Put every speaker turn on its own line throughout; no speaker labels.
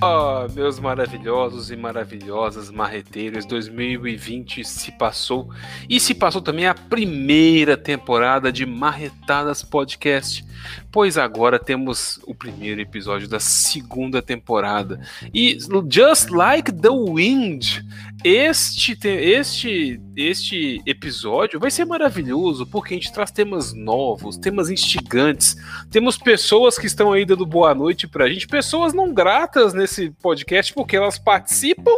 Oh, meus maravilhosos e maravilhosas marreteiros, 2020 se passou e se passou também a primeira temporada de Marretadas Podcast, pois agora temos o primeiro episódio da segunda temporada. E just like the wind, este este este episódio vai ser maravilhoso porque a gente traz temas novos, temas instigantes, temos pessoas que estão aí dando boa noite pra gente, pessoas não gratas nesse podcast porque elas participam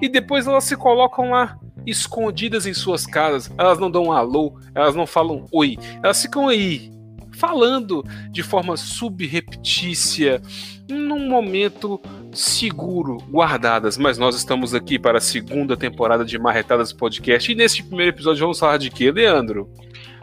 e depois elas se colocam lá escondidas em suas casas. Elas não dão um alô, elas não falam oi, elas ficam aí falando de forma subreptícia, num momento seguro, guardadas. Mas nós estamos aqui para a segunda temporada de Marretadas Podcast e nesse primeiro episódio vamos falar de quê, Leandro?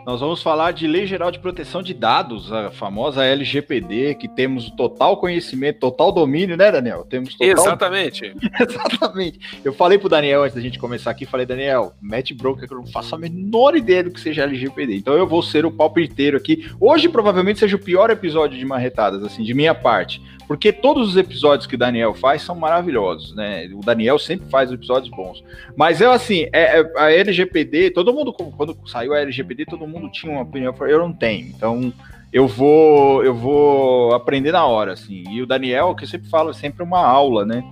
Nós vamos falar de Lei Geral de Proteção de Dados, a famosa LGPD, que temos total conhecimento, total domínio, né, Daniel? Temos total...
Exatamente.
Exatamente. Eu falei pro Daniel antes da gente começar aqui, falei, Daniel, mete broker que eu não faço a menor ideia do que seja LGPD. Então eu vou ser o palpiteiro aqui. Hoje provavelmente seja o pior episódio de Marretadas, assim, de minha parte. Porque todos os episódios que o Daniel faz são maravilhosos, né? O Daniel sempre faz episódios bons. Mas eu, assim, é, é, a LGPD, todo mundo, quando saiu a LGPD, todo mundo tinha uma opinião. Eu não tenho. Então, eu vou eu vou aprender na hora, assim. E o Daniel, que eu sempre falo, é sempre uma aula, né?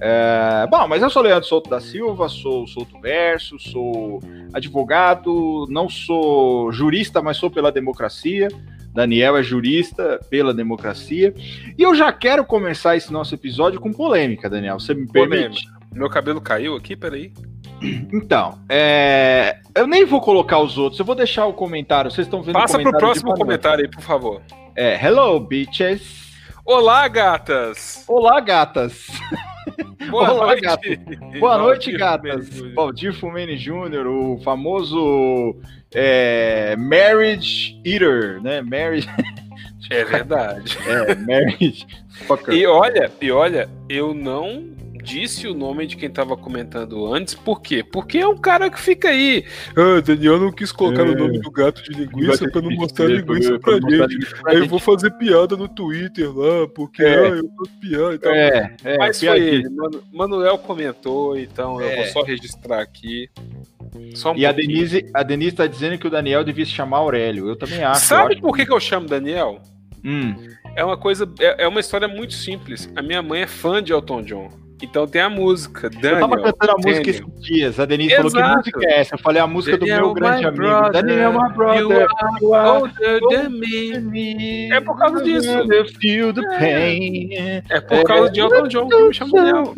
É, bom, mas eu sou Leandro Souto da Silva, sou Souto Verso, sou advogado, não sou jurista, mas sou pela democracia. Daniel é jurista pela democracia. E eu já quero começar esse nosso episódio com polêmica, Daniel. Você me permite? Polêmica.
Meu cabelo caiu aqui, peraí.
Então, é... eu nem vou colocar os outros, eu vou deixar o comentário. Vocês estão vendo
Passa o pro próximo comentário aí, por favor.
É, hello, bitches.
Olá, gatas.
Olá, gatas. Boa Olá, noite. Gato. Boa noite, gatas. Valdir Fumene Jr., o famoso é, Marriage Eater, né? Marriage.
É verdade.
é, Marriage.
Fucker. E olha, e olha, eu não disse o nome de quem tava comentando antes, por quê? Porque é um cara que fica aí. Ah, Daniel não quis colocar é. o nome do gato de linguiça para não mostrar linguiça pra, pra gente. Aí eu vou fazer piada no Twitter lá, porque é. ah, eu tô piada e tal. É, é, Mas foi ele. Manuel comentou, então eu vou é. só registrar aqui.
Um e a Denise, a Denise tá dizendo que o Daniel devia se chamar Aurélio. Eu também acho.
Sabe por que, que eu chamo Daniel? Hum. É uma coisa, é, é uma história muito simples. A minha mãe é fã de Elton John. Então tem a música. Daniel, eu
tava cantando a música esses dias. A Denise Exato. falou que música é essa. Eu falei a música Daniel, do meu grande amigo. Brother, Daniel, my brother. You are older than me.
É por causa disso.
Feel the pain.
É por causa de Elton John que me chama Daniel.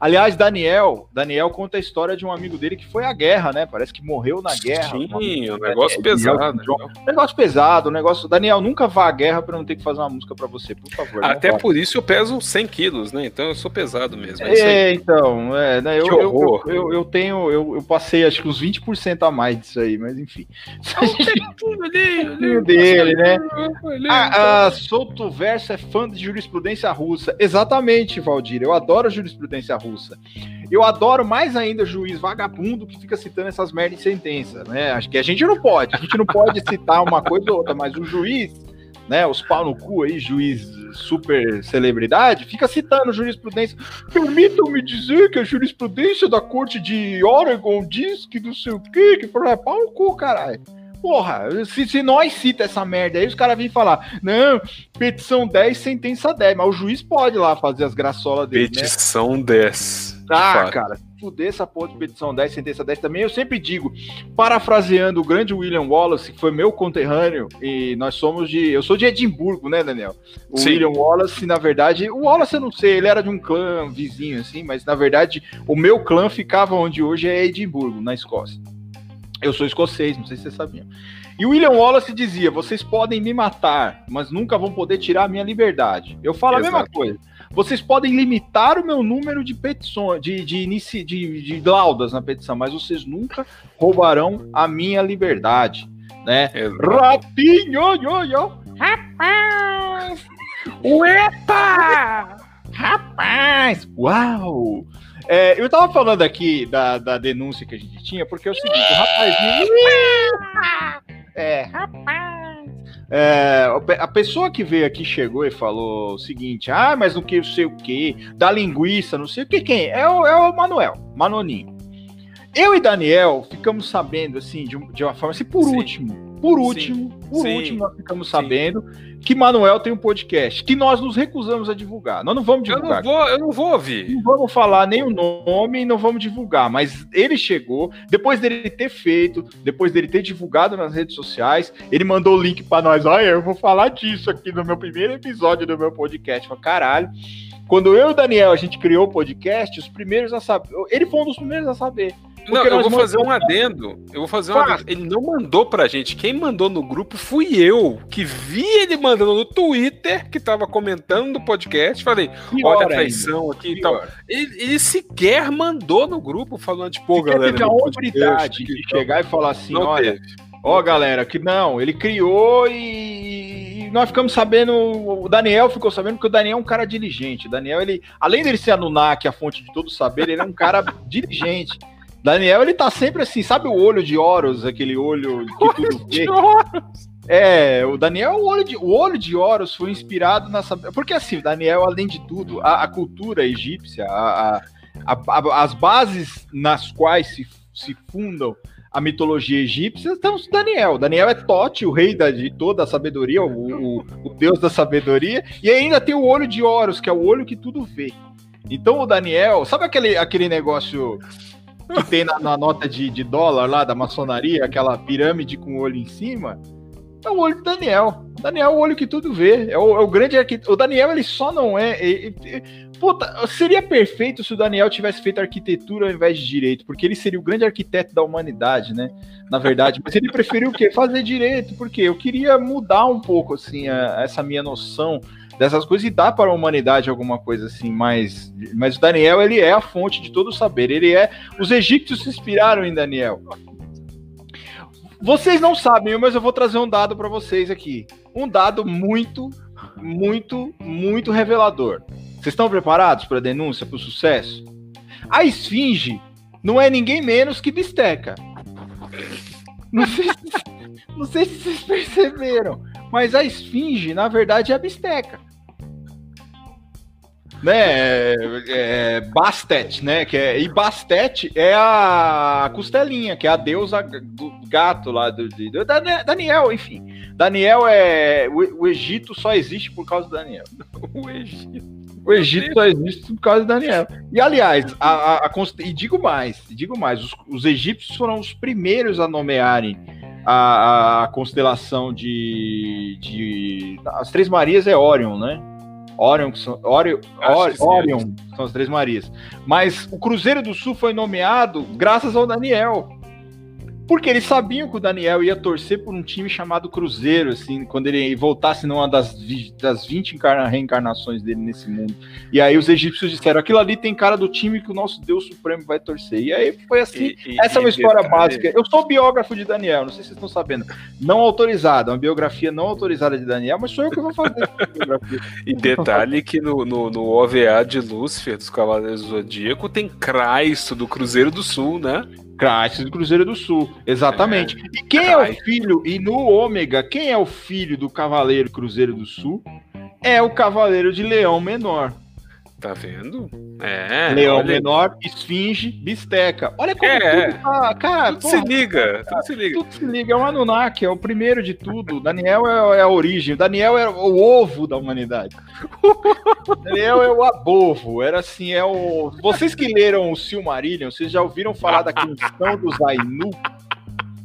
Aliás, Daniel, Daniel conta a história de um amigo dele que foi à guerra, né? Parece que morreu na guerra.
Sim, um negócio é, pesado.
Um negócio pesado, um negócio. Daniel, nunca vá à guerra para não ter que fazer uma música para você, por favor.
Até por isso eu peso 100 quilos, né? Então eu sou pesado mesmo.
É, é então, é, né? eu, eu, eu, eu, tenho, eu, passei acho que uns 20% a mais disso aí, mas enfim. O dele, né? A, a Solto Verso é fã de jurisprudência russa russa. Exatamente, Valdir. Eu adoro jurisprudência russa. Eu adoro mais ainda juiz vagabundo que fica citando essas merdas em sentença, né? Acho que a gente não pode. A gente não pode citar uma coisa ou outra, mas o juiz, né, os pau no cu aí, juiz super celebridade, fica citando jurisprudência. Permitam-me dizer que a jurisprudência da corte de Oregon diz que não sei o quê, que para pau no cu, caralho. Porra, se, se nós cita essa merda aí, os caras vêm falar, não, petição 10, sentença 10, mas o juiz pode lá fazer as graçolas dele,
né? Petição né? 10.
Ah, Fato. cara, fuder essa porra de petição 10, sentença 10 também, eu sempre digo, parafraseando o grande William Wallace, que foi meu conterrâneo, e nós somos de. Eu sou de Edimburgo, né, Daniel? O Sim. William Wallace, na verdade, o Wallace eu não sei, ele era de um clã vizinho, assim, mas na verdade, o meu clã ficava onde hoje é Edimburgo, na Escócia. Eu sou escocês, não sei se vocês sabiam. E William Wallace dizia: vocês podem me matar, mas nunca vão poder tirar a minha liberdade. Eu falo Exato. a mesma coisa. Vocês podem limitar o meu número de petições, de, de, inici, de, de laudas na petição, mas vocês nunca roubarão a minha liberdade. Né? Ratinho, yo, yo. Rapaz! Uepa! Rapaz! Uau! É, eu tava falando aqui da, da denúncia que a gente tinha, porque é o seguinte, o rapazinho. É, rapaz. É, a pessoa que veio aqui chegou e falou o seguinte: ah, mas não que sei o que, da linguiça, não sei o que, quem? É o, é o Manuel, Manoninho. Eu e Daniel ficamos sabendo, assim, de, de uma forma assim, por Sim. último. Por último, Sim. por Sim. último, nós ficamos sabendo que Manuel tem um podcast que nós nos recusamos a divulgar. Nós não vamos divulgar.
Eu não vou, eu não vou ouvir.
Não vamos falar nem o nome, não vamos divulgar. Mas ele chegou, depois dele ter feito, depois dele ter divulgado nas redes sociais, ele mandou o link para nós. Olha, eu vou falar disso aqui no meu primeiro episódio do meu podcast. Eu falei, caralho. Quando eu e o Daniel a gente criou o podcast, os primeiros a saber. Ele foi um dos primeiros a saber.
Não, eu vou fazer um adendo. Eu vou fazer um adendo. Ele não mandou pra gente. Quem mandou no grupo fui eu, que vi ele mandando no Twitter, que tava comentando no podcast. Falei, Pior olha a traição aqui e tal. Ele, ele, sequer mandou no grupo falando, tipo, galera.
Teve a hombridade de chegar e falar assim: olha, ó, galera, que não, ele criou e nós ficamos sabendo, o Daniel ficou sabendo que o Daniel é um cara diligente. O Daniel, ele, além dele ser Anunnaki, a fonte de todo saber, ele é um cara diligente. Daniel, ele tá sempre assim, sabe o olho de Horus, aquele olho que tudo vê? É, o Daniel, o olho de, o olho de Horus foi inspirado nessa. Porque assim, Daniel, além de tudo, a, a cultura egípcia, a, a, as bases nas quais se, se fundam a mitologia egípcia estão Daniel. Daniel é Tote, o rei da, de toda a sabedoria, o, o, o, deus da sabedoria, e ainda tem o olho de Horus, que é o olho que tudo vê. Então o Daniel, sabe aquele, aquele negócio que tem na, na nota de, de, dólar lá da maçonaria, aquela pirâmide com o olho em cima, é o olho do Daniel. O Daniel é o olho que tudo vê. É o, é o grande arquiteto. O Daniel, ele só não é. Puta, seria perfeito se o Daniel tivesse feito arquitetura ao invés de direito, porque ele seria o grande arquiteto da humanidade, né? Na verdade. Mas ele preferiu o quê? Fazer direito, porque eu queria mudar um pouco, assim, a, essa minha noção dessas coisas e dá para a humanidade alguma coisa assim, mas, mas o Daniel ele é a fonte de todo o saber, ele é, os egípcios se inspiraram em Daniel. Vocês não sabem, mas eu vou trazer um dado para vocês aqui, um dado muito, muito, muito revelador. Vocês estão preparados para a denúncia, para o sucesso? A esfinge não é ninguém menos que bisteca. Não sei, se, não sei se vocês perceberam, mas a esfinge, na verdade, é a bisteca né? É, é, Bastet, né? Que é, e Bastet é a costelinha, que é a deusa do gato lá do, do, do Daniel, enfim. Daniel é. O, o, Egito só existe por causa do Daniel. o Egito. O Egito só existe por causa do Daniel. E aliás, a, a, a e digo mais, digo mais, os, os egípcios foram os primeiros a nomearem a, a constelação de, de. As Três Marias é Orion, né? Orion, são, Orion, Orion são as Três Marias. Mas o Cruzeiro do Sul foi nomeado graças ao Daniel. Porque eles sabiam que o Daniel ia torcer por um time chamado Cruzeiro, assim, quando ele voltasse numa das, das 20 encarna, reencarnações dele nesse mundo. E aí os egípcios disseram: aquilo ali tem cara do time que o nosso Deus Supremo vai torcer. E aí foi assim. E, e, essa é uma história básica. Eu sou biógrafo de Daniel, não sei se vocês estão sabendo. Não autorizada, uma biografia não autorizada de Daniel, mas sou eu que vou fazer
E detalhe que no, no, no OVA de Lúcifer, dos Cavaleiros do Zodíaco, tem Cristo do Cruzeiro do Sul, né?
Crash do Cruzeiro do Sul, exatamente. É, e quem é o filho, e no Ômega, quem é o filho do Cavaleiro Cruzeiro do Sul? É o Cavaleiro de Leão Menor.
Tá vendo?
É. Leão olha... menor, esfinge, bisteca. Olha como
é, tudo tá. Cara, tudo porra, se liga. Tudo se liga.
Tudo se liga. É o Anunnaki, é o primeiro de tudo. Daniel é, é a origem. Daniel é o ovo da humanidade. Daniel é o abovo. Era assim, é o. Vocês que leram o Silmarillion, vocês já ouviram falar da questão dos Ainu?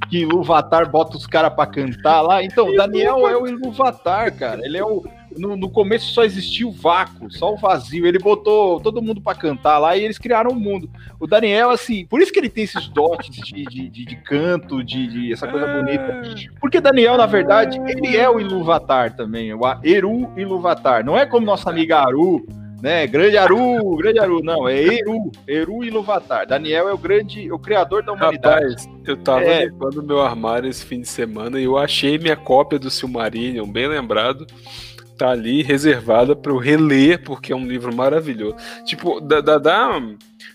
Que Iluvatar bota os caras pra cantar lá. Então, Daniel é o Iluvatar, cara. Ele é o no, no, começo só existia o vácuo, só o vazio. Ele botou todo mundo para cantar lá e eles criaram o um mundo. O Daniel, assim, por isso que ele tem esses dotes de, de, de, de canto, de, de, essa coisa bonita. Porque Daniel, na verdade, ele é o Iluvatar também, o Eru Iluvatar. Não é como nossa amiga Aru, né? Grande Aru, grande Aru, não, é Eru, Eru Iluvatar. Daniel é o grande, o criador da humanidade. Rapaz,
eu tava é... limpando meu armário esse fim de semana e eu achei minha cópia do Silmarillion, bem lembrado tá ali reservada para eu reler, porque é um livro maravilhoso. Tipo, dá, dá, dá,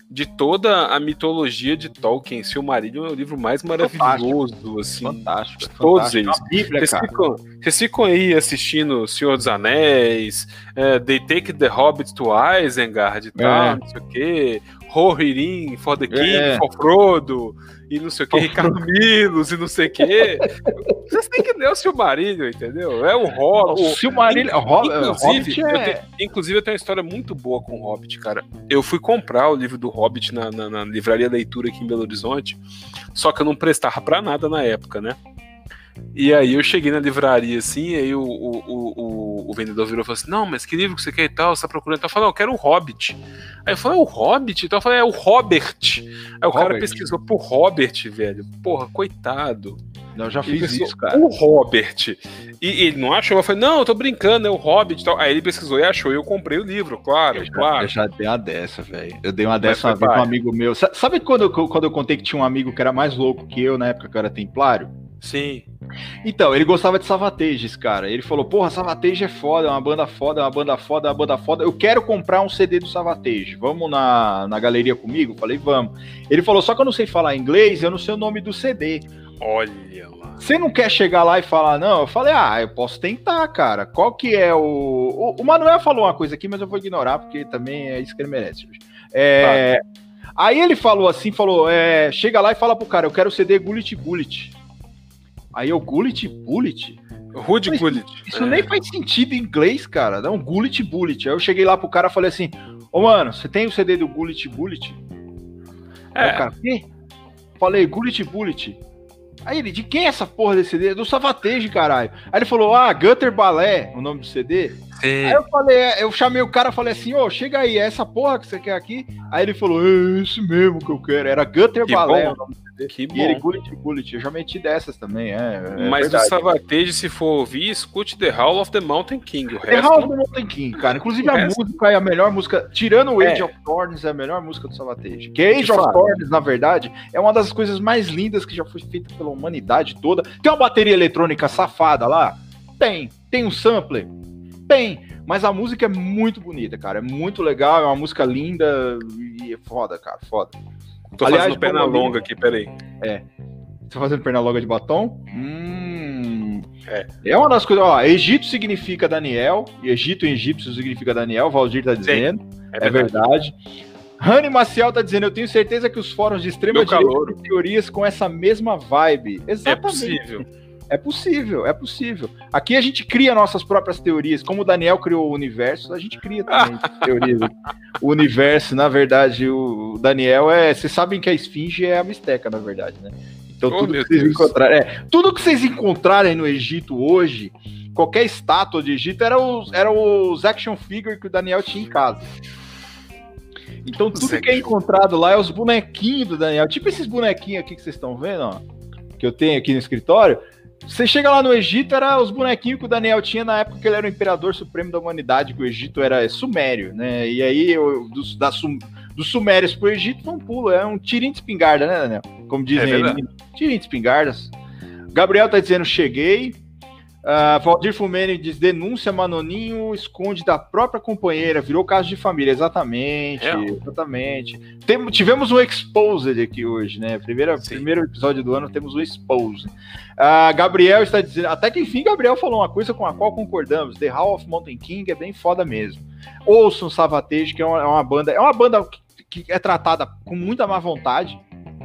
de toda a mitologia de Tolkien. Silmarillion é o livro mais maravilhoso,
fantástico.
assim.
Fantástico.
De todos
fantástico.
eles.
É Bíblia,
Vocês ficam, vocês ficam aí assistindo Senhor dos Anéis, é, They Take the Hobbit to Isengard e tal,
É.
não sei o quê. Rohirrim for the King,
É.
for Frodo, e não sei o que, Ricardo Milos, e não sei o que. Vocês têm que ler o Silmarillion, entendeu? É o Hobbit.
O Silmarillion,
Inclusive,
Hobbit
eu
é...
tenho, inclusive, eu tenho uma história muito boa com o Hobbit, cara. Eu fui comprar o livro do Hobbit na, na- na livraria Leitura aqui em Belo Horizonte, só que eu não prestava pra nada na época, né? E aí eu cheguei na livraria assim, aí o, o, o, o- vendedor virou e falou assim: Não, mas que livro que você quer e tal? Você tá procurando? Então eu falei: Não, eu quero o Hobbit. Aí eu falei: É o Hobbit? Então eu falei: É o Robert. Aí o cara
Robert.
pesquisou por Robert, velho. Porra, coitado.
Eu já fiz isso, cara.
O Robert. E ele não achou, eu falei, não, eu tô brincando, é o Hobbit e tal. Aí ele pesquisou e achou, e eu comprei o livro, claro,
Eu já,
claro.
eu já dei uma dessa, velho. Eu dei uma dessa uma vez com um amigo meu. Sa- Sabe quando eu, quando eu contei que tinha um amigo que era mais louco que eu na época que eu era templário?
Sim.
Então, ele gostava de Savatage, esse cara. Ele falou, porra, Savatage é foda, é uma banda foda, é uma banda foda, é uma banda foda. Eu quero comprar um CD do Savatage. Vamos na, na galeria comigo? Falei, vamos. Ele falou, só que eu não sei falar inglês, eu não sei o nome do CD.
Olha lá.
Você não quer chegar lá e falar, não? Eu falei, ah, eu posso tentar, cara. Qual que é o. O, o Manuel falou uma coisa aqui, mas eu vou ignorar, porque também é isso que ele merece. É, Aí ele falou assim: falou, é, chega lá e fala pro cara, eu quero o CD Gullit Gullit. Aí eu, Gullit Bullet?
Rude
Mas
Gullit.
Isso
É.
nem faz sentido em inglês, cara. Não, Gullit Bullet. Aí eu cheguei lá pro cara e falei assim: Ô, mano, você tem o CD do Gullit Bullet? Aí
É.
o cara, quê? Falei, Gullit Bullet. Aí ele, de quem é essa porra desse CD? Do Savatage, caralho. Aí ele falou, ah, Gutter Ballet, o nome do CD.
Sim.
Aí eu falei, é, eu chamei o cara falei assim, ô, chega aí, é essa porra que você quer aqui? Aí ele falou, é esse mesmo que eu quero. Era Gutter
Que
Ballet
bom.
o nome.
Que
E ele,
bom.
Gullit Bullet. Eu já meti dessas também, é. é
Mas do
verdade.
Savatage, se for ouvir, escute The Howl of the Mountain King. O
The
resto.
House do Mountain King, cara. Inclusive
O
a
resto-
música é a melhor música, tirando o Age
É.
of Thorns, é a melhor música do Savatage. Que Age of. Thorns, na verdade, é uma das coisas mais lindas que já foi feita pela humanidade toda. Tem uma bateria eletrônica safada lá? Tem. Tem um sampler? Tem. Mas a música é muito bonita, cara. É muito legal, é uma música linda e é foda, cara. Foda.
Tô
Aliás,
fazendo perna longa aqui, peraí.
Você tá fazendo perna longa de batom? Hum.
É.
É uma das coisas. Ó, Egito significa Daniel. E Egito em egípcio significa Daniel. Valdir tá dizendo. É verdade. Rani Maciel tá dizendo, eu tenho certeza que os fóruns de extrema
Meu
direita têm teorias com essa mesma vibe.
É
Exatamente.
possível.
É possível, é possível. Aqui a gente cria nossas próprias teorias. Como o Daniel criou o universo, a gente cria também teorias. O universo, na verdade, o Daniel é. Vocês sabem que a esfinge é a misteca, na verdade, né? Então
Oh,
tudo que vocês
Deus.
encontrarem. É, tudo que vocês encontrarem no Egito hoje, qualquer estátua de Egito, era os, era os action figure que o Daniel tinha em casa. Então tudo que é encontrado lá é os bonequinhos do Daniel. Tipo esses bonequinhos aqui que vocês estão vendo, ó. Que eu tenho aqui no escritório. Você chega lá no Egito, era os bonequinhos que o Daniel tinha na época que ele era o imperador supremo da humanidade, que o Egito era sumério, né? E aí, eu- dos, da sum- dos sumérios pro Egito, foi um pulo, é um tirinho de espingarda, né, Daniel? Como dizem
É
aí, tirinho de espingardas. Gabriel tá dizendo, cheguei. Ah, Valdir Fumene diz, denúncia, Manoninho esconde da própria companheira, virou caso de família, exatamente,
É.
exatamente. Tem- tivemos um Exposed aqui hoje, né? Primeira,
Sim.
primeiro episódio do ano temos um Exposed. Ah, Gabriel está dizendo, até que enfim, Gabriel falou uma coisa com a qual concordamos. The Hall of Mountain King é bem foda mesmo. Ouçam Savatage, que é uma, é uma banda, é uma banda que, que é tratada com muita má vontade.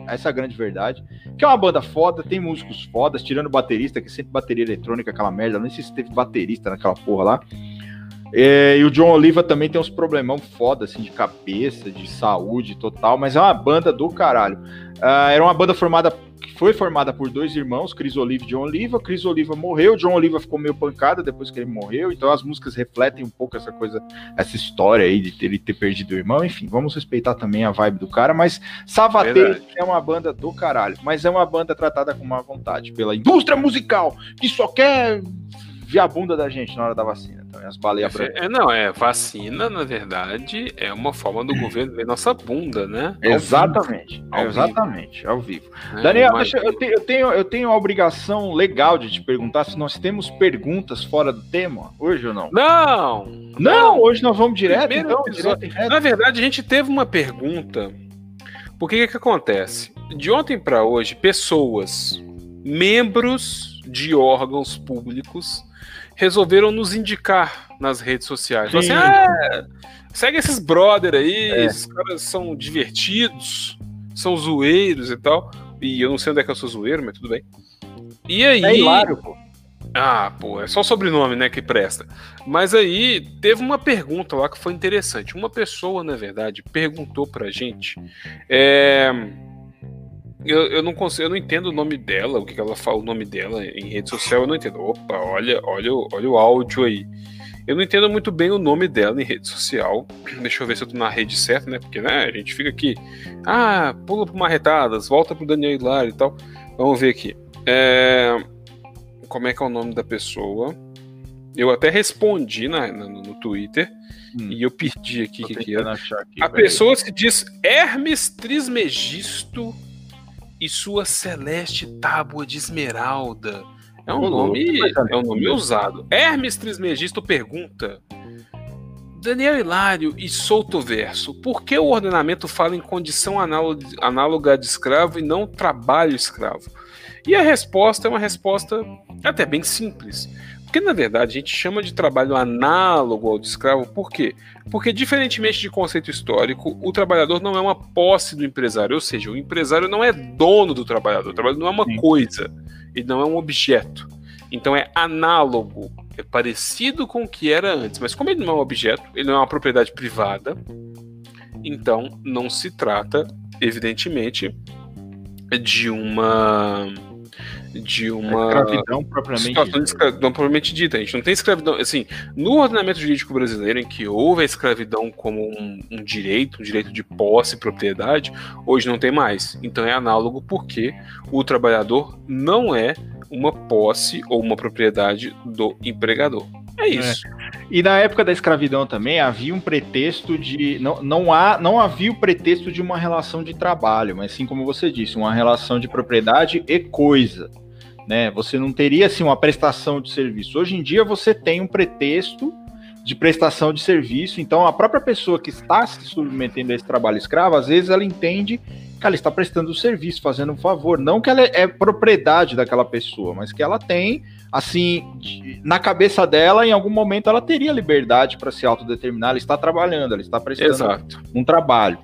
Essa é a grande verdade. Que é uma banda foda, tem músicos fodas, tirando baterista, que é sempre bateria eletrônica, aquela merda. Nem sei se teve baterista naquela porra lá. É, e o John Oliva também tem uns problemão foda, assim, de cabeça, de saúde total, mas é uma banda do caralho. Ah, era uma banda formada, foi formada por dois irmãos, Chris Oliva e John Oliva. Chris Oliva morreu, John Oliva ficou meio pancada depois que ele morreu, então as músicas refletem um pouco essa coisa, essa história aí de ele ter perdido o irmão. Enfim, vamos respeitar também a vibe do cara, mas
Verdade.
é uma banda do caralho, mas é uma banda tratada com má vontade pela indústria musical, que só quer ver a bunda da gente na hora da vacina. Então, as baleias brancas.
É, não, é vacina, na verdade, é uma forma do governo ver nossa bunda, né?
Exatamente,
Ao vivo.
exatamente, ao vivo.
É,
Daniel,
mas-
deixa- eu, te- eu tenho, eu tenho a obrigação legal de te perguntar se nós temos perguntas fora do tema hoje ou não.
Não!
Não, hoje nós vamos direto,
Primeiro
então, direto e reto.
Na verdade, a gente teve uma pergunta Porque o que, que acontece? De ontem para hoje, pessoas, membros de órgãos públicos, resolveram nos indicar nas redes sociais. Então, assim, ah, segue esses brother aí, é. esses caras são divertidos, são zoeiros e tal. E eu não sei onde é que eu sou zoeiro, mas tudo bem. E aí. É hilário, pô. Ah, pô, é só o sobrenome, né, que presta. Mas aí teve uma pergunta lá que foi interessante. Uma pessoa, na verdade, perguntou pra gente. É, eu, eu não consigo, eu não entendo o nome dela, o que ela fala, o nome dela em rede social, eu não entendo. Opa, olha, olha, olha o áudio aí. Eu não entendo muito bem o nome dela em rede social. Deixa eu ver se eu tô na rede certa, né? Porque, né, a gente fica aqui. Ah, pula pro Marretadas, volta pro Daniel Hilário e tal. Vamos ver aqui. É como é que é o nome da pessoa. Eu até respondi na, no, no Twitter hum. e eu perdi aqui o que, que era. Aqui, a pessoa se diz Hermes Trismegisto e sua celeste tábua de esmeralda. É um nome, é um nome usado. Hermes Trismegisto pergunta: Daniel Hilário e Souto Verso, por que o ordenamento fala em condição análoga de escravo e não trabalho escravo? E a resposta é uma resposta até bem simples. Porque, na verdade, a gente chama de trabalho análogo ao de escravo, por quê? Porque, diferentemente de conceito histórico, o trabalhador não é uma posse do empresário, ou seja, o empresário não é dono do trabalhador, o trabalhador não é uma Sim. coisa, ele não é um objeto. Então, é análogo, é parecido com o que era antes, mas como ele não é um objeto, ele não é uma propriedade privada, então não se trata, evidentemente, de uma de uma
escravidão propriamente
situação de escravidão propriamente dita. A gente não tem escravidão, assim, no ordenamento jurídico brasileiro em que houve a escravidão como um, um direito, um direito de posse e propriedade, hoje não tem mais. Então é análogo porque o trabalhador não é uma posse ou uma propriedade do empregador. É isso. É.
E na época da escravidão também havia um pretexto de. Não, não, há, não havia o pretexto de uma relação de trabalho, mas sim, como você disse, uma relação de propriedade e coisa né? Você não teria assim uma prestação de serviço. Hoje em dia você tem um pretexto de prestação de serviço, então a própria pessoa que está se submetendo a esse trabalho escravo, às vezes ela entende que ela está prestando o serviço, fazendo um favor, não que ela é propriedade daquela pessoa, mas que ela tem assim, na cabeça dela, em algum momento ela teria liberdade para se autodeterminar, ela está trabalhando, ela está prestando Exato. um trabalho.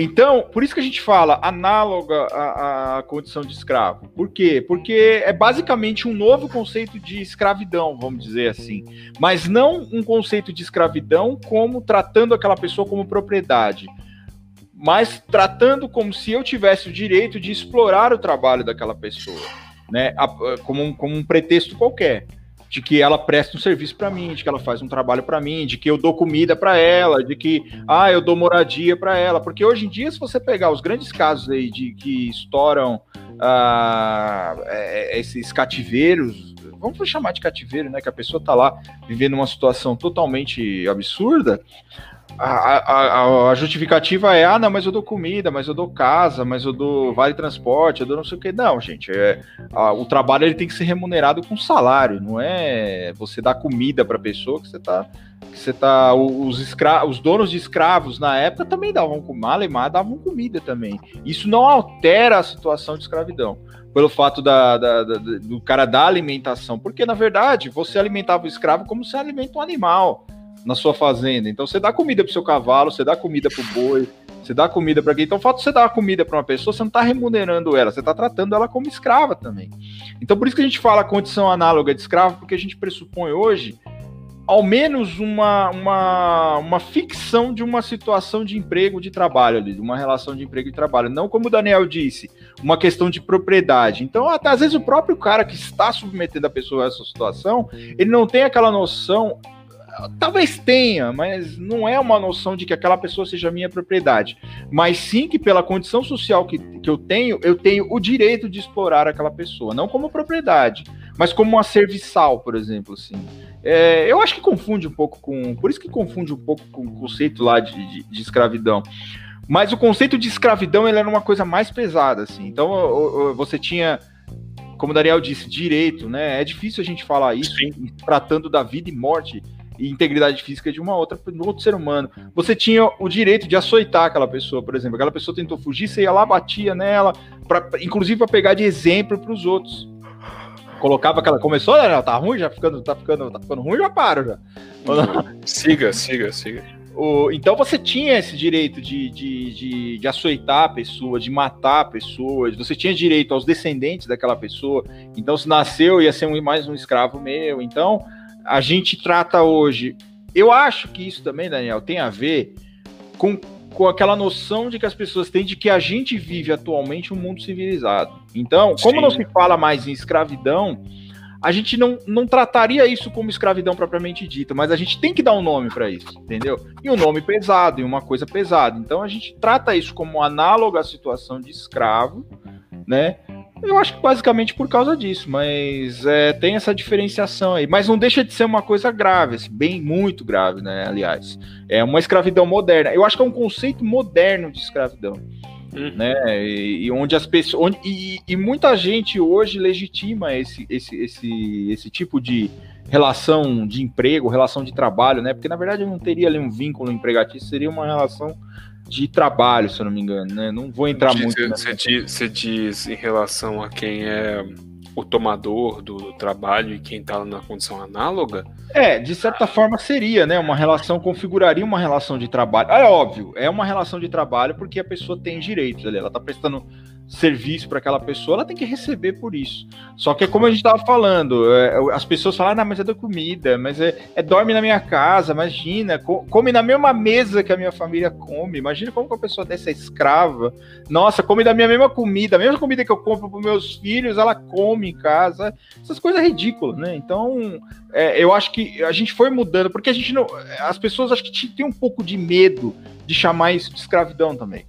Então, por isso que a gente fala análoga à, à, condição de escravo. Por quê? Porque é basicamente um novo conceito de escravidão, vamos dizer assim. Mas não um conceito de escravidão como tratando aquela pessoa como propriedade, mas tratando como se eu tivesse o direito de explorar o trabalho daquela pessoa, né? Como um, como um pretexto qualquer de que ela presta um serviço para mim, de que ela faz um trabalho para mim, de que eu dou comida para ela, de que ah, eu dou moradia para ela, porque hoje em dia se você pegar os grandes casos aí de que estouram ah, é, é esses cativeiros, vamos chamar de cativeiro, né, que a pessoa tá lá vivendo uma situação totalmente absurda, a, a, a, justificativa é, ah, não, mas eu dou comida, mas eu dou casa, mas eu dou vale transporte, eu dou não sei o que. Não, gente, é, a, o trabalho ele tem que ser remunerado com salário, não é você dar comida para pessoa que você tá que você tá os escra os donos de escravos na época também davam com malemar davam comida também. Isso não altera a situação de escravidão pelo fato da, da, da, do cara dar alimentação, porque na verdade você alimentava o escravo como se alimenta um animal na sua fazenda. Então você dá comida pro seu cavalo, você dá comida pro boi, você dá comida para quem. Então o fato de você dar comida para uma pessoa, você não está remunerando ela, você está tratando ela como escrava também. Então por isso que a gente fala condição análoga de escravo, porque a gente pressupõe hoje ao menos uma, uma, uma ficção de uma situação de emprego, de trabalho ali, de uma relação de emprego e trabalho. Não como o Daniel disse, uma questão de propriedade. Então, até às vezes o próprio cara que está submetendo a pessoa a essa situação, ele não tem aquela noção Talvez tenha, mas não é uma noção de que aquela pessoa seja minha propriedade. Mas sim que pela condição social que, que eu tenho, eu tenho o direito de explorar aquela pessoa. Não como propriedade, mas como uma serviçal, por exemplo. Assim. É, eu acho que confunde um pouco com. Por isso que confunde um pouco com o conceito lá de, de, de escravidão. Mas o conceito de escravidão ele era uma coisa mais pesada. Assim. Então você tinha como o Daniel disse, direito, né? É difícil a gente falar isso Sim. tratando da vida e morte e integridade física de uma outra, de um outro ser humano. Você tinha o direito de açoitar aquela pessoa, por exemplo. Aquela pessoa tentou fugir, você ia lá, batia nela, pra, inclusive para pegar de exemplo para os outros. Colocava aquela. Começou, né? Tá ruim, já ficando, tá ficando, tá ficando ruim, já paro já.
Siga, siga, siga.
O, então você tinha esse direito de, de, de, de açoitar a pessoa, de matar pessoas, você tinha direito aos descendentes daquela pessoa. Então, se nasceu, ia ser um, mais um escravo meu. Então, a gente trata hoje. Eu acho que isso também, Daniel, tem a ver com, com aquela noção de que as pessoas têm de que a gente vive atualmente um mundo civilizado. Então, como Sim. não se fala mais em escravidão, a gente não, não trataria isso como escravidão propriamente dita, mas a gente tem que dar um nome para isso, entendeu? E um nome pesado, e uma coisa pesada. Então a gente trata isso como análogo à situação de escravo, né? Eu acho que basicamente por causa disso, mas é, tem essa diferenciação aí. Mas não deixa de ser uma coisa grave, assim, bem muito grave, né? Aliás, é uma escravidão moderna. Eu acho que é um conceito moderno de escravidão. Uhum. Né? E, e, onde as pessoas. Onde, e, e, muita gente hoje legitima esse, esse, esse, esse tipo de relação de emprego, relação de trabalho, né? Porque na verdade não teria ali um vínculo empregatício, seria uma relação de trabalho, se eu não me engano, né? Não vou entrar muito.
Você diz, você diz em relação a quem é o tomador do trabalho e quem está na condição análoga?
É, de certa forma seria, né? Uma relação configuraria uma relação de trabalho. É óbvio, é uma relação de trabalho porque a pessoa tem direitos ali, ela está prestando serviço para aquela pessoa, ela tem que receber por isso. Só que é como a gente estava falando, é, as pessoas falam, ah, mas é da comida, mas é, é, dorme na minha casa, imagina, come na mesma mesa que a minha família come, imagina como que uma pessoa dessa é escrava, nossa, come da minha mesma comida, a mesma comida que eu compro para meus filhos, ela come em casa, essas coisas ridículas, né? Então, é, eu acho que a gente foi mudando, porque a gente não, as pessoas acho que tem um pouco de medo de chamar isso de escravidão também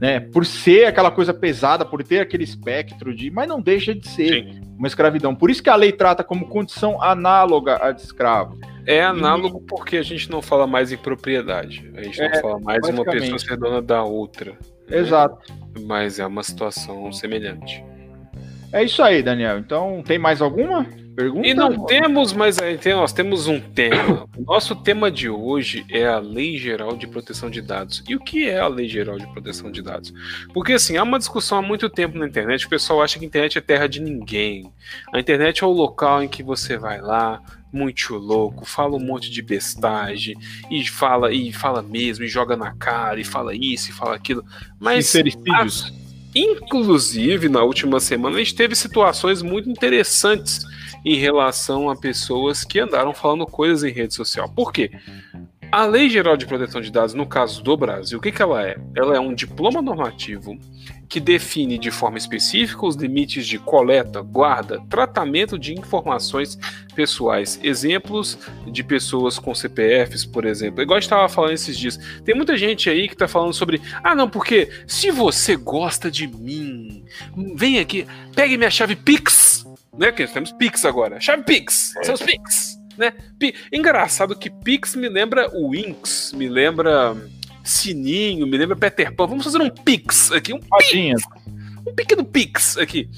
né? Por ser aquela coisa pesada, por ter aquele espectro de. Mas não deixa de ser Sim. uma escravidão. Por isso que a lei trata como condição análoga a de escravo.
É análogo e... porque a gente não fala mais em propriedade. A gente é, não fala mais uma pessoa ser dona da outra.
Né? Exato.
Mas é uma situação semelhante.
É isso aí, Daniel. Então, tem mais alguma?
Pergunta? E não temos, mas nós temos um tema. O nosso tema de hoje é a Lei Geral de Proteção de Dados. E o que é a Lei Geral de Proteção de Dados? Porque assim, há uma discussão há muito tempo na internet, o pessoal acha que a internet é terra de ninguém. A internet é o local em que você vai lá, muito louco, fala um monte de bestagem e fala e fala mesmo, e joga na cara, e fala isso, e fala aquilo. Mas as, inclusive na última semana a gente teve situações muito interessantes em relação a pessoas que andaram falando coisas em rede social. Por quê? A Lei Geral de Proteção de Dados, no caso do Brasil, o que, que ela é? Ela é um diploma normativo que define de forma específica os limites de coleta, guarda, tratamento de informações pessoais. Exemplos de pessoas com CPFs, por exemplo. Igual a gente estava falando esses dias. Tem muita gente aí que está falando sobre. Ah, não, porque se você gosta de mim, vem aqui, pegue minha chave Pix né? Que nós temos Pix agora. Chave Pix, é. seus Pix, né? P Engraçado que Pix me lembra o Winx, me lembra Sininho, me lembra Peter Pan. Vamos fazer um Pix aqui, um Pix, um pequeno Pix aqui.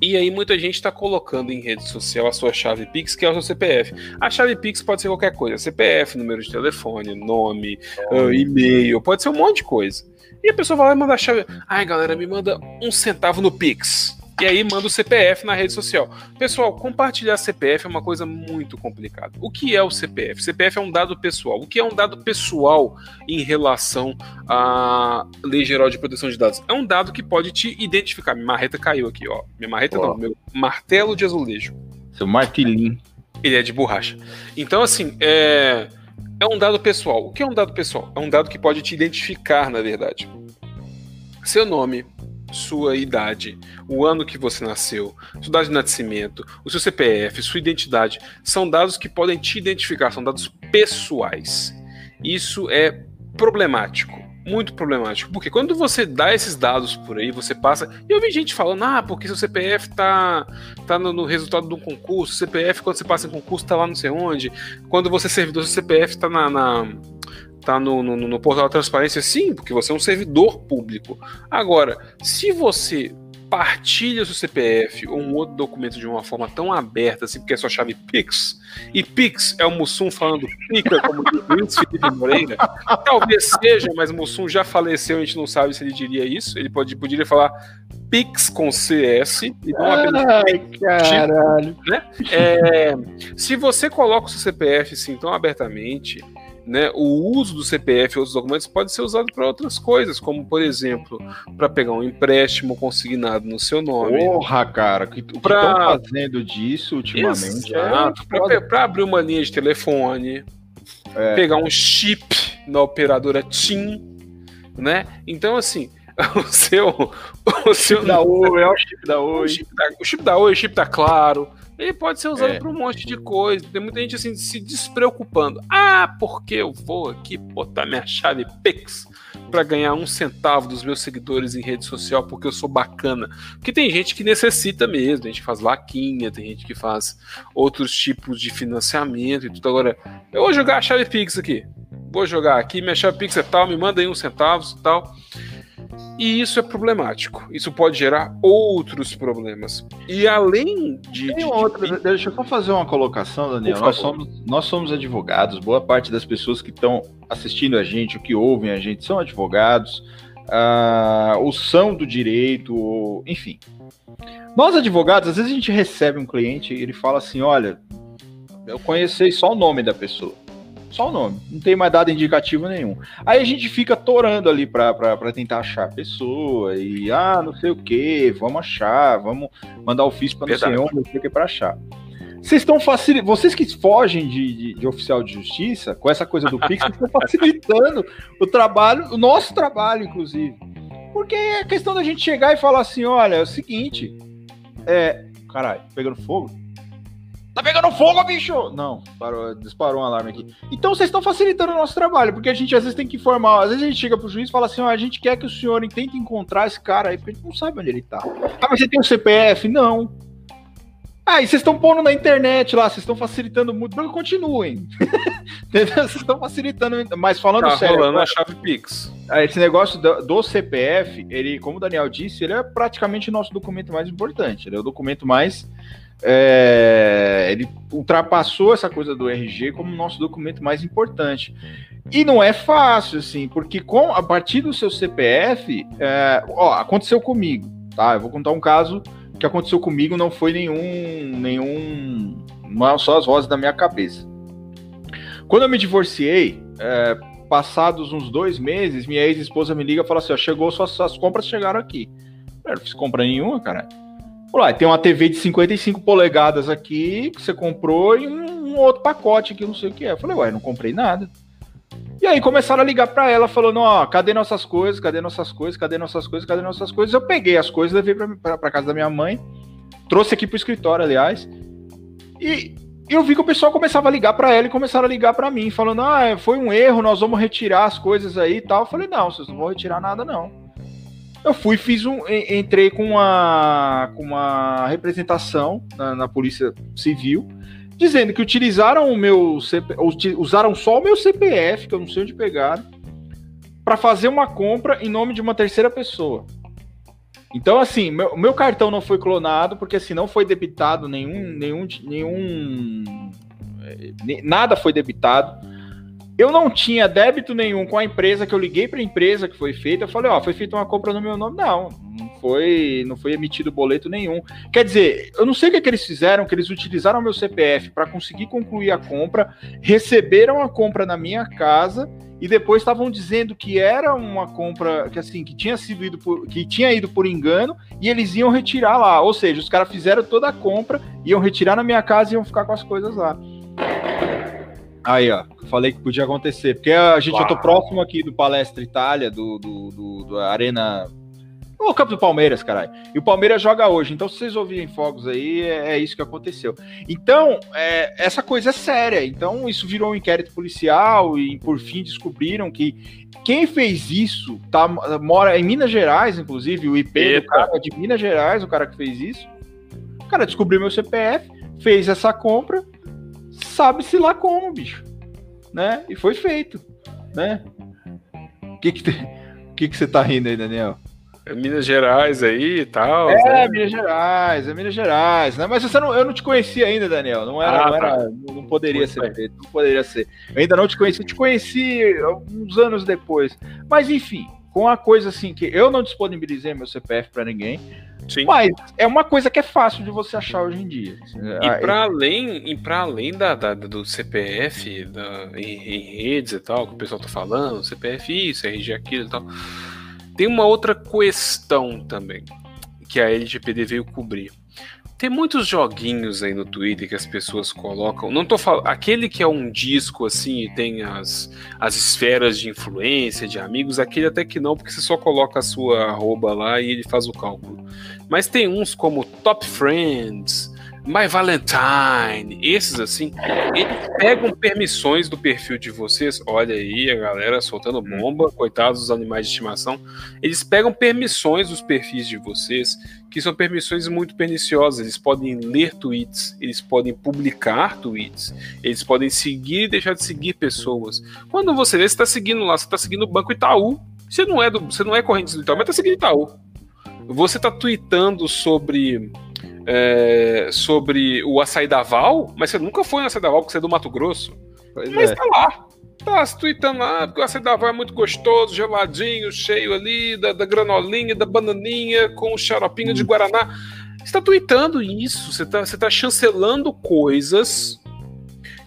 E aí muita gente está colocando em rede social a sua chave Pix, que é o seu CPF. A chave Pix pode ser qualquer coisa, CPF, número de telefone, nome, uh, e-mail, pode ser um monte de coisa. E a pessoa vai lá e manda a chave. Ai, galera, me manda um centavo no Pix e aí manda o CPF na rede social. Pessoal, compartilhar CPF é uma coisa muito complicada. O que é o CPF? CPF é um dado pessoal. O que é um dado pessoal em relação à Lei Geral de Proteção de Dados? É um dado que pode te identificar. Minha marreta caiu aqui, ó. Minha marreta não, meu martelo de azulejo.
Seu martelinho.
Ele é de borracha. Então, assim, é... é um dado pessoal. O que é um dado pessoal? É um dado que pode te identificar, na verdade. Seu nome, sua idade, o ano que você nasceu, sua data de nascimento, o seu CPF, sua identidade, são dados que podem te identificar, são dados pessoais. Isso é problemático, muito problemático, porque quando você dá esses dados por aí, você passa. E eu vi gente falando, ah, porque seu CPF tá, tá no, no resultado de um concurso, CPF, quando você passa em concurso, tá lá não sei onde, quando você é servidor, seu CPF tá na, na tá no, no, no portal da transparência, sim, porque você é um servidor público. Agora, se você partilha seu CPF ou um outro documento de uma forma tão aberta, assim, porque é sua chave Pix, e Pix é o Mussum falando pica, como Luiz Felipe Moreira, talvez seja, mas o Mussum já faleceu, a gente não sabe se ele diria isso, ele pode, poderia falar Pix com CS e não
apenas Ai, caralho.
Né? É, se você coloca o seu CPF assim tão abertamente, né, o uso do CPF e outros documentos pode ser usado para outras coisas, como por exemplo, para pegar um empréstimo consignado no seu nome.
Porra, cara, que, o pra... que estão fazendo disso ultimamente?
É Exato, é para abrir uma linha de telefone, é. pegar um chip na operadora TIM, né? Então, assim, o seu. O seu
chip da Oi, é o chip da Oi. O
chip da, o chip da Oi, o chip da Claro. Ele pode ser usado é. para um monte de coisa. Tem muita gente assim se despreocupando. Ah, porque eu vou aqui botar minha chave Pix para ganhar um centavo dos meus seguidores em rede social porque eu sou bacana. Porque tem gente que necessita mesmo, tem gente que faz laquinha, tem gente que faz outros tipos de financiamento e tudo. Agora, eu vou jogar a chave Pix aqui. Vou jogar aqui, minha chave Pix é tal, me manda aí uns centavos e tal. E isso é problemático. Isso pode gerar outros problemas. E além de.
Tem outra, de... Deixa eu só fazer uma colocação, Daniel. Nós somos, nós somos advogados, boa parte das pessoas que estão assistindo a gente, o que ouvem a gente, são advogados, uh, ou são do direito, enfim. Nós, advogados, às vezes a gente recebe um cliente e ele fala assim: olha, eu conheci só o nome da pessoa. Só o nome. Não tem mais dado indicativo nenhum. Aí a gente fica torando ali pra tentar achar a pessoa. E, ah, não sei o que, vamos achar, vamos mandar ofício não sei onde, não sei o que pra achar. Vocês estão facilitando. Vocês que fogem de, de, de, oficial de justiça, com essa coisa do Pix, estão facilitando o trabalho, o nosso trabalho, inclusive. Porque é questão da gente chegar e falar assim: olha, é o seguinte. É. Caralho, pegando fogo? Tá pegando fogo, bicho! Não, parou, disparou um alarme aqui. Então vocês estão facilitando o nosso trabalho, porque a gente às vezes tem que informar. Às vezes a gente chega pro juiz e fala assim: ó, a gente quer que o senhor tente encontrar esse cara aí, porque a gente não sabe onde ele tá. Ah, mas você tem um CPF? Não. Ah, e vocês estão pondo na internet lá, vocês estão facilitando muito. Não, continuem. Vocês estão facilitando. Mas falando
tá
sério.
rolando a chave Pix.
Ah, esse negócio do, do, CPF, ele, como o Daniel disse, ele é praticamente o nosso documento mais importante. Ele é o documento mais é, ele ultrapassou essa coisa do RG como nosso documento mais importante. E não é fácil, assim, porque com, a partir do seu CPF, é, ó, aconteceu comigo, tá? Eu vou contar um caso que aconteceu comigo, não foi nenhum, nenhum, não só as vozes da minha cabeça. Quando eu me divorciei, é, passados uns dois meses, minha ex-esposa me liga e fala assim: ó, chegou, suas, suas compras chegaram aqui. Eu não fiz compra nenhuma, cara. Olá, tem uma TV de 55 polegadas aqui que você comprou e um, um outro pacote aqui, não sei o que é. Eu falei, ué, não comprei nada. E aí começaram a ligar para ela, falando, ó, cadê nossas coisas, cadê nossas coisas, cadê nossas coisas, cadê nossas coisas? Eu peguei as coisas, levei para casa da minha mãe, trouxe aqui pro escritório, aliás, e eu vi que o pessoal começava a ligar para ela e começaram a ligar para mim, falando, ah, foi um erro, nós vamos retirar as coisas aí e tal. Eu falei, não, vocês não vão retirar nada, não. Eu fui, fiz um, entrei com uma, com uma representação na, na Polícia Civil, dizendo que utilizaram o meu CP, usaram só o meu CPF, que eu não sei onde pegaram, para fazer uma compra em nome de uma terceira pessoa. Então, assim, meu, meu cartão não foi clonado, porque assim, não foi debitado nenhum, nenhum, nenhum, eh, nada foi debitado eu não tinha débito nenhum com a empresa que eu liguei para a empresa que foi feita. Eu falei, ó, foi feita uma compra no meu nome. Não, não foi, não foi emitido boleto nenhum. Quer dizer, eu não sei o que, é que eles fizeram, que eles utilizaram meu CPF para conseguir concluir a compra, receberam a compra na minha casa e depois estavam dizendo que era uma compra que assim que tinha sido ido por, que tinha ido por engano e eles iam retirar lá. Ou seja, os caras fizeram toda a compra, iam retirar na minha casa e iam ficar com as coisas lá. Aí, ó, falei que podia acontecer. Porque a gente, Uau. eu tô próximo aqui do Palestra Itália, do, do, do, do Arena. O campo do Palmeiras, caralho. E o Palmeiras joga hoje. Então, se vocês ouvirem fogos aí, é, é isso que aconteceu. Então, é, essa coisa é séria. Então, isso virou um inquérito policial e, por fim, descobriram que quem fez isso tá, mora em Minas Gerais, inclusive. O IP Eita. do cara de Minas Gerais, o cara que fez isso. O cara descobriu meu CPF, fez essa compra sabe-se lá como, bicho. Né? E foi feito, né? O que que, que que você tá rindo aí, Daniel?
É Minas Gerais aí e tal.
É, né? Minas Gerais, é Minas Gerais. Né? Mas você não, eu não te conhecia ainda, Daniel. Não era, ah, não, era tá. não, poderia ser feito, não poderia ser. Eu ainda não te conheci, te conheci uns anos depois. Mas enfim, com a coisa assim que eu não disponibilizei meu CPF para ninguém. Sim. Mas é uma coisa que é fácil de você achar hoje em dia.
E para além, e para além da, da, do CPF, da, em, em, redes e tal, que o pessoal tá falando, CPF isso, RG aquilo e tal. Tem uma outra questão também que a LGPD veio cobrir. Tem muitos joguinhos aí no Twitter que as pessoas colocam. Não tô falando. Aquele que é um disco assim e tem as, as esferas de influência, de amigos, aquele até que não, porque você só coloca a sua arroba lá e ele faz o cálculo. Mas tem uns como Top Friends, My Valentine, esses assim, eles pegam permissões do perfil de vocês. Olha aí a galera soltando bomba, coitados dos animais de estimação. Eles pegam permissões dos perfis de vocês, que são permissões muito perniciosas. Eles podem ler tweets, eles podem publicar tweets, eles podem seguir e deixar de seguir pessoas. Quando você vê, você está seguindo lá, você está seguindo o Banco Itaú. Você não é do, você não é corrente do Itaú, mas está seguindo Itaú. Você está tweetando sobre é, sobre o açaí da Val, mas você nunca foi no açaí da Val porque você é do Mato Grosso. Pois mas é. tá lá. Tá se tweetando lá, porque o açaí da Val é muito gostoso, geladinho, cheio ali, da, da granolinha, da bananinha, com o xaropinho hum. de Guaraná. Você tá tweetando isso, você tá, você tá chancelando coisas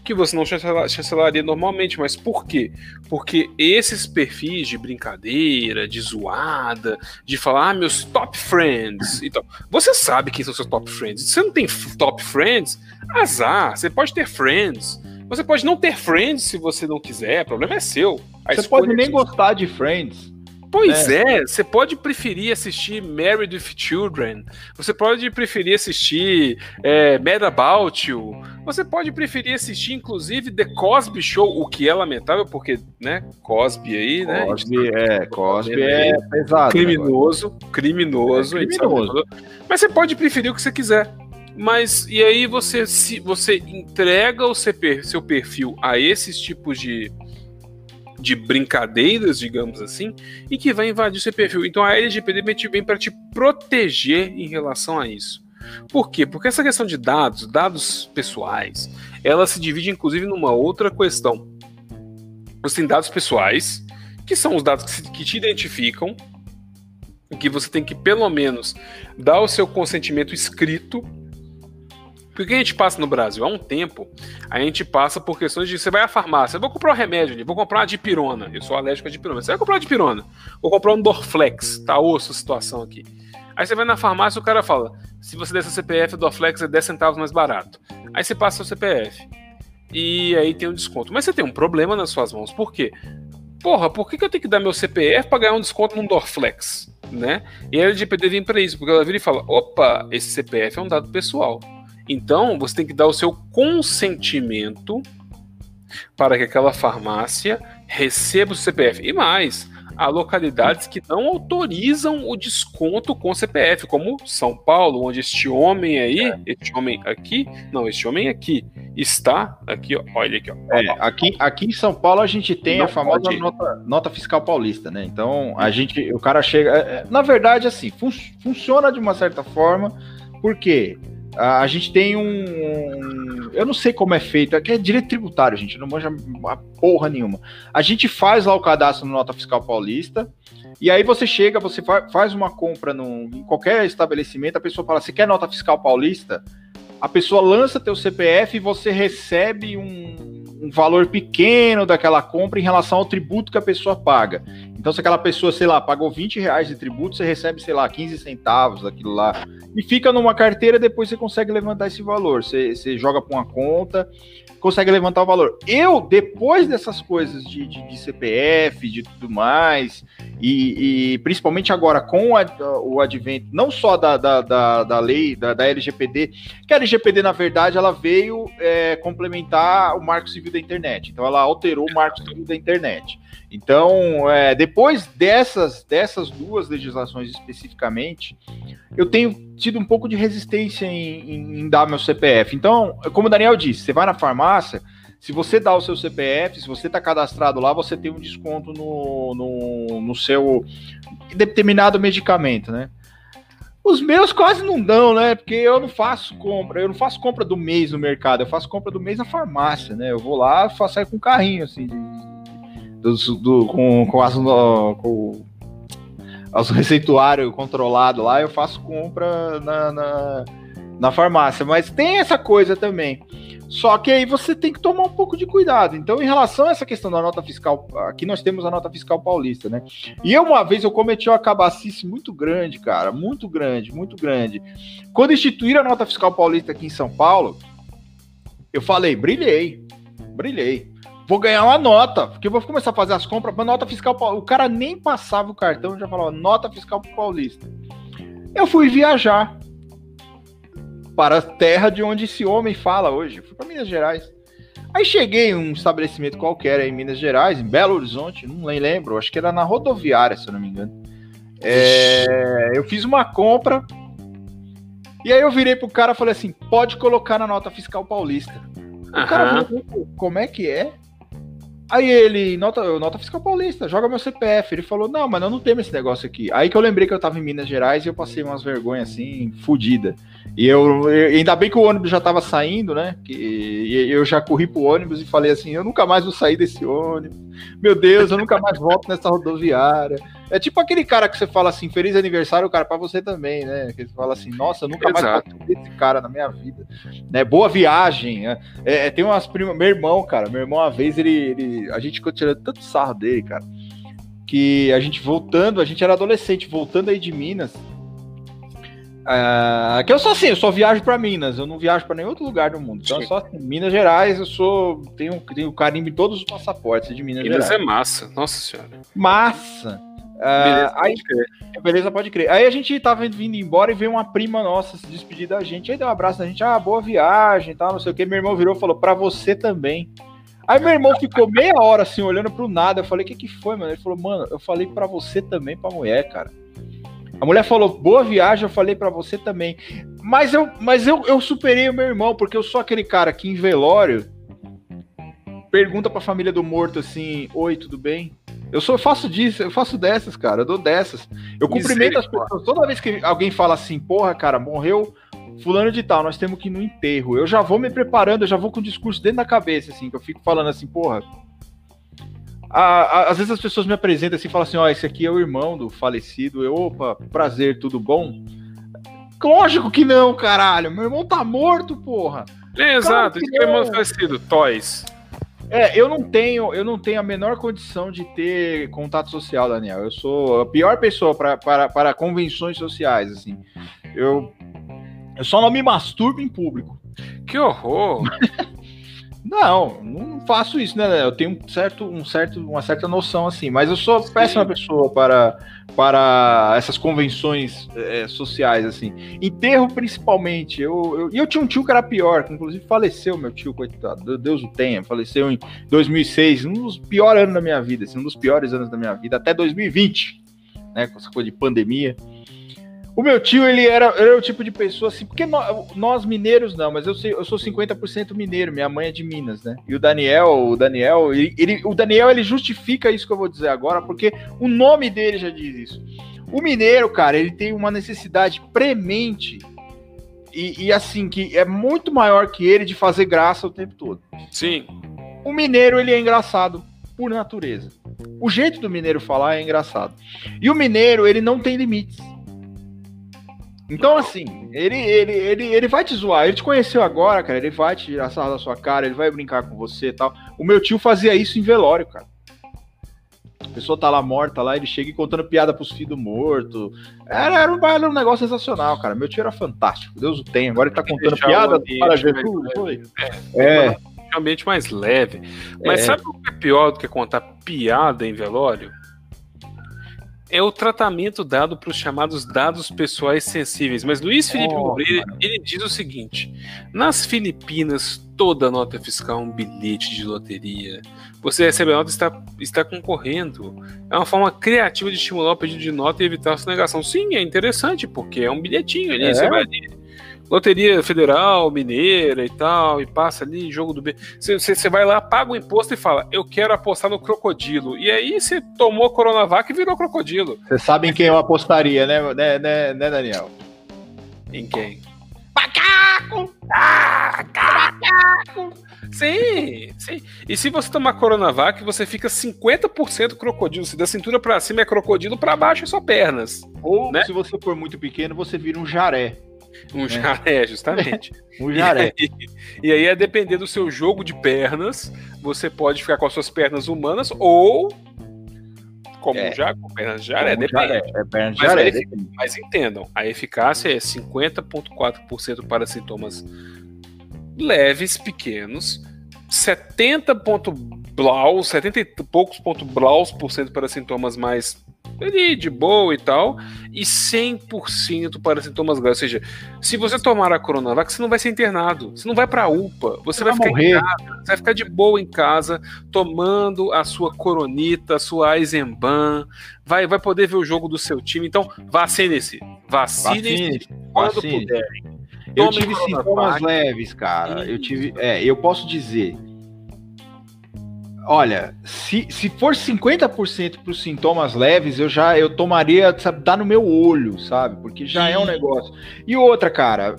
que você não chancelaria normalmente. Mas por quê? Porque esses perfis de brincadeira, de zoada, de falar, ah, meus top friends. Então, você sabe quem são seus top friends. Se você não tem top friends, azar. Você pode ter friends. Você pode não ter friends se você não quiser. O problema é seu.
A você pode nem gostar de friends.
Pois é. é. você pode preferir assistir Married with Children, você pode preferir assistir é, Mad About You, você pode preferir assistir, inclusive, The Cosby Show, o que é lamentável, porque, né, Cosby aí,
né? Cosby, é, Cosby é pesado.
Criminoso, criminoso, é criminoso. Mas você pode preferir o que você quiser. Mas, e aí você, se, você entrega o seu perfil a esses tipos de de brincadeiras, digamos assim, e que vai invadir seu perfil. Então a LGPD vem para te proteger em relação a isso. Por quê? Porque essa questão de dados, dados pessoais, ela se divide inclusive numa outra questão. Você tem dados pessoais, que são os dados que, se, que te identificam, que você tem que pelo menos dar o seu consentimento escrito porque o que a gente passa no Brasil? Há um tempo, a gente passa por questões de você vai à farmácia, eu vou comprar um remédio ali, vou comprar uma dipirona. Eu sou alérgico a dipirona. Você vai comprar uma dipirona. Vou comprar um Dorflex. Tá osso a situação aqui. Aí você vai na farmácia e o cara fala: se você der seu CPF, o Dorflex é 10 centavos mais barato. Aí você passa seu CPF. E aí tem um desconto. Mas você tem um problema nas suas mãos. Por quê? Porra, por que, eu tenho que dar meu CPF para ganhar um desconto num Dorflex? Né? E a LGPD vem para isso, porque ela vira e fala: opa, esse CPF é um dado pessoal. Então, você tem que dar o seu consentimento para que aquela farmácia receba o CPF. E mais, há localidades que não autorizam o desconto com CPF, como São Paulo, onde este homem aí, é. este homem aqui, não, este homem aqui, está aqui, ó, olha aqui, ó.
É, aqui, aqui em São Paulo a gente tem não a famosa nota, nota, fiscal paulista, né? Então a gente, o cara chega, é, é, na verdade, assim, fun funciona de uma certa forma, porque a gente tem um. Eu não sei como é feito, aqui é direito tributário, gente, não manja uma porra nenhuma. A gente faz lá o cadastro no Nota Fiscal Paulista, e aí você chega, você faz uma compra num, em qualquer estabelecimento, a pessoa fala: você quer nota fiscal paulista? A pessoa lança teu CPF e você recebe um, um valor pequeno daquela compra em relação ao tributo que a pessoa paga. Então, se aquela pessoa, sei lá, pagou 20 reais de tributo, você recebe, sei lá, 15 centavos daquilo lá. E fica numa carteira, depois você consegue levantar esse valor. Você, você joga para uma conta consegue levantar o valor. Eu, depois dessas coisas de, de, de CPF, de tudo mais, e, e principalmente agora com a, o advento, não só da, da, da, da lei, da, da, LGPD, que a LGPD, na verdade, ela veio é, complementar o Marco Civil da Internet. Então, ela alterou o Marco Civil da Internet. Então, é, depois dessas, dessas duas legislações especificamente, eu tenho tido um pouco de resistência em, em, em dar meu CPF. Então, como o Daniel disse, você vai na farmácia, Se você dá o seu CPF, se você está cadastrado lá, você tem um desconto no, no, no seu determinado medicamento, né? Os meus quase não dão, né? Porque eu não faço compra, eu não faço compra do mês no mercado, eu faço compra do mês na farmácia, né? Eu vou lá, faço sair com carrinho, assim, do, do, com, com, as, com os receituário controlado lá, eu faço compra na, na, na farmácia. Mas tem essa coisa também. Só que aí você tem que tomar um pouco de cuidado. Então, em relação a essa questão da nota fiscal, aqui nós temos a nota fiscal paulista, né? E eu, uma vez, eu cometi uma cabacice muito grande, cara. Muito grande, muito grande. Quando instituíram a nota fiscal paulista aqui em São Paulo, eu falei, brilhei, brilhei. Vou ganhar uma nota, porque eu vou começar a fazer as compras para nota fiscal paulista. O cara nem passava o cartão, já falava nota fiscal paulista. Eu fui viajar para a terra de onde esse homem fala hoje. Fui para Minas Gerais. Aí cheguei em um estabelecimento qualquer em Minas Gerais, em Belo Horizonte, não lembro, acho que era na rodoviária, se eu não me engano. É, eu fiz uma compra e aí eu virei pro cara e falei assim: pode colocar na nota fiscal paulista. O cara falou, como é que é? Aí ele, nota, nota fiscal paulista, joga meu CPF. Ele falou, não, mas eu não tenho esse negócio aqui. Aí que eu lembrei que eu tava em Minas Gerais e eu passei umas vergonhas assim, fodida. E eu, ainda bem que o ônibus já tava saindo, né? Que, eu já corri pro ônibus e falei assim, eu nunca mais vou sair desse ônibus. Meu Deus, eu nunca mais volto nessa rodoviária. É tipo aquele cara que você fala assim, feliz aniversário, cara, para você também, né? Que você fala assim, nossa, eu nunca Exato. mais vou esse cara na minha vida. Né? Boa viagem. É, é, tem umas primas. Meu irmão, cara, meu irmão, uma vez, ele. ele a gente ficou tirando tanto sarro dele, cara. Que a gente voltando, a gente era adolescente, voltando aí de Minas. Uh, que eu sou assim, eu só viajo para Minas, eu não viajo para nenhum outro lugar do mundo. Então, só assim, Minas Gerais, eu sou. Tenho, tenho carimbo em todos os passaportes de Minas, Minas
Gerais. Minas é massa, nossa senhora.
Massa! beleza, uh, aí, pode crer. beleza, pode crer. Aí a gente tava vindo embora e veio uma prima nossa se despedir da gente. Aí deu um abraço na gente, ah, boa viagem tal, não sei o que. Meu irmão virou e falou, pra você também. Aí meu irmão ficou meia hora assim, olhando pro nada. Eu falei, o que que foi, mano? Ele falou, mano, eu falei pra você também, pra mulher, cara. A mulher falou, boa viagem, eu falei para você também. Mas eu, mas eu, eu superei o meu irmão, porque eu sou aquele cara que em velório pergunta pra família do morto assim, oi, tudo bem? Eu sou, eu faço disso, eu faço dessas, cara, eu dou dessas. Eu cumprimento as pessoas. Toda vez que alguém fala assim, porra, cara, morreu fulano de tal, nós temos que ir no enterro. Eu já vou me preparando, eu já vou com o discurso dentro da cabeça, assim, que eu fico falando assim, porra. A, a, às vezes as pessoas me apresentam assim e falam assim, ó, oh, esse aqui é o irmão do falecido. Eu, opa, prazer, tudo bom? Lógico que não, caralho. Meu irmão tá morto, porra.
É, exato, esse é o irmão falecido, Toys.
É, eu não tenho, eu não tenho a menor condição de ter contato social, Daniel. Eu sou a pior pessoa para convenções sociais, assim. Eu, eu só não me masturbo em público.
Que horror!
Não, não faço isso, né? Eu tenho um certo, um certo, uma certa noção assim, mas eu sou Sim. péssima pessoa para, para essas convenções é, sociais assim. Enterro principalmente. Eu, eu, e eu tinha um tio que era pior, que inclusive faleceu, meu tio, coitado, Deus o tenha, faleceu em 2006, um dos piores anos da minha vida, assim, um dos piores anos da minha vida, até 2020, né? Com essa coisa de pandemia. O meu tio, ele era, era o tipo de pessoa assim, porque nós, nós mineiros não, mas eu, sei, eu sou 50% mineiro, minha mãe é de Minas, né? E o Daniel, o Daniel, ele, ele, o Daniel, ele justifica isso que eu vou dizer agora, porque o nome dele já diz isso. O mineiro, cara, ele tem uma necessidade premente e, e assim, que é muito maior que ele de fazer graça o tempo todo.
Sim.
O mineiro, ele é engraçado por natureza. O jeito do mineiro falar é engraçado. E o mineiro, ele não tem limites. Então, assim, ele, ele, ele, ele vai te zoar. Ele te conheceu agora, cara. Ele vai te sarro da sua cara, ele vai brincar com você e tal. O meu tio fazia isso em velório, cara. A pessoa tá lá morta lá, ele chega e contando piada pros filhos morto. Era, era, um, era um negócio sensacional, cara. Meu tio era fantástico. Deus o tem. Agora ele tá contando piada para Jesus. Foi.
É. é. Realmente mais leve. Mas é. sabe o que é pior do que contar piada em velório? É o tratamento dado para os chamados dados pessoais sensíveis. Mas Luiz Felipe oh, Moreira, ele diz o seguinte: nas Filipinas, toda nota fiscal é um bilhete de loteria. Você recebe a nota e está, está concorrendo. É uma forma criativa de estimular o pedido de nota e evitar a sonegação. Sim, é interessante, porque é um bilhetinho ali. É? Você vai ali, Loteria Federal, Mineira e tal, e passa ali, jogo do B. Você vai lá, paga o imposto e fala, eu quero apostar no crocodilo. E aí você tomou Coronavac e virou crocodilo.
Você sabe em quem eu apostaria, né, né, né, né Daniel?
Em quem? Macaco! Ah, macaco! Sim, sim. E se você tomar Coronavac, você fica 50% crocodilo. Se da cintura para cima é crocodilo, para baixo é só pernas.
Ou né? se você for muito pequeno, você vira um jaré.
Um é. jaré, justamente.
um jaré.
E aí, e aí, a depender do seu jogo de pernas, você pode ficar com as suas pernas humanas ou como é. já, com pernas de jaré, depende. Jaré. É perna de mas, jaré, mas entendam, a eficácia é 50,4% para sintomas leves, pequenos, 70 ponto blau, 70 e poucos ponto blaus por cento para sintomas mais ali, de boa e tal, e 100% para sintomas graves. Ou seja, se você tomar a Coronavac, você não vai ser internado, você não vai para a UPA, você, você vai, vai ficar morrer. em casa, você vai ficar de boa em casa, tomando a sua coronita, a sua Eisenbahn, vai, vai poder ver o jogo do seu time. Então, vacine-se. Vacine-se quando vacine. puderem.
Eu tive sintomas leves, cara. Eu tive. É, eu posso dizer. Olha, se, se for 50% para os sintomas leves, eu já eu tomaria, sabe, dar no meu olho, sabe? Porque já Sim. é um negócio. E outra, cara,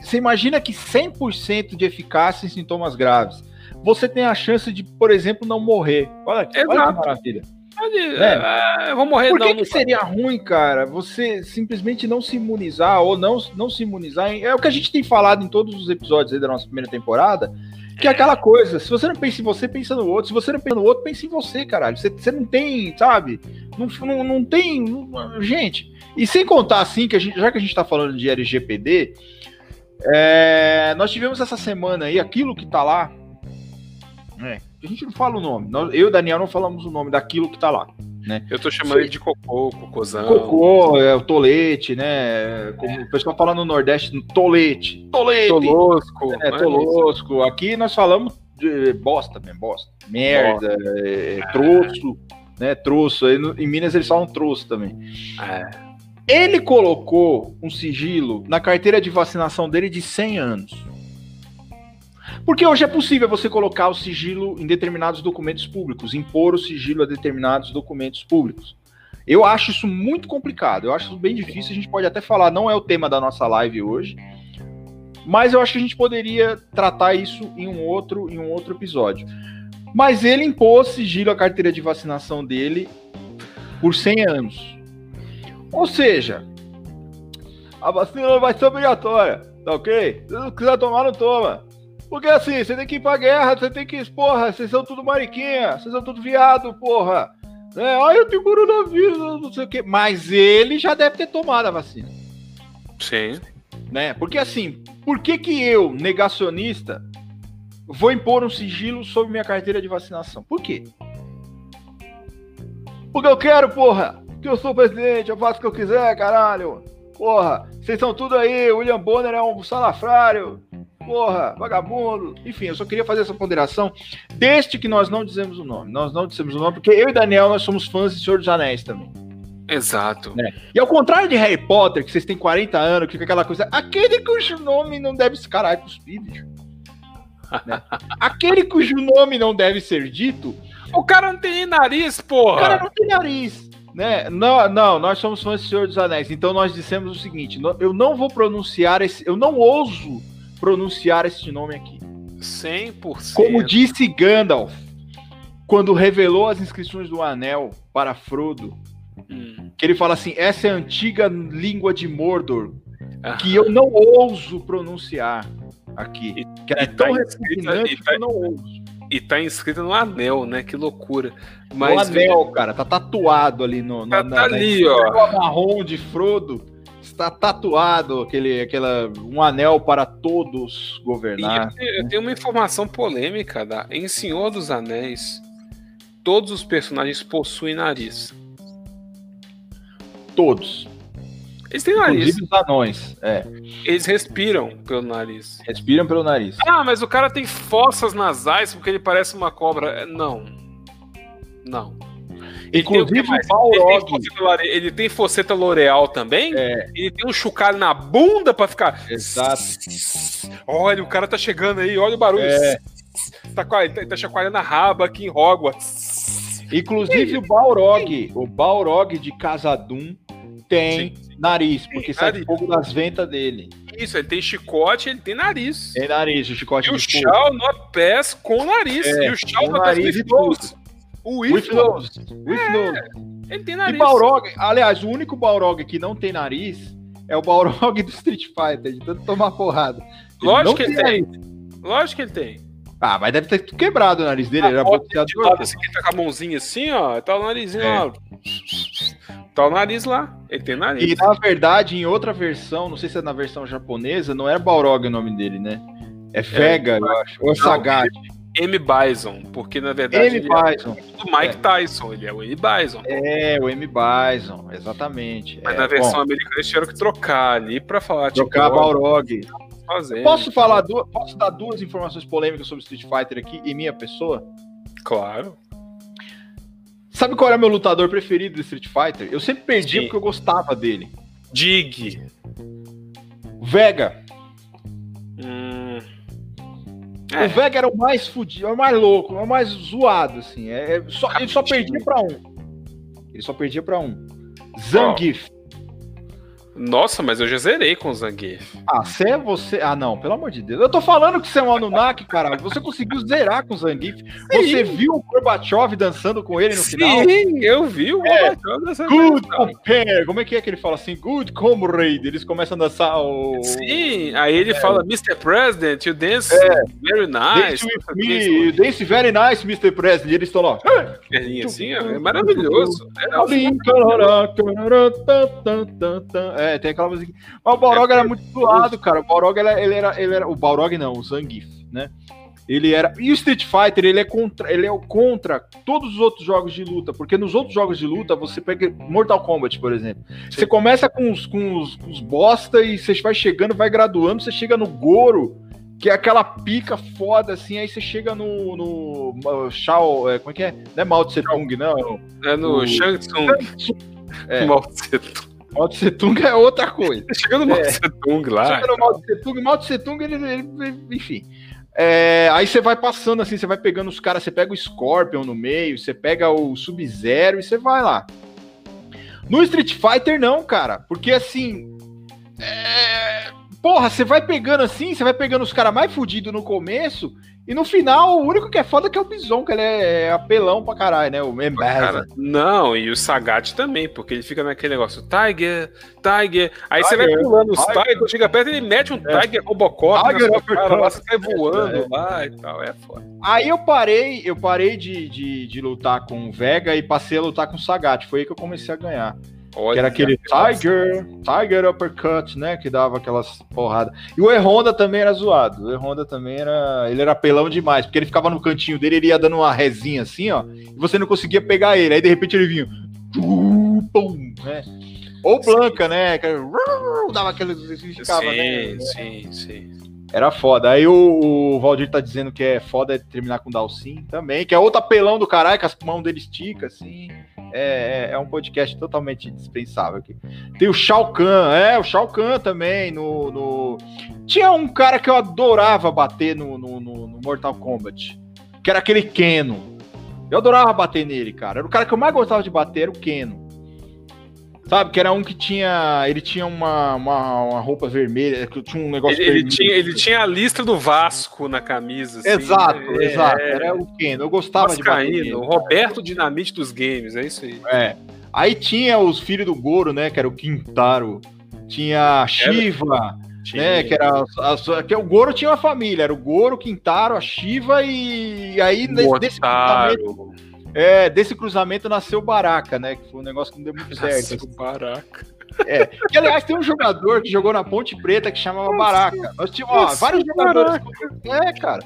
você imagina que 100% de eficácia em sintomas graves. Você tem a chance de, por exemplo, não morrer. Olha, olha que maravilha.
É. É, vou morrer
Por que, não, que seria ruim, cara, você simplesmente não se imunizar ou não, não se imunizar? É o que a gente tem falado em todos os episódios da nossa primeira temporada, que é aquela coisa, se você não pensa em você, pensa no outro. Se você não pensa no outro, pensa em você, caralho. Você, você não tem, sabe? Não, não, não tem. Não, gente, e sem contar assim, que gente, já que a gente tá falando de LGPD, é, nós tivemos essa semana aí aquilo que tá lá. É, a gente não fala o nome. eu e Daniel não falamos o nome daquilo que tá lá. Né?
Eu tô chamando ele de cocô, cocôzão.
Cocô, é o tolete, né? Como é. o pessoal fala no Nordeste, tolete. Tolete.
Tolosco.
É, tolosco. Aqui nós falamos de bosta mesmo, bosta. Merda, bosta. É, troço, né? Troço. Aí no, em Minas eles falam troço também. É. Ele colocou um sigilo na carteira de vacinação dele de 100 anos. Porque hoje é possível você colocar o sigilo em determinados documentos públicos, impor o sigilo a determinados documentos públicos. Eu acho isso muito complicado, eu acho isso bem difícil. A gente pode até falar, não é o tema da nossa live hoje, mas eu acho que a gente poderia tratar isso em um outro, em um outro episódio. Mas ele impôs sigilo à carteira de vacinação dele por 100 anos. Ou seja, a vacina vai ser obrigatória, tá ok? Se não quiser tomar, não toma. Porque assim, você tem que ir pra guerra, você tem que. Porra, vocês são tudo mariquinha, vocês são tudo viado, porra. É, ai, eu tenho coronavírus, não sei o quê. Mas ele já deve ter tomado a vacina.
Sim.
Né? Porque assim, por que que eu, negacionista, vou impor um sigilo sobre minha carteira de vacinação? Por quê? Porque eu quero, porra! Que eu sou presidente, eu faço o que eu quiser, caralho! Porra, vocês são tudo aí, William Bonner é um salafrário, porra, vagabundo. Enfim, eu só queria fazer essa ponderação, desde que nós não dizemos o nome. Nós não dissemos o nome, porque eu e Daniel, nós somos fãs de Senhor dos Anéis também.
Exato.
Né? E ao contrário de Harry Potter, que vocês têm 40 anos, que fica aquela coisa, aquele cujo nome não deve ser. Caralho, cuspir, bicho. né? Aquele cujo nome não deve ser dito.
O cara não tem nariz, porra.
O cara não tem nariz. Né? Não, não, nós somos fãs do Senhor dos Anéis. Então nós dissemos o seguinte: eu não vou pronunciar esse. Eu não ouso pronunciar este nome aqui.
100%.
Como disse Gandalf, quando revelou as inscrições do anel para Frodo, hum. que ele fala assim: essa é a antiga língua de Mordor, ah. que eu não ouso pronunciar aqui. E, que é tão tá repugnante
que eu não ouso. E tá inscrito no anel, né? Que loucura.
Mas, no anel, cara, tá tatuado ali no,
tá, na, tá ali, na, ó.
marrom de Frodo está tatuado aquele, aquela, um anel para todos governar.
Eu, eu tenho uma informação polêmica da, em Senhor dos Anéis. Todos os personagens possuem nariz.
Todos.
Eles têm nariz. Inclusive
os anões, é.
Eles respiram pelo nariz.
Respiram pelo nariz.
Ah, mas o cara tem fossas nasais porque ele parece uma cobra. Não. Não.
Inclusive
o
o Balrog.
Ele tem foceta L'Oreal também.
É.
Ele tem um chocalho na bunda pra ficar.
Exato.
Olha, o cara tá chegando aí, olha o barulho.
É.
Tá, tá, tá chacoalhando a raba aqui em Hogwarts.
Inclusive o Balrog, o Balrog de Casadum tem nariz, porque sai
nariz.
fogo das ventas dele.
Isso, ele tem chicote, ele tem nariz.
Tem nariz, o chicote
E o. Shao no pés com nariz.
É,
e o Shao no pés
nariz
with
e
nose. O
With nose. With nose.
Ele tem
E
nariz.
Balrog, aliás, o único Balrog que não tem nariz é o Balrog do Street Fighter, de tanto tomar porrada.
Lógico
não
que ele tem. Lógico que ele tem.
Ah, mas deve ter quebrado o nariz dele, ele era boxeador.
assim, ele tá com a mãozinha assim, ó. Tá o narizinho,
É.
ó. Tá o nariz lá. Ele tem nariz.
E na verdade, em outra versão, não sei se é na versão japonesa, não é Balrog o nome dele, né? É Vega, eu acho. Ou é Sagat.
M. Bison, porque na verdade
M.
é
Bison.
do Mike Tyson, ele é o M. Bison.
É, o M. Bison, exatamente.
Mas
É,
na versão
bom,
americana eles tiveram que trocar ali pra falar,
trocar
tipo,
Balrog.
fazendo.
Posso falar duas, posso dar duas informações polêmicas sobre Street Fighter aqui em minha pessoa?
Claro.
Sabe qual era meu lutador preferido do Street Fighter? Eu sempre perdia
Sim.
porque eu gostava dele.
Dig.
Vega.
Hum,
O Vega era o mais fudido, era o mais louco, era o mais zoado, assim. É, é só- ele só perdia pra um. Ele só perdia pra um. Zangief.
Nossa, mas eu já zerei com o Zangief.
Ah, você é você. Ah, não, pelo amor de Deus. Eu tô falando que você é um Anunnaki, caralho. Você conseguiu zerar com o Zangief. Você viu o Gorbachev dançando com ele no final?
Sim, eu vi o
É.
Gorbachev dessa
Good
vez.
compare. Como é que é que ele fala assim? Good comrade. Eles começam a dançar o.
Sim, aí ele fala, Mr. President, you dance very
Dance
nice.
with me. Dance very nice, Mr. President. E eles estão lá.
Perninha assim, é maravilhoso.
É, tem aquela música. Mas o Balrog era muito zoado, cara. O Balrog ele, ele era, ele era. O Balrog não, o Zangief, né? Ele era. E o Street Fighter, ele é contra. Ele é contra todos os outros jogos de luta. Porque nos outros jogos de luta, você pega. Mortal Kombat, por exemplo. Você começa com os, com os, com os bosta e você vai chegando, vai graduando, você chega no Goro. Que é aquela pica foda, assim, aí você chega no. no uh, Shao. é, como é que é? Não é Mao Tse Tung, não.
É no
O-
Shang Tsung.
É.
Mao Tse Tung.
Mao Tse Tung é outra coisa.
Chega no Mao
É.
Tse Tung lá.
Chega no Mao Tse Tung, Mao Tse Tung, ele, ele- ele- enfim. É, aí você vai passando assim, você vai pegando os caras, você pega o Scorpion no meio, você pega o Sub-Zero e você vai lá. No Street Fighter, não, cara. Porque assim. é, Porra, você vai pegando assim, você vai pegando os caras mais fudidos no começo, e no final, o único que é foda é que é o Bison, que ele é apelão pra caralho, né? O Membeza.
Não, e o Sagat também, porque ele fica naquele negócio, Tiger, Tiger. Aí você vai
Tiger,
pulando os
Tiger.
Tiger, chega perto ele mete um
É.
Tiger Robocop
Tiger
na cara, lá,
uppercut.
você sai voando
É.
lá e tal, é foda.
Aí eu parei, eu parei de, de, de lutar com o Vega e passei a lutar com o Sagat. Foi aí que eu comecei a ganhar.
Olha,
que era aquele Tiger, Tiger Uppercut, né? Que dava aquelas porradas. E o E-Honda também era zoado. O E-Honda também era. Ele era pelão demais, porque ele ficava no cantinho dele, ele ia dando uma resinha assim, ó, e você não conseguia pegar ele. Aí de repente ele vinha. Pum, né? Ou Blanca, né? que Dava aquele. Ficava, né?
Sim, sim, sim.
Era foda. Aí o, o Valdir tá dizendo que é foda terminar com Dalcin também, que é outro apelão do caralho, que as mãos dele esticam, assim. É, é, é um podcast totalmente dispensável aqui. Tem o Shao Kahn, é, o Shao Kahn também. No, no- Tinha um cara que eu adorava bater no, no, no- no Mortal Kombat, que era aquele Keno. Eu adorava bater nele, cara. Era o cara que eu mais gostava de bater, era o Keno. Sabe, que era um que tinha. Ele tinha uma, uma, uma roupa vermelha, que tinha um negócio
Ele, ele tinha, ele tinha a lista do Vasco na camisa. assim,
Exato,
é,
exato. Era o Keno. Eu gostava de bater
o Roberto Dinamite dos games, é isso aí.
É. Aí tinha os filhos do Goro, né? Que era o Quintaro. Tinha a Shiva, né? Que era. as- as- que o Goro tinha uma família. Era o Goro, o Quintaro, a Shiva e, aí nesse-
Motaro.
É, desse cruzamento nasceu o Baraka, né? Que foi um negócio que não deu muito certo.
Nossa, Baraca.
Que, aliás, tem um jogador que jogou na Ponte Preta que chamava Baraka. Nós tínhamos ó,
Nossa,
vários jogadores. É, cara.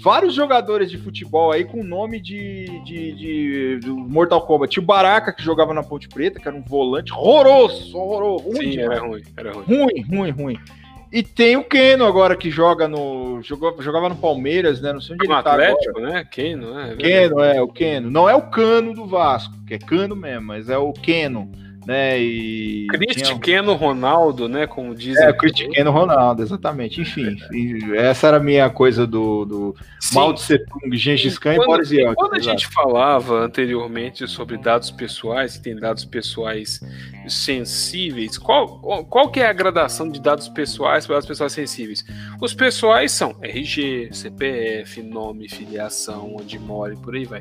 Vários jogadores de futebol aí com nome de, de, de- do Mortal Kombat. Tinha o Baraka que jogava na Ponte Preta, que era um volante horroroso, horroroso. Ruim,
Sim, era ruim, era ruim.
ruim, ruim, ruim. E tem o Keno agora que joga no. Jogou, jogava no Palmeiras, né? Não sei onde
no
ele tá
Atlético,
agora.
né? Keno, né?
Keno, é, o Keno. Não é o Cano do Vasco, que é Cano mesmo, mas é o Keno, né? E.
Cristiano Ronaldo, né? Como dizem.
É, o Cristiano Ronaldo, exatamente. Enfim, essa era a minha coisa do, do Mao Tse Tung, Gengis Khan e Boris Yeltsin.
Quando a gente falava anteriormente sobre dados pessoais, que tem dados pessoais sensíveis, qual, qual que é a gradação de dados pessoais para dados pessoais sensíveis? Os pessoais são RG, CPF, nome, filiação, onde mora e por aí vai.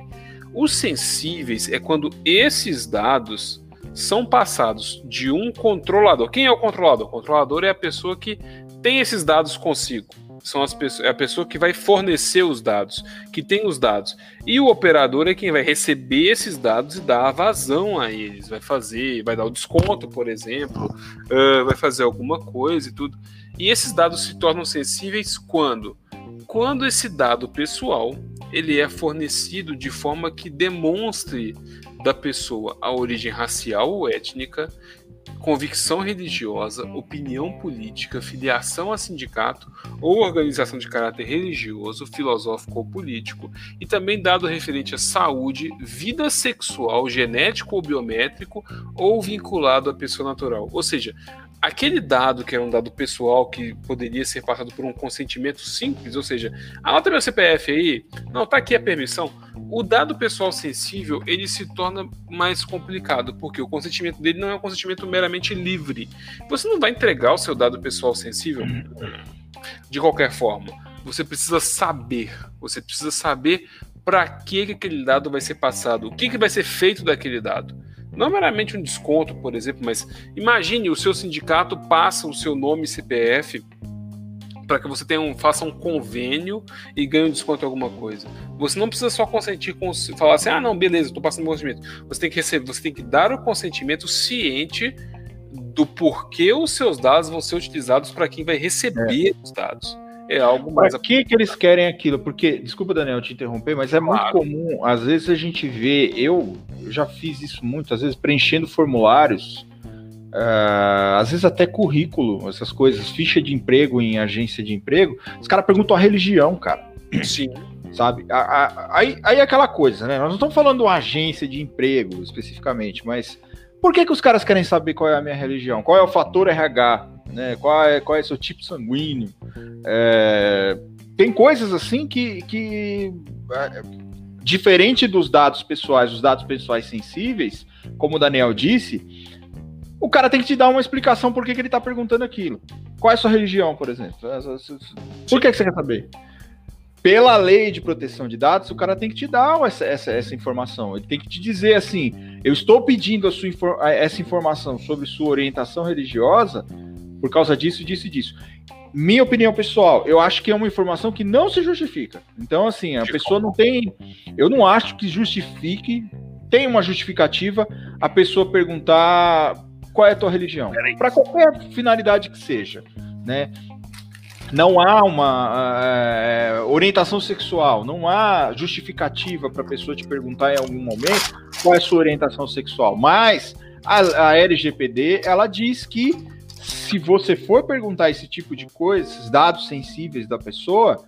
Os sensíveis é quando esses dados são passados de um controlador. Quem é o controlador? O controlador é a pessoa que tem esses dados consigo. São as pessoas, é a pessoa que vai fornecer os dados, que tem os dados. E o operador é quem vai receber esses dados e dar a vazão a eles. Vai fazer, vai dar o desconto, por exemplo, uh, vai fazer alguma coisa e tudo. E esses dados se tornam sensíveis quando? Quando esse dado pessoal ele é fornecido de forma que demonstre da pessoa a origem racial ou étnica, convicção religiosa, opinião política, filiação a sindicato ou organização de caráter religioso, filosófico ou político, e também dado referente à saúde, vida sexual, genético ou biométrico, ou vinculado à pessoa natural. Ou seja, aquele dado que era um dado pessoal que poderia ser passado por um consentimento simples, ou seja, anota meu CPF aí, não, tá aqui a permissão. O dado pessoal sensível ele se torna mais complicado, porque o consentimento dele não é um consentimento meramente livre. Você não vai entregar o seu dado pessoal sensível de qualquer forma. Você precisa saber, você precisa saber para que aquele dado vai ser passado, o que, que vai ser feito daquele dado. Não meramente um desconto, por exemplo, mas imagine o seu sindicato passa o seu nome e CPF para que você tenha um, faça um convênio e ganhe um desconto em alguma coisa. Você não precisa só consentir com falar assim, ah, não, beleza, estou passando o consentimento. Você tem que receber, você tem que dar o consentimento ciente do porquê os seus dados vão ser utilizados para quem vai receber é. os dados é algo mais.
Por que, que eles querem aquilo? Porque, desculpa, Daniel, te interromper, mas é claro. muito comum, às vezes a gente vê, eu, eu já fiz isso muito, às vezes preenchendo formulários, uh, às vezes até currículo, essas coisas, ficha de emprego em agência de emprego, os caras perguntam a religião, cara.
Sim.
Sabe? Aí, aí é aquela coisa, né? Nós não estamos falando de agência de emprego especificamente, mas por que, que os caras querem saber qual é a minha religião? Qual é o fator RH? Né? Qual, é, qual é o seu tipo sanguíneo? É, tem coisas assim que, que é, diferente dos dados pessoais, os dados pessoais sensíveis, como o Daniel disse, o cara tem que te dar uma explicação por que, que ele está perguntando aquilo. Qual é a sua religião, por exemplo? Por que, que você quer saber? pela lei de proteção de dados, o cara tem que te dar essa, essa, essa informação. Ele tem que te dizer assim: eu estou pedindo sua, essa informação sobre sua orientação religiosa por causa disso, disso e disso. Minha opinião pessoal, eu acho que é uma informação que não se justifica. Então, assim, a pessoa não tem. Eu não acho que justifique, tem uma justificativa a pessoa perguntar qual é a tua religião. Para qualquer finalidade que seja. Né? não há uma é, orientação sexual, não há justificativa para a pessoa te perguntar em algum momento qual é a sua orientação sexual. Mas a, a LGPD ela diz que se você for perguntar esse tipo de coisa, esses dados sensíveis da pessoa,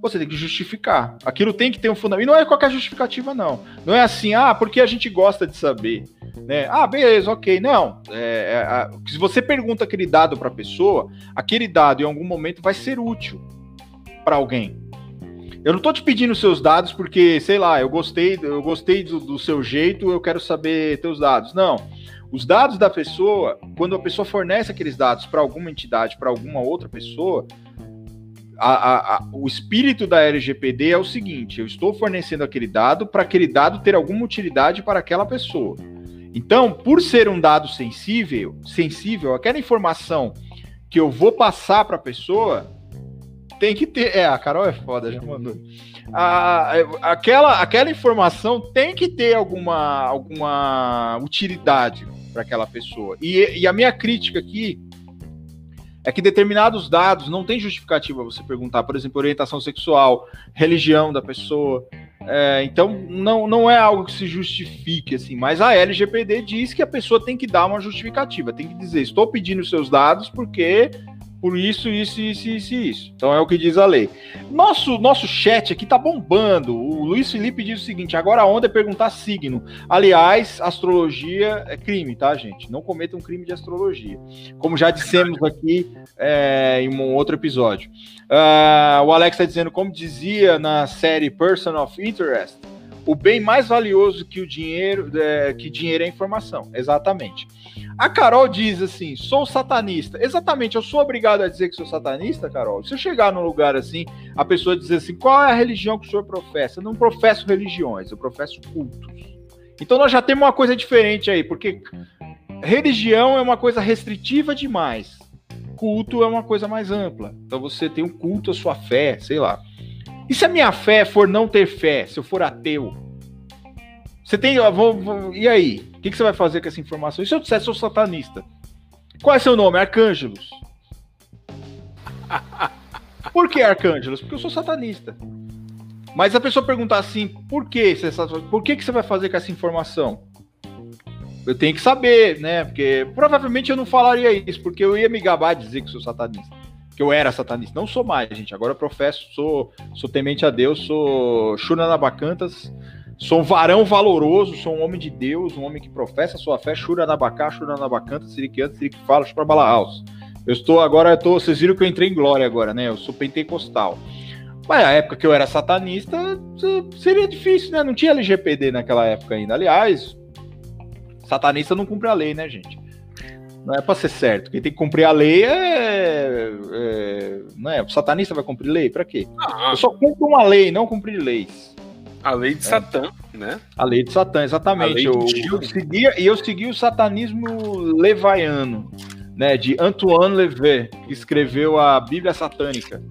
você tem que justificar. Aquilo tem que ter um fundamento. E não é qualquer justificativa, não. Não é assim, ah, porque a gente gosta de saber. Né? Ah, beleza, ok. Não. É, é, se você pergunta aquele dado para a pessoa, aquele dado em algum momento vai ser útil para alguém. Eu não estou te pedindo seus dados porque, sei lá, eu gostei, eu gostei do, do seu jeito, eu quero saber teus dados. Não. Os dados da pessoa, quando a pessoa fornece aqueles dados para alguma entidade, para alguma outra pessoa, a, a, a, o espírito da LGPD é o seguinte: eu estou fornecendo aquele dado para aquele dado ter alguma utilidade para aquela pessoa. Então, por ser um dado sensível, sensível, aquela informação que eu vou passar para a pessoa tem que ter. É, a Carol é foda, já mandou. A, aquela, aquela informação tem que ter alguma, alguma utilidade para aquela pessoa. E, e a minha crítica aqui é que determinados dados não tem justificativa você perguntar, por exemplo, orientação sexual, religião da pessoa. É, então não, não é algo que se justifique assim, mas a LGPD diz que a pessoa tem que dar uma justificativa, tem que dizer, estou pedindo seus dados porque por isso, isso, isso, isso, isso. Então é o que diz a lei. Nosso, nosso chat aqui tá bombando. O Luiz Felipe diz o seguinte: agora a onda é perguntar signo. Aliás, astrologia é crime, tá, gente? Não cometam um crime de astrologia. Como já dissemos aqui é, em um outro episódio. Uh, o Alex está dizendo, como dizia na série Person of Interest, o bem mais valioso que o dinheiro, é, que dinheiro é informação. Exatamente. A Carol diz assim: sou satanista. Exatamente, eu sou obrigado a dizer que sou satanista, Carol. Se eu chegar num lugar assim, a pessoa dizer assim: qual é a religião que o senhor professa? Eu não professo religiões, eu professo cultos. Então nós já temos uma coisa diferente aí, porque religião é uma coisa restritiva demais. Culto é uma coisa mais ampla. Então você tem um culto à sua fé, sei lá. E se a minha fé for não ter fé, se eu for ateu? Você tem. Vou, vou, e aí? O que, que, você vai fazer com essa informação? E se eu disser sou satanista? Qual é seu nome? Arcângelos. Por que Arcângelos? Porque eu sou satanista. Mas a pessoa perguntar assim, por que você, por que, que você vai fazer com essa informação? Eu tenho que saber, né? Porque provavelmente eu não falaria isso, porque eu ia me gabar de dizer que sou satanista. Que eu era satanista. Não sou mais, gente. Agora eu professo, sou, sou temente a Deus, sou Shunanabacantas, Sou um varão valoroso, sou um homem de Deus, um homem que professa sua fé, chura na bacá, chura na bacanta, siriquianta, siriquifala, chura balahaus. Eu estou agora, eu tô, vocês viram que eu entrei em glória agora, né? Eu sou pentecostal. Mas na época que eu era satanista, seria difícil, né? Não tinha LGPD naquela época ainda. Aliás, satanista não cumpre a lei, né, gente? Não é para ser certo. Quem tem que cumprir a lei é, é não é. O satanista vai cumprir lei? Para quê? Ah. Eu só cumpro uma lei, não cumprir leis.
A lei de é. Satã, né?
A lei de Satã, exatamente. Eu, eu seguia, e eu segui o satanismo levaiano, né? De Antoine Levé, que escreveu a Bíblia Satânica.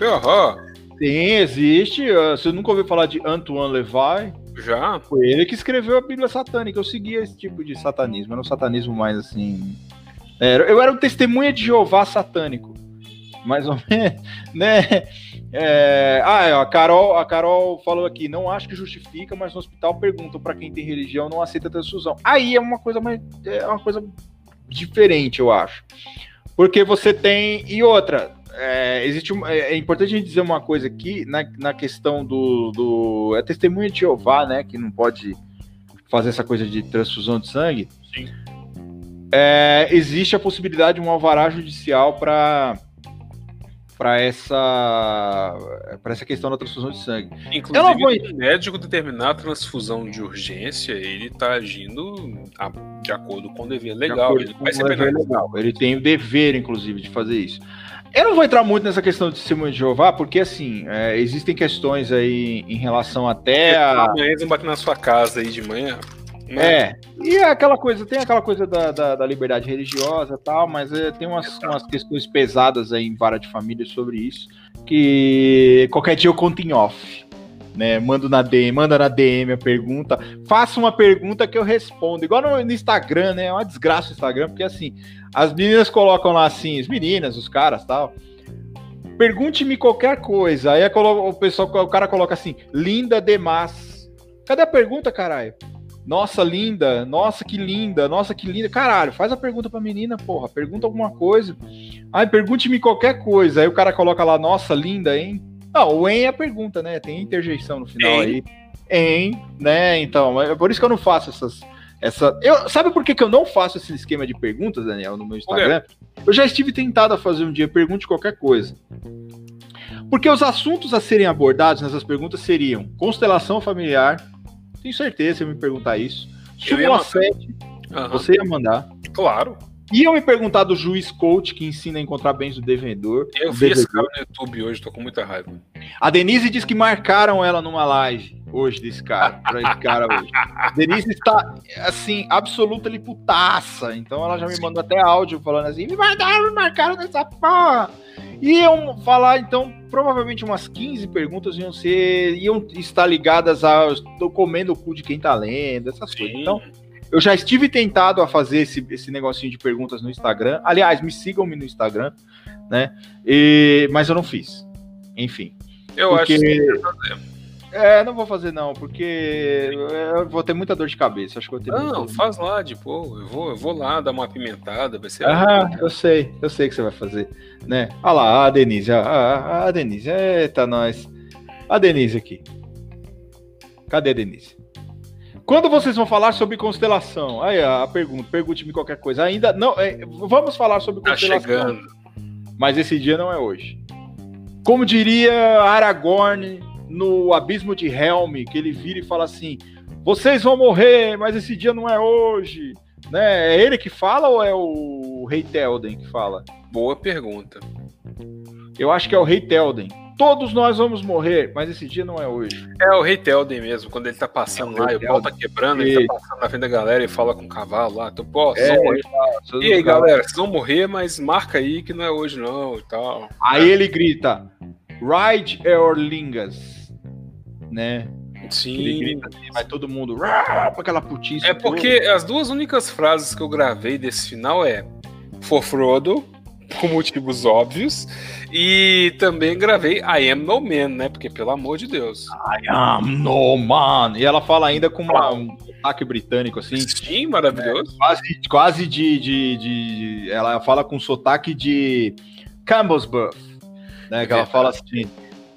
Uhum.
Sim, existe. Ah, você nunca ouviu falar de Antoine Levay?
Já.
Foi ele que escreveu a Bíblia Satânica. Eu seguia esse tipo de satanismo. Era um satanismo mais assim. Eu era um testemunha de Jeová satânico. Mais ou menos, né? É, ah, é, a Carol, a Carol falou aqui, não acho que justifica, mas no hospital perguntam para quem tem religião não aceita transfusão. Aí é uma coisa mais, é uma coisa diferente, eu acho, porque você tem e outra. É, existe um, é, é, importante a gente dizer uma coisa aqui na, na questão do, do é testemunha de Jeová, né, que não pode fazer essa coisa de transfusão de sangue. Sim. É, existe a possibilidade de um alvará judicial para para essa para essa questão da transfusão de sangue.
Inclusive, vou... o médico determinar a transfusão de urgência, ele está agindo de acordo com o dever legal. De ele, vai ser
dever legal. ele tem o dever, inclusive, de fazer isso. Eu não vou entrar muito nessa questão de testemunho de Jeová, porque assim, é, existem questões aí em relação até a.
Amanhã eles vão bater na sua casa aí de manhã.
Né? É, e é aquela coisa, tem aquela coisa da, da, da liberdade religiosa e tal, mas é, tem umas, umas questões pesadas aí em vara de família sobre isso, que qualquer dia eu conto em off. Né, mando na DM, manda na DM a pergunta, faça uma pergunta que eu respondo. Igual no, no, Instagram, né? É uma desgraça o Instagram, porque assim, as meninas colocam lá assim, as meninas, os caras tal. Pergunte-me qualquer coisa. Aí o pessoal, o cara coloca assim, linda demais. Cadê a pergunta, caralho? Nossa, linda. Nossa, que linda. Nossa, que linda. Caralho, faz a pergunta pra menina, porra. Pergunta alguma coisa. Ai, pergunte-me qualquer coisa. Aí o cara coloca lá, nossa, linda, hein? Não, o em é a pergunta, né? Tem interjeição no final aí. Em, né? Então, é por isso que eu não faço essas. Essa, eu, sabe por que, que eu não faço esse esquema de perguntas, Daniel, no meu Instagram? Eu já estive tentado a fazer um dia, pergunte qualquer coisa. Porque os assuntos a serem abordados nessas perguntas seriam constelação familiar, tenho certeza, se me perguntar isso. Súmula 7, uhum. você ia mandar.
Claro.
Iam me perguntar do juiz coach que ensina a encontrar bens do devedor.
Eu vi esse cara no YouTube hoje, tô com muita raiva.
A Denise diz que marcaram ela numa live hoje desse cara, pra esse cara hoje. A Denise está, assim, absoluta putaça. Então ela já me mandou até áudio falando assim: me mandaram, me marcaram nessa porra. Iam falar, então, provavelmente umas 15 perguntas iam ser, iam estar ligadas a estou comendo o cu de quem tá lendo, essas Sim. coisas. Então, eu já estive tentado a fazer esse, esse negocinho de perguntas no Instagram. Aliás, me sigam-me no Instagram, né? E, mas eu não fiz. Enfim.
Eu porque... acho que
É, não vou fazer não, porque eu vou ter muita dor de cabeça. Acho que eu tenho
Não, faz lá, de pô. Eu vou, eu vou lá dar uma apimentada, vai ser.
Ah, eu sei, eu sei que você vai fazer, né? Olha lá, a Denise, a, a, a Denise, eita, nós. A Denise aqui. Cadê a Denise? Quando vocês vão falar sobre constelação? Aí a pergunta, pergunte-me qualquer coisa. Ainda não, é, vamos falar sobre
Tá
constelação.
chegando.
Mas esse dia não é hoje. Como diria Aragorn no Abismo de Helm, que ele vira e fala assim: "Vocês vão morrer, mas esse dia não é hoje". Né? É ele que fala ou é o Rei Telden que fala?
Boa pergunta.
Eu acho que é o Rei Telden. Todos nós vamos morrer, mas esse dia não é hoje.
É o Rei Telden mesmo, quando ele tá passando
É
lá e o pau tá quebrando, ele
Isso.
tá passando na frente da galera e fala com o cavalo lá. Então, pô,
É,
morrer. E aí, galera, vocês vão morrer, mas marca aí que não é hoje não e tal.
Aí ele grita: Ride Eorlingas. Né? Ele
Sim.
grita assim, vai todo mundo com aquela putice.
É porque as duas únicas frases que eu gravei desse final é For Frodo, por motivos óbvios, e também gravei I Am No Man, né? Porque, pelo amor de Deus.
I am no man. E ela fala ainda com uma- um sotaque britânico, assim.
Sim, maravilhoso.
Quase, quase de, de, de- Ela fala com sotaque de Campbellsburg. Né? Que ela
Verdade.
fala assim.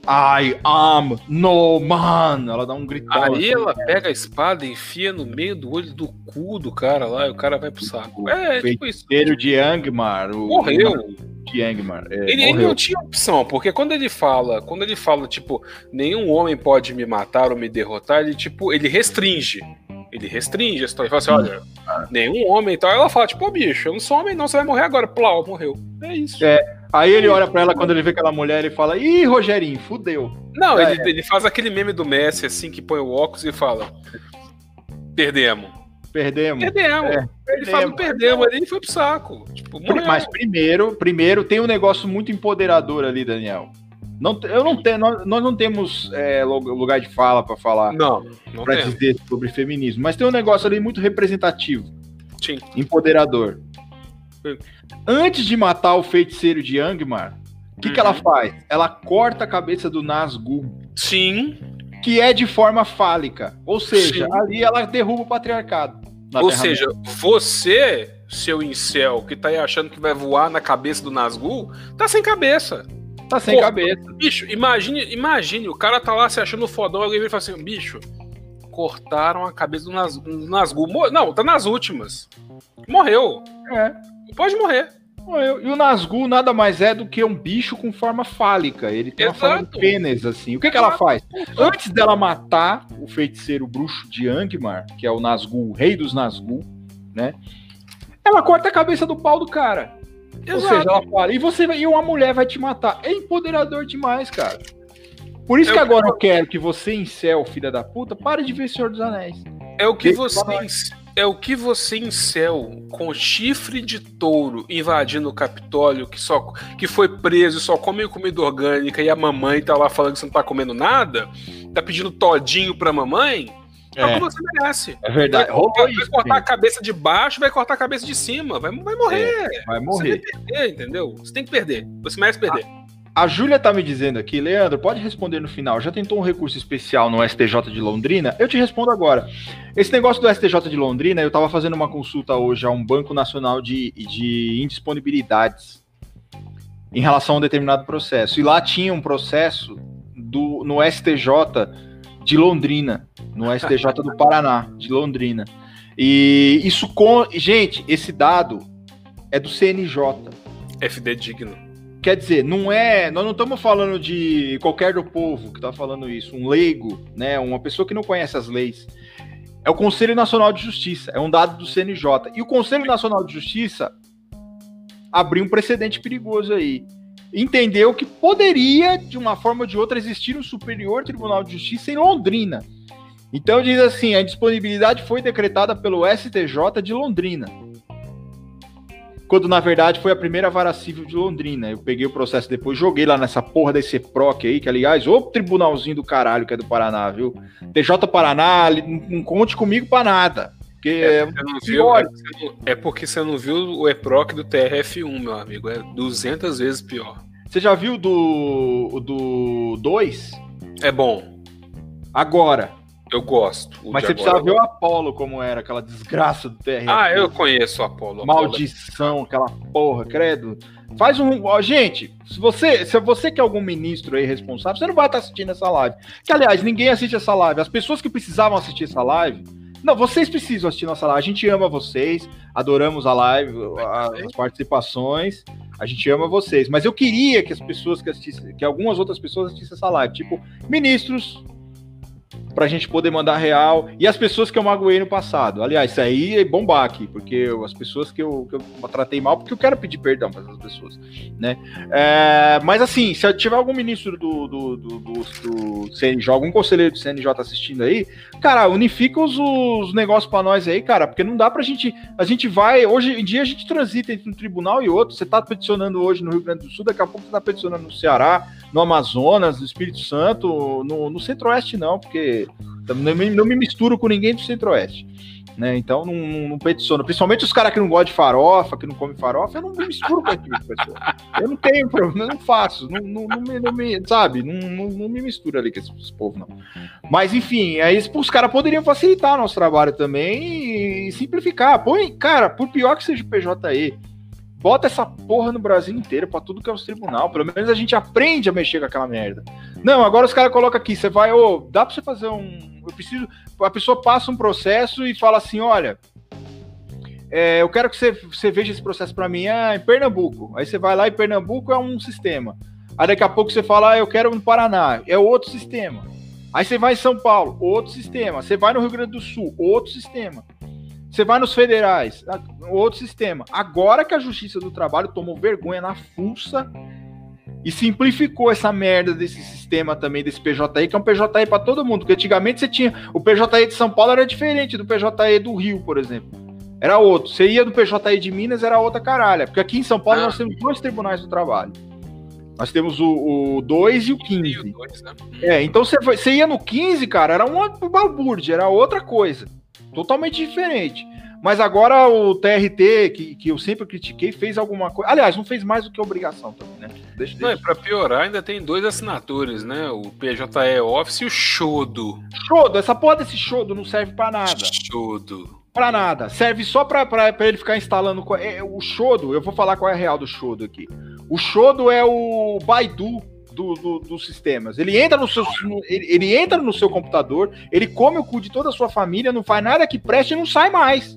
I am no man. Ela dá um gritão.
Aí
assim,
ela pega a espada e enfia no meio do olho do cu do cara lá e o cara vai pro saco. É, tipo isso.
Feiticeiro de Angmar. o-
Morreu.
De Angmar. é,
Ele, ele não tinha opção, porque quando ele fala, quando ele fala, tipo, nenhum homem pode me matar ou me derrotar, ele, tipo, ele restringe. Ele restringe a história. Ele fala assim, olha, nenhum homem e tal. Ela fala, tipo, ô bicho, eu não sou homem não, você vai morrer agora. Plau, morreu. É isso.
É. Aí ele olha pra ela quando ele vê aquela mulher, ele fala: Ih, Rogerinho, fudeu.
Não,
É,
ele, ele faz aquele meme do Messi, assim, que põe o óculos e fala, perdemos.
Perdemos.
Perdemos.
É,
ele fala,
perdemos.
perdemos ali e foi pro saco. Tipo.
Mas primeiro, primeiro tem um negócio muito empoderador ali, Daniel. Não, eu não tenho, nós, nós não temos é, lu- lugar de fala pra falar,
Não, não
pra dizer sobre feminismo, mas tem um negócio ali muito representativo,
Sim.
empoderador. Antes de matar o feiticeiro de Angmar, o que, que ela
Uhum.
faz? Ela corta a cabeça do Nazgûl,
Sim.
que é de forma fálica. Ou seja,
Sim.
ali ela derruba o patriarcado.
Ou seja, você, seu incel, que tá aí achando que vai voar na cabeça do Nazgûl, tá sem cabeça.
tá sem
Pô,
cabeça.
Bicho, imagine, imagine, o cara tá lá se achando fodão, alguém vem e fala assim, bicho, cortaram a cabeça do, Naz, do Nazgûl. Mor- Não, tá nas últimas. Morreu.
É.
Pode morrer.
Morreu. E o Nazgûl nada mais é do que um bicho com forma fálica. Ele tem uma forma de
Exato.
pênis, assim. O que, que ela faz? Antes dela matar o feiticeiro bruxo de Angmar, que é o Nazgûl, o rei dos Nazgûl, né? Ela corta a cabeça do pau do cara. Ou
Exato.
seja, ela fala, e você e uma mulher vai te matar. É empoderador demais, cara. Por isso
É
que agora eu quero que você, incel, filha da puta, pare de ver Senhor dos Anéis.
É o que você é o que você em céu com chifre de touro invadindo o Capitólio que só que foi preso e só come comida orgânica e a mamãe tá lá falando que você não tá comendo nada, tá pedindo todinho pra mamãe, é, o
É.
que você merece.
É verdade.
Vai vai
isso,
cortar a cabeça de baixo, vai cortar a cabeça de cima, vai, vai morrer.
Vai
Você
morrer.
vai perder, entendeu? Você tem que perder. Você merece perder.
A Júlia tá me dizendo aqui, Leandro, pode responder no final. Já tentou um recurso especial no STJ de Londrina? Eu te respondo agora. Esse negócio do STJ de Londrina, eu tava fazendo uma consulta hoje a um Banco Nacional de, de Indisponibilidades em relação a um determinado processo. E lá tinha um processo do, no STJ de Londrina, no STJ do Paraná, de Londrina. E isso com. Gente, esse dado é do CNJ.
FD digno.
Quer dizer, não é. Nós não estamos falando de qualquer do povo que está falando isso, um leigo, né? Uma pessoa que não conhece as leis. É o Conselho Nacional de Justiça, é um dado do CNJ. E o Conselho Nacional de Justiça abriu um precedente perigoso aí. Entendeu que poderia, de uma forma ou de outra, existir um Superior Tribunal de Justiça em Londrina. Então diz assim: a disponibilidade foi decretada pelo STJ de Londrina quando na verdade foi a primeira vara civil de Londrina. Eu peguei o processo depois, joguei lá nessa porra desse PROC aí, que aliás, ô tribunalzinho do caralho que é do Paraná, viu? TJ Paraná, não, conte comigo pra nada. Porque é,
viu,
pior.
é, porque você não- é porque você não viu o EPROC do TRF1, meu amigo. É 200 vezes pior.
você já viu do o do 2?
É bom.
Agora.
Eu gosto.
Mas você precisava ver o Apollo como era, aquela desgraça do TRF.
Ah, eu conheço o Apollo.
Maldição, aquela porra, credo. Faz um. Ó, gente, se você, se você quer algum ministro aí responsável, você não vai estar assistindo essa live. Que, aliás, ninguém assiste essa live. As pessoas que precisavam assistir essa live. Não, vocês precisam assistir nossa live. A gente ama vocês, adoramos a live, as participações. A gente ama vocês. Mas eu queria que as pessoas que assistissem, que algumas outras pessoas assistissem essa live, tipo ministros, pra gente poder mandar real. E as pessoas que eu magoei no passado. Aliás, isso aí é bombar aqui, porque eu, as pessoas que eu, que eu tratei mal, porque eu quero pedir perdão para essas pessoas, né? É, mas assim, se tiver algum ministro do, do, do, do, do CNJ, algum conselheiro do CNJ assistindo aí, cara, unifica os, os negócios para nós aí, cara, porque não dá pra gente. A gente vai. Hoje em dia a gente transita entre um tribunal e outro. Você tá peticionando hoje no Rio Grande do Sul, daqui a pouco você tá peticionando no Ceará, no Amazonas, no Espírito Santo, no, no Centro-Oeste, não, porque não me, não me misturo com ninguém do Centro-Oeste. Né? Então não, não, peticiono. Principalmente os caras que não gostam de farofa, que não comem farofa, eu não me misturo com aquilo, pessoal. Eu não tenho problema, eu não faço. Não, não, não, me, não me, sabe? Não, não, não me misturo ali com esse, esse povo, não. Mas enfim, aí os caras poderiam facilitar nosso trabalho também e simplificar. Põe, cara, por pior que seja o PJE, Bota essa porra no Brasil inteiro, pra tudo que é os tribunal. Pelo menos a gente aprende a mexer com aquela merda. Não, agora os caras colocam aqui, você vai, ô, oh, dá pra você fazer um. Eu preciso. A pessoa passa um processo e fala assim: olha, é, eu quero que você, você veja esse processo para mim ah, em Pernambuco. Aí você vai lá e Pernambuco é um sistema. Aí daqui a pouco você fala, ah, eu quero no Paraná, é outro sistema. Aí você vai em São Paulo, outro sistema. Você vai no Rio Grande do Sul, outro sistema. Você vai nos federais, outro sistema. Agora que a Justiça do Trabalho tomou vergonha na fuça e simplificou essa merda desse sistema também, desse PJI, que é um PJI para todo mundo. Porque antigamente você tinha. O PJI de São Paulo era diferente do PJI do Rio, por exemplo. Era outro. Você ia do PJI de Minas, era outra caralha. Porque aqui em São Paulo ah. nós temos dois tribunais do trabalho. Nós temos o 2 e o 15. Né? É, então você, você ia no 15, cara, era uma balbúrdia, era outra coisa totalmente diferente. Mas agora o TRT, que, que eu sempre critiquei, fez alguma coisa. Aliás, não fez mais do que obrigação também, né?
Deixa, deixa. Não, e pra piorar, ainda tem dois assinaturas, né? O PJE Office e o Shodo.
Shodo, essa porra desse Shodo não serve para nada.
Shodo.
Pra nada. Serve só pra, pra, pra ele ficar instalando. É, o Shodo, eu vou falar qual é a real do Shodo aqui. O Shodo é o Baidu do, do, dos sistemas. Ele entra no seu, ele, ele, entra no seu computador, ele come o cu de toda a sua família, não faz nada que preste e não sai mais.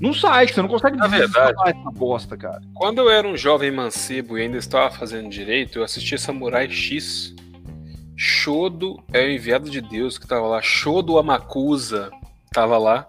Não sai, você não consegue
Na verdade, essa bosta, cara. Quando eu era um jovem mancebo e ainda estava fazendo direito, eu assistia Samurai X. Shodo é o enviado de Deus que estava lá. Shodo Amakusa estava lá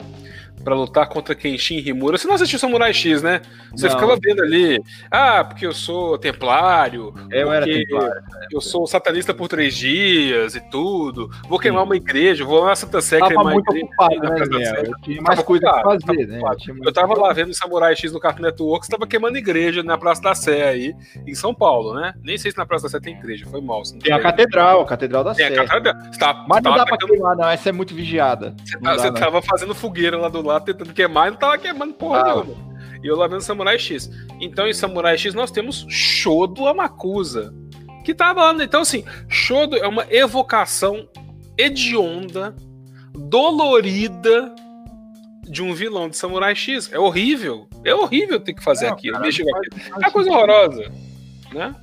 para lutar contra Kenshin Himura. Você não assistiu Samurai X, né? Você não. ficava vendo ali, ah, porque eu sou templário,
eu era templário.
Eu sou satanista por três dias e tudo. Vou queimar Sim. uma igreja, vou lá na Santa Sé queimar
uma muito igreja. Ocupado, né, eu tinha mais coisa pra fazer, né?
Eu, eu tava lá vendo Samurai X no Cartoon Network, você tava queimando igreja na Praça da Sé aí, em São Paulo, né? Nem sei se na Praça da Sé tem igreja, foi mal.
Tem a catedral, a catedral da Sé. Tem a catedral. Tá, Mas não dá pra queimar, não, essa é muito vigiada.
Você, tá, você tava fazendo fogueira lá do lado, tentando queimar e não tava queimando porra ah. nenhuma. E eu lá vendo Samurai X. Então, em Samurai X, nós temos Shodo Amakusa. Que tava lá. Então, assim, Shodo é uma evocação hedionda, dolorida de um vilão de Samurai X. É horrível. É horrível ter que fazer não, aquilo. Cara, aquilo. É uma coisa horrorosa. Né?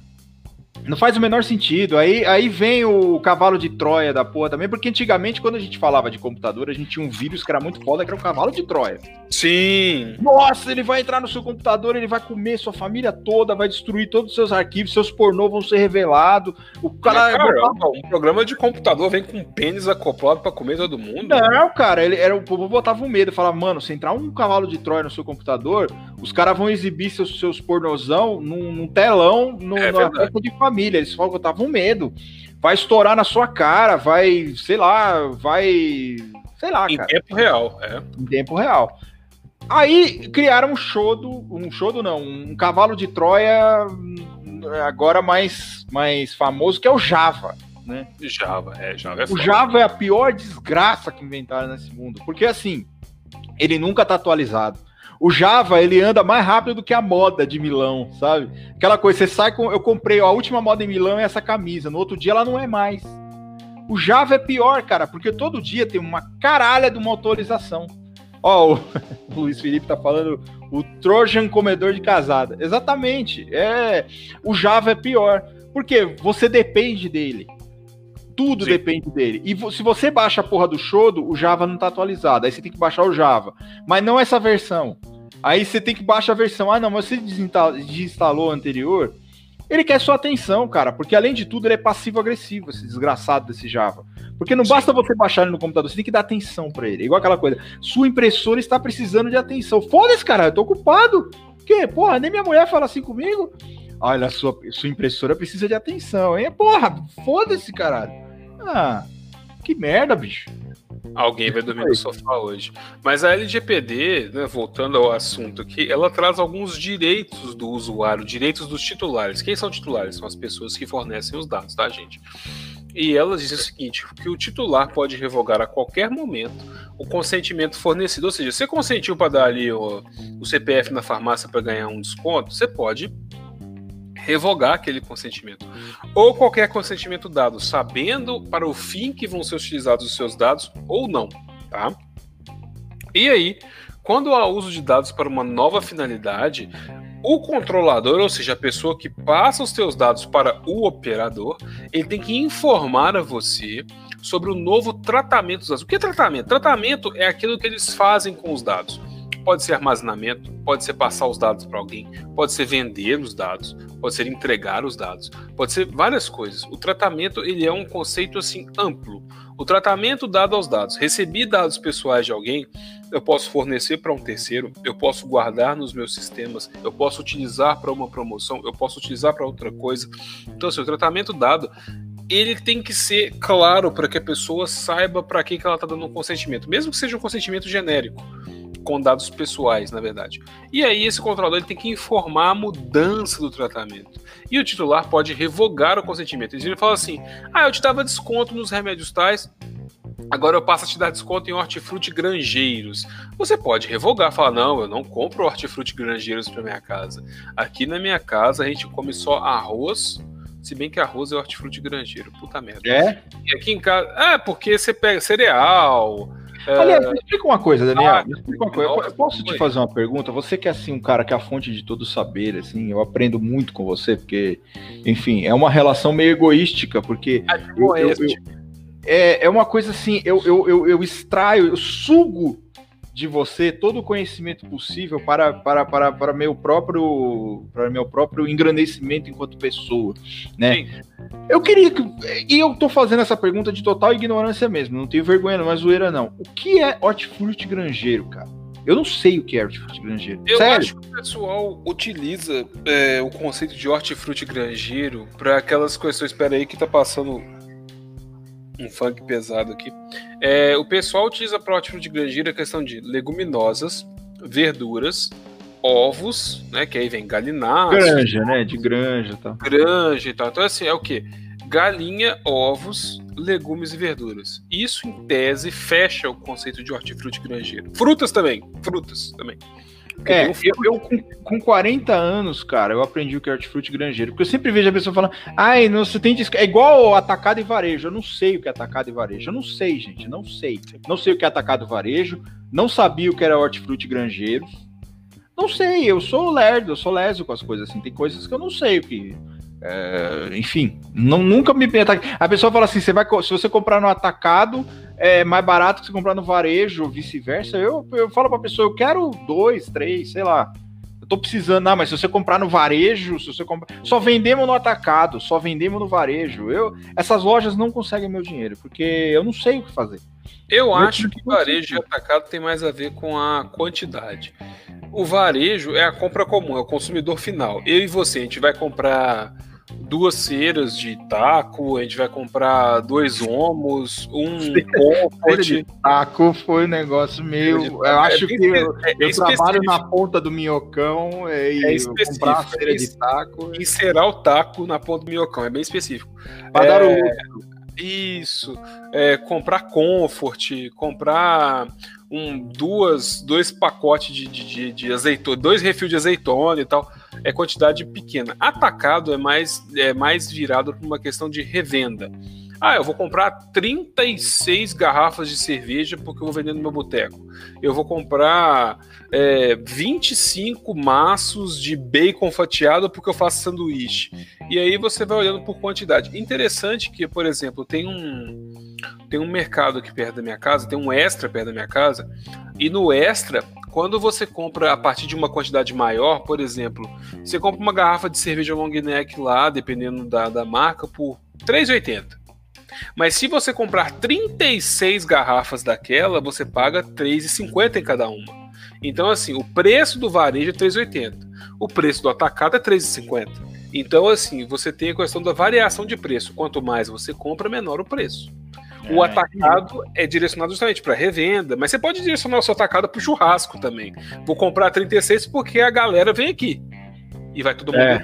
Não faz o menor sentido. Aí, aí vem o cavalo de Troia da porra também, porque antigamente, quando a gente falava de computador, a gente tinha um vírus que era muito foda, que era o cavalo de Troia.
Sim.
Nossa, ele vai entrar no seu computador, ele vai comer sua família toda, vai destruir todos os seus arquivos, seus pornô vão ser revelados. O cara.
Mas, caramba, um programa de computador vem com pênis acoplado para comer todo mundo?
Não, cara, ele era o povo botava um medo, falava, mano, se entrar um cavalo de Troia no seu computador, os caras vão exibir seus, seus pornozão num, num telão no, é na festa de família. Eles falam que estavam medo. Vai estourar na sua cara, vai, sei lá, vai. Sei lá,
em cara. Em tempo real, é.
Em tempo real. Aí criaram um show do. Um show do não, um cavalo de Troia agora mais, mais famoso, que é o Java. Né?
Java, é, Java é
O Java é a pior desgraça que inventaram nesse mundo. Porque assim, ele nunca tá atualizado. O Java, ele anda mais rápido do que a moda de Milão, sabe? Aquela coisa, você sai com. Eu comprei, ó, a última moda em Milão é essa camisa. No outro dia ela não é mais. O Java é pior, cara, porque todo dia tem uma caralha de uma atualização. Ó, o, o Luiz Felipe tá falando o Trojan comedor de casada. Exatamente. É, o Java é pior, porque você depende dele. Tudo Sim. depende dele. E se você baixa a porra do Shodo, o Java não tá atualizado. Aí você tem que baixar o Java. Mas não essa versão. Aí você tem que baixar a versão. Ah, não, mas você desinstalou a anterior. Ele quer sua atenção, cara. Porque além de tudo, ele é passivo-agressivo, esse desgraçado desse Java. Porque não Sim. basta você baixar ele no computador, você tem que dar atenção para ele. Igual aquela coisa. Sua impressora está precisando de atenção. Foda-se, cara, eu tô ocupado. Que? Porra, nem minha mulher fala assim comigo. Olha, sua, sua impressora precisa de atenção, hein? Porra, foda-se, caralho. Ah, que merda, bicho.
Alguém vai dormir no sofá hoje. Mas a LGPD, né, voltando ao assunto aqui, ela traz alguns direitos do usuário, direitos dos titulares. Quem são titulares? São as pessoas que fornecem os dados, tá, gente? E ela diz o seguinte: que o titular pode revogar a qualquer momento o consentimento fornecido. Ou seja, você consentiu para dar ali o, o CPF na farmácia para ganhar um desconto, você pode revogar aquele consentimento. Ou qualquer consentimento dado, sabendo para o fim que vão ser utilizados os seus dados ou não, tá? E aí, quando há uso de dados para uma nova finalidade, o controlador, ou seja, a pessoa que passa os seus dados para o operador, ele tem que informar a você sobre o novo tratamento dos dados. O que é tratamento? Tratamento é aquilo que eles fazem com os dados. Pode ser armazenamento, pode ser passar os dados para alguém, pode ser vender os dados, pode ser entregar os dados, pode ser várias coisas. O tratamento ele é um conceito assim amplo. O tratamento dado aos dados. Recebi dados pessoais de alguém, eu posso fornecer para um terceiro, eu posso guardar nos meus sistemas, eu posso utilizar para uma promoção, eu posso utilizar para outra coisa. Então, assim, o tratamento dado ele tem que ser claro para que a pessoa saiba para que, que ela está dando um consentimento, mesmo que seja um consentimento genérico com dados pessoais, na verdade. E aí esse controlador ele tem que informar a mudança do tratamento. E o titular pode revogar o consentimento. Ele fala assim: "Ah, eu te dava desconto nos remédios tais, Agora eu passo a te dar desconto em hortifruti granjeiros. Você pode revogar, falar: não, eu não compro hortifruti granjeiros para minha casa. Aqui na minha casa a gente come só arroz, se bem que arroz é hortifruti granjeiro. Puta merda.
É?
E aqui em casa. É, porque você pega cereal.
Aliás, me explica uma coisa, Daniel. Ah, me explica uma coisa. Eu posso te fazer uma pergunta? Você que é assim um cara que é a fonte de todo saber, assim, eu aprendo muito com você, porque, enfim, é uma relação meio egoística, porque ah, eu, eu, eu, é, é uma coisa assim, eu, eu, eu, eu extraio, eu sugo de você todo o conhecimento possível para, para, para, para meu próprio para meu próprio engrandecimento enquanto pessoa, né? Sim. Eu queria que e eu tô fazendo essa pergunta de total ignorância mesmo, não tenho vergonha não, mas zoeira não. O que é hortifruti granjeiro, cara? Eu não sei o que é hortifruti granjeiro.
Eu Sério? acho que o pessoal utiliza é, o conceito de hortifruti granjeiro para aquelas questões. Espera aí que tá passando um funk pesado aqui. É, o pessoal utiliza para hortifruti granjeiro a questão de leguminosas, verduras, ovos, né? Que aí vem galináceo.
Granja, né? De granja e tal.
Granja e tal. Então, assim, é o quê? Galinha, ovos, legumes e verduras. Isso, em tese, fecha o conceito de hortifruti granjeiro. Frutas também. Frutas também.
É, eu, eu com, com 40 anos, cara, eu aprendi o que é hortifruti granjeiro. Porque eu sempre vejo a pessoa falando, ai, não, você tem É igual atacado e varejo. Eu não sei o que é atacado e varejo. Eu não sei, gente. Não sei. Não sei o que é atacado e varejo. Não sabia o que era hortifruti granjeiro. Não sei, eu sou lerdo, eu sou leso com as coisas assim. Tem coisas que eu não sei o que. É, enfim, não, nunca me A pessoa fala assim: você vai, se você comprar no atacado, é mais barato que você comprar no varejo, ou vice-versa. Eu, eu falo pra pessoa: eu quero dois, três, sei lá. Eu tô precisando, não, mas se você comprar no varejo, se você comprar. Só vendemos no atacado, só vendemos no varejo. Eu, essas lojas não conseguem meu dinheiro, porque eu não sei o que fazer.
Eu, eu acho que varejo e atacado tem mais a ver com a quantidade. O varejo é a compra comum, é o consumidor final. Eu e você, a gente vai comprar duas ceras de taco, a gente vai comprar dois homos, um
comfort. de taco foi um negócio meio. Eu é acho que eu, é eu trabalho na ponta do minhocão e é comprar a cera de taco.
Encerar o taco na ponta do minhocão, é bem específico.
Para dar o
isso, é, comprar comfort, comprar um, duas, dois pacotes de, de, de azeitona, dois refis de azeitona e tal, é quantidade pequena. Atacado é mais, é mais virado para uma questão de revenda. Ah, eu vou comprar 36 garrafas de cerveja porque eu vou vender no meu boteco. Eu vou comprar é, 25 maços de bacon fatiado porque eu faço sanduíche. E aí você vai olhando por quantidade. Interessante que, por exemplo, tem um tem um mercado aqui perto da minha casa, tem um extra perto da minha casa, e no extra quando você compra a partir de uma quantidade maior, por exemplo, você compra uma garrafa de cerveja long neck lá, dependendo da, da marca, por R$ 3,80. Mas se você comprar 36 garrafas daquela, você paga R$ 3,50 em cada uma. Então, assim, o preço do varejo é 3,80. O preço do atacado é 3,50. Então, assim, você tem a questão da variação de preço. Quanto mais você compra, menor o preço. O é, atacado é direcionado justamente para revenda, mas você pode direcionar o seu atacado para o churrasco também. Vou comprar 36 porque a galera vem aqui. E vai todo mundo. É.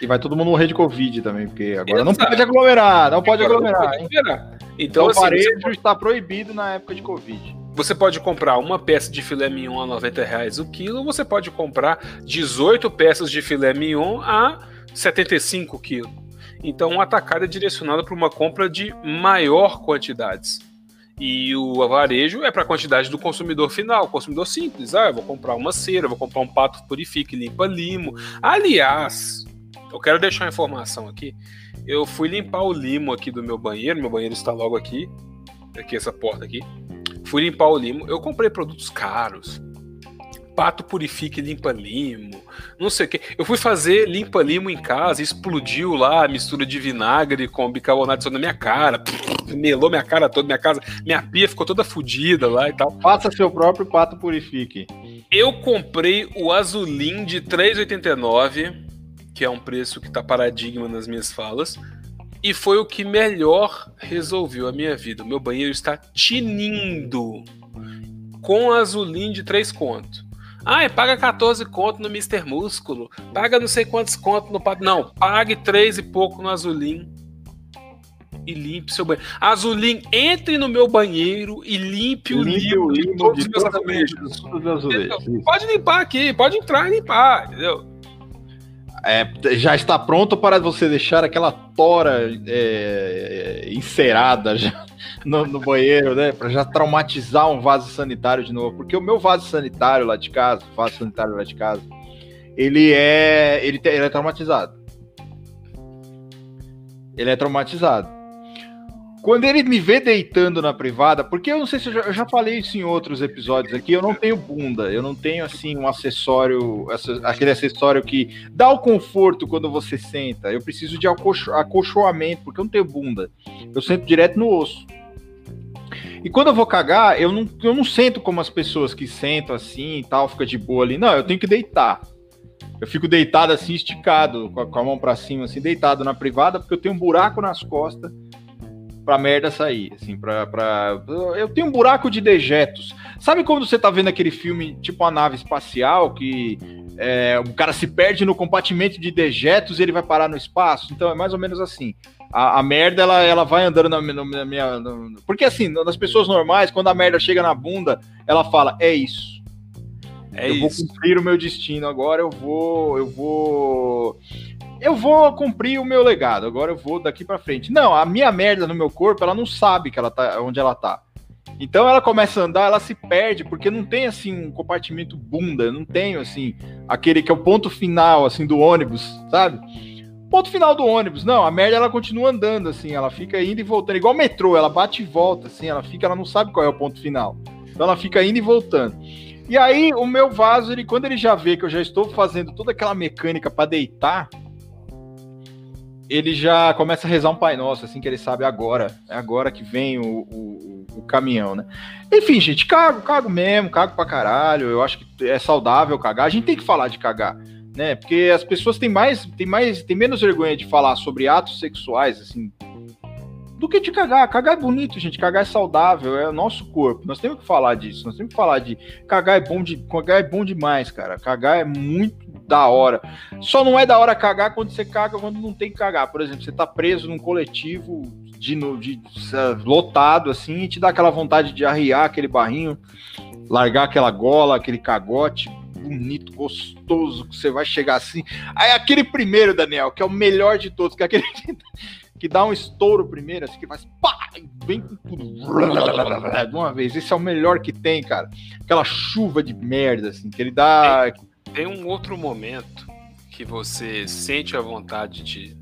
E vai todo mundo morrer de Covid também, porque agora Exato. não pode aglomerar, não pode agora aglomerar. Não pode aglomerar. Então, então assim, o varejo pode... está proibido na época de Covid.
Você pode comprar uma peça de filé mignon a 90 reais o quilo, ou você pode comprar 18 peças de filé mignon a 75 quilos. Então, o atacado é direcionado para uma compra de maior quantidades. E o varejo é para a quantidade do consumidor final, consumidor simples. Ah, eu vou comprar uma cera, vou comprar um pato purifique, limpa limo. Aliás, eu quero deixar uma informação aqui. Eu fui limpar o limo aqui do meu banheiro, meu banheiro está logo aqui, aqui essa porta aqui. Fui limpar o limo. Eu comprei produtos caros, pato purifique limpa limo, não sei o que. Eu fui fazer limpa limo em casa, explodiu lá a mistura de vinagre com bicarbonato na minha cara, melou minha cara toda, minha casa, minha pia ficou toda fodida lá e tal.
Faça seu próprio pato purifique.
Eu comprei o azulim de 3,89, que é um preço que tá paradigma nas minhas falas. E foi o que melhor resolveu a minha vida. O meu banheiro está tinindo com azulim de 3 contos. Ah, paga 14 conto no Mr. Músculo. Paga não sei quantos conto no. Não, pague 3 e pouco no Azulim. E limpe seu banheiro. Azulim, entre no meu banheiro e limpe o limo de, de todos os meus azulejos. Pode limpar aqui, pode entrar e limpar, entendeu?
É, já está pronto para você deixar aquela tora é, encerada já no, no, banheiro, né? Para já traumatizar um vaso sanitário de novo. Porque o meu vaso sanitário lá de casa, vaso sanitário lá de casa, ele é, ele, ele é traumatizado. Ele é traumatizado. Quando ele me vê deitando na privada, porque eu não sei se eu já, eu já, falei isso em outros episódios aqui, eu não tenho bunda, eu não tenho assim um acessório, aquele acessório que dá o conforto quando você senta. Eu preciso de acolcho, acolchoamento, porque eu não tenho bunda. Eu sento direto no osso. E quando eu vou cagar, eu não, eu não sento como as pessoas que sentam assim e tal, fica de boa ali. Não, eu tenho que deitar. Eu fico deitado assim, esticado, com a, com a mão para cima, assim, deitado na privada, porque eu tenho um buraco nas costas pra merda sair, assim, pra, pra... Eu tenho um buraco de dejetos. Sabe quando você tá vendo aquele filme, tipo a nave espacial, que é, o cara se perde no compartimento de dejetos e ele vai parar no espaço? Então é mais ou menos assim. A, a merda, ela, ela vai andando na, na minha... No... Porque assim, nas pessoas normais, quando a merda chega na bunda, ela fala, é isso. É eu isso. vou cumprir o meu destino agora, eu vou... Eu vou eu vou cumprir o meu legado, agora eu vou daqui para frente. Não, a minha merda no meu corpo, ela não sabe que ela tá, onde ela tá. Então ela começa a andar, ela se perde, porque não tem assim um compartimento bunda, não tem assim aquele que é o ponto final assim do ônibus, sabe? Ponto final do ônibus. Não, a merda ela continua andando assim, ela fica indo e voltando, igual metrô, ela bate e volta assim, ela fica, ela não sabe qual é o ponto final. Então ela fica indo e voltando. E aí o meu vaso, ele quando ele já vê que eu já estou fazendo toda aquela mecânica para deitar, ele já começa a rezar um Pai Nosso, assim que ele sabe agora, é agora que vem o, o, o, caminhão, né? Enfim, gente, cago, cago mesmo, cago pra caralho, eu acho que é saudável cagar, a gente tem que falar de cagar, né? Porque as pessoas têm mais, têm mais, têm menos vergonha de falar sobre atos sexuais, assim, do que de cagar. Cagar é bonito, gente. Cagar é saudável, é o nosso corpo. Nós temos que falar disso. Nós temos que falar de cagar é bom de cagar é bom demais, cara. Cagar é muito da hora. Só não é da hora cagar quando você caga quando não tem que cagar. Por exemplo, você tá preso num coletivo de, de, de lotado assim e te dá aquela vontade de arriar aquele barrinho, largar aquela gola, aquele cagote bonito, gostoso, que você vai chegar assim. Aí aquele primeiro, Daniel, que é o melhor de todos, que é aquele que dá um estouro primeiro, assim, que faz pá, vem com tudo de uma vez. Esse é o melhor que tem, cara. Aquela chuva de merda, assim, que ele dá.
Tem um outro momento que você sente a vontade de,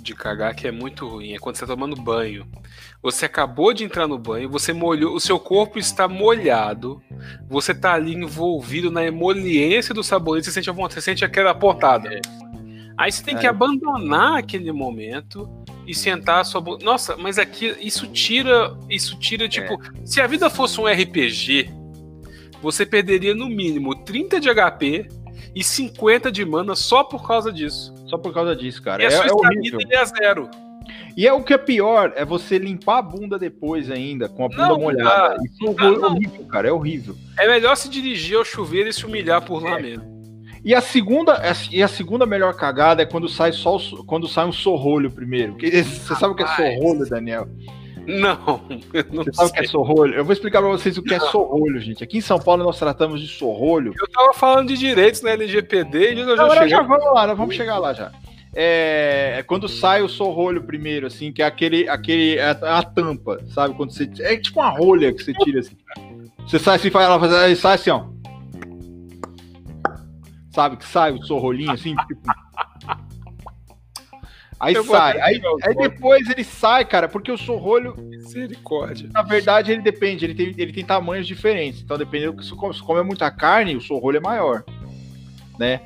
de cagar que é muito ruim. É quando você tá tomando banho. Você acabou de entrar no banho, você molhou, o seu corpo está molhado, você tá ali envolvido na emoliência do sabonete, você sente a vontade, você sente aquela pontada. Aí você tem que abandonar aquele momento e sentar a sua Nossa, mas aqui isso tira, isso tira tipo, é. se a vida fosse um RPG, você perderia no mínimo 30 de HP e 50 de mana só por causa disso.
Só por causa disso, cara.
E a é, sua é estamina é zero.
E é o que é pior, é você limpar a bunda depois ainda, com a bunda não, molhada. Não, Isso é horrível, cara, é horrível.
É melhor se dirigir ao chuveiro e se humilhar por lá é. mesmo.
E a segunda, e a segunda melhor cagada é quando sai só o, quando sai um sorrolho primeiro. Porque você sabe o que é sorrolho, Daniel?
Não, não
Você sabe o que é sorrolho? Eu vou explicar pra vocês o que é sorrolho, gente. Aqui em São Paulo nós tratamos de sorrolho.
Eu tava falando de direitos na LGPD e
eu já Agora já vamos lá, nós vamos chegar lá já. É, é, quando sai o sorrolho primeiro, assim, que é aquele, aquele é a, a, tampa, sabe? Quando você é tipo uma rolha que você tira assim. Você sai assim, faz ela faz, sai assim, ó. Sabe que sai o sorrolinho assim, tipo. Aí eu sai. Aí, aí, depois ele sai, cara, porque o sorrolho.
Misericórdia.
Na verdade, ele depende, ele tem, ele tem tamanhos diferentes. Então, dependendo do que você come muita carne, o sorrolho é maior. Né?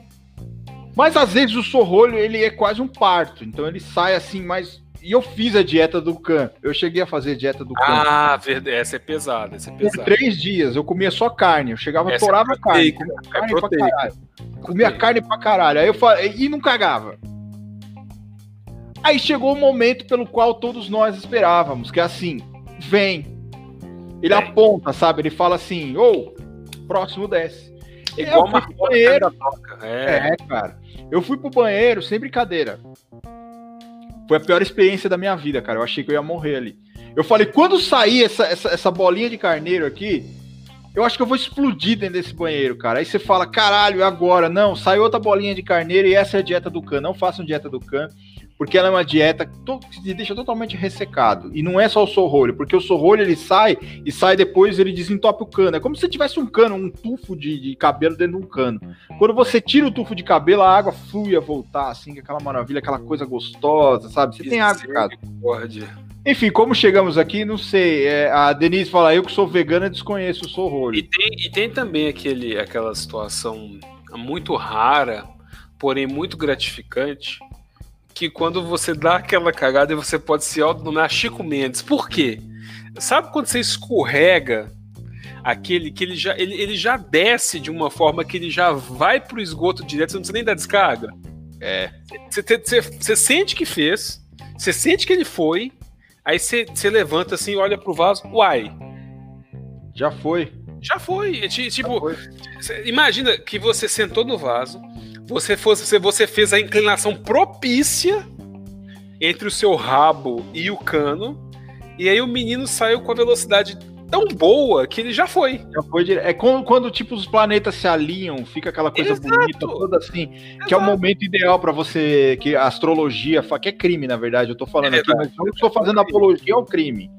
Mas às vezes o sorrolho ele é quase um parto, então ele sai assim mais. E eu fiz a dieta do Can. Eu cheguei a fazer a dieta do Can.
Ah, verdade. Essa é pesada. Essa é pesada.
Por três dias eu comia só carne. Eu chegava, essa torava é carne. Comia é carne é pra caralho. Comia carne pra caralho. Aí eu falei, e não cagava. Aí chegou o momento pelo qual todos nós esperávamos, que é assim, vem. Ele vem. aponta, sabe? Ele fala assim, ou oh, próximo desce.
Igual uma banheiro.
É. é, cara. Eu fui pro banheiro sem brincadeira. Foi a pior experiência da minha vida, cara. Eu achei que eu ia morrer ali. Eu falei, quando sair essa, essa, essa bolinha de carneiro aqui, eu acho que eu vou explodir dentro desse banheiro, cara. Aí você fala, caralho, agora? Não, sai outra bolinha de carneiro e essa é a dieta do Can. Não façam dieta do Can porque ela é uma dieta que te deixa totalmente ressecado. E não é só o sorrolho, porque o sorrolho ele sai e sai depois ele desentope o cano. É como se tivesse um cano, um tufo de, de cabelo dentro de um cano. Quando você tira o tufo de cabelo, a água flui a voltar, assim, aquela maravilha, aquela coisa gostosa, sabe? Você tem água, cara. Enfim, como chegamos aqui, não sei. É, a Denise fala, eu que sou vegana desconheço o sorrolho.
E tem, e tem também aquele, aquela situação muito rara, porém muito gratificante, que quando você dá aquela cagada você pode se autonominar Chico Mendes. Por quê? Sabe quando você escorrega aquele que ele já, ele, ele já desce de uma forma que ele já vai pro esgoto direto, você não precisa nem dar descarga?
É.
Você, você, você sente que fez, você sente que ele foi, aí você, você levanta assim, olha pro vaso, uai.
Já foi.
Já foi. Tipo, Já foi. imagina que você sentou no vaso, você fosse você fez a inclinação propícia entre o seu rabo e o cano, e aí o menino saiu com a velocidade tão boa que ele já foi.
Já foi direto. É quando, quando, tipo os planetas se alinham, fica aquela coisa Exato. bonita toda assim, Exato. que é o momento ideal para você que a astrologia, que é crime na verdade, eu tô falando é aqui, mas eu não estou fazendo apologia ao crime.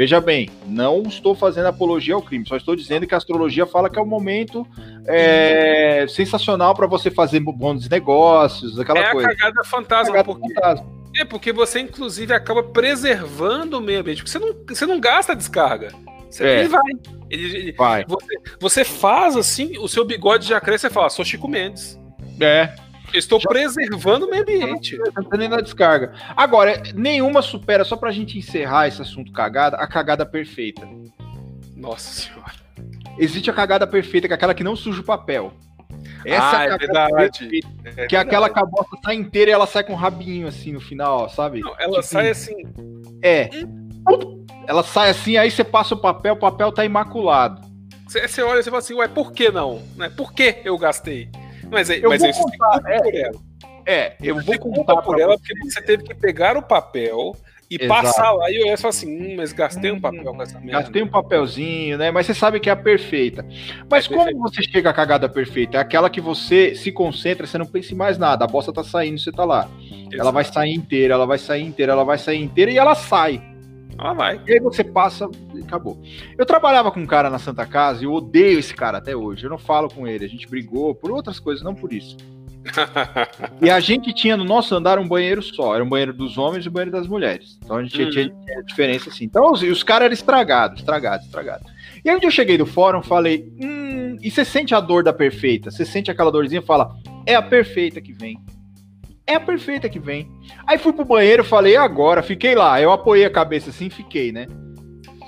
Veja bem, não estou fazendo apologia ao crime, só estou dizendo que a astrologia fala que é um momento é, sensacional para você fazer bons negócios, aquela
é
coisa.
É a cagada fantasma, cagada porque, fantasma. É porque você, inclusive, acaba preservando o meio ambiente, porque você não, você não gasta descarga. Você, é. Ele vai. Ele, ele, vai. Você, você, faz assim, o seu bigode já cresce e fala, sou Chico Mendes.
É.
Estou preservando o meio ambiente.
nem na descarga. Agora, nenhuma supera, só pra gente encerrar esse assunto cagada, a cagada perfeita.
Nossa senhora.
Existe a cagada perfeita, que é aquela que não suja o papel.
Essa ah, é, a é verdade. Perfeita,
é que é aquela que a bosta sai inteira e ela sai com um rabinho assim no final, sabe? Não,
ela tipo, sai assim.
É. Ela sai assim, aí você passa o papel, o papel tá imaculado.
Você olha e você fala assim, ué, por que não? Né? Por que eu gastei? Mas,
eu
mas
vou aí contar, é, por ela.
É, eu vou contar por ela porque você teve que pegar o papel, e Exato. passar lá e olhar só assim, hum, mas gastei um papel com essa
merda. Gastei um papelzinho, né? Mas você sabe que é a perfeita. Mas é como perfeito. você chega à cagada perfeita? É aquela que você se concentra, você não pensa em mais nada. A bosta tá saindo, você tá lá. Exato. Ela vai sair inteira, ela vai sair inteira, ela vai sair inteira e ela sai.
Ela vai.
E aí você passa e acabou. Eu trabalhava com um cara na Santa Casa e eu odeio esse cara até hoje. Eu não falo com ele. A gente brigou por outras coisas, não por isso e a gente tinha no nosso andar um banheiro só. Era um banheiro dos homens e um banheiro das mulheres. Então a gente uhum. tinha, tinha diferença assim. Então os, os caras eram estragados, estragados, estragados. E aí onde eu cheguei do fórum, falei, hum, e você sente a dor da perfeita? Você sente aquela dorzinha e fala, é a perfeita que vem. É a perfeita que vem. Aí fui pro banheiro, falei, agora, fiquei lá. Eu apoiei a cabeça assim, fiquei, né?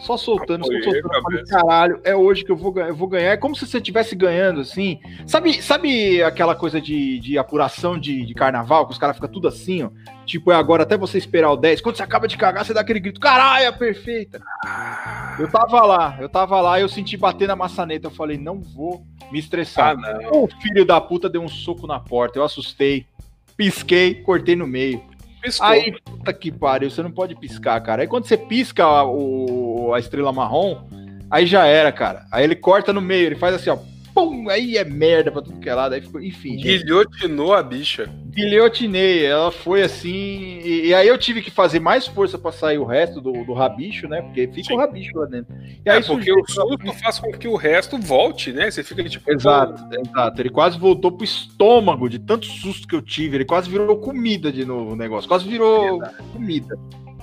Só soltando, só soltando. Falei, caralho, é hoje que eu vou, eu vou ganhar. É como se você estivesse ganhando, assim. Sabe, sabe aquela coisa de, de apuração de, de carnaval, que os caras ficam tudo assim, ó? Tipo, é agora até você esperar o 10. Quando você acaba de cagar, você dá aquele grito, caralho, é perfeita. Eu tava lá, eu tava lá, eu senti bater na maçaneta. Eu falei, não vou me estressar. Ah, o filho da puta deu um soco na porta, eu assustei, pisquei, cortei no meio. Piscou. Aí, puta que pariu, você não pode piscar, cara. Aí quando você pisca a, o, a estrela marrom, aí já era, cara. Aí ele corta no meio, ele faz assim, ó pum, aí é merda pra tudo que é lado, aí ficou, enfim.
Guilhotinou a bicha.
Guilhotinei, ela foi assim, e, e, aí eu tive que fazer mais força pra sair o resto do, do rabicho, né, porque fica Sim. o rabicho lá dentro.
E é, aí porque o susto faz com que o resto volte, né, você fica tipo...
Exato, pô... exato, ele quase voltou pro estômago de tanto susto que eu tive, ele quase virou comida de novo o negócio, quase virou é comida.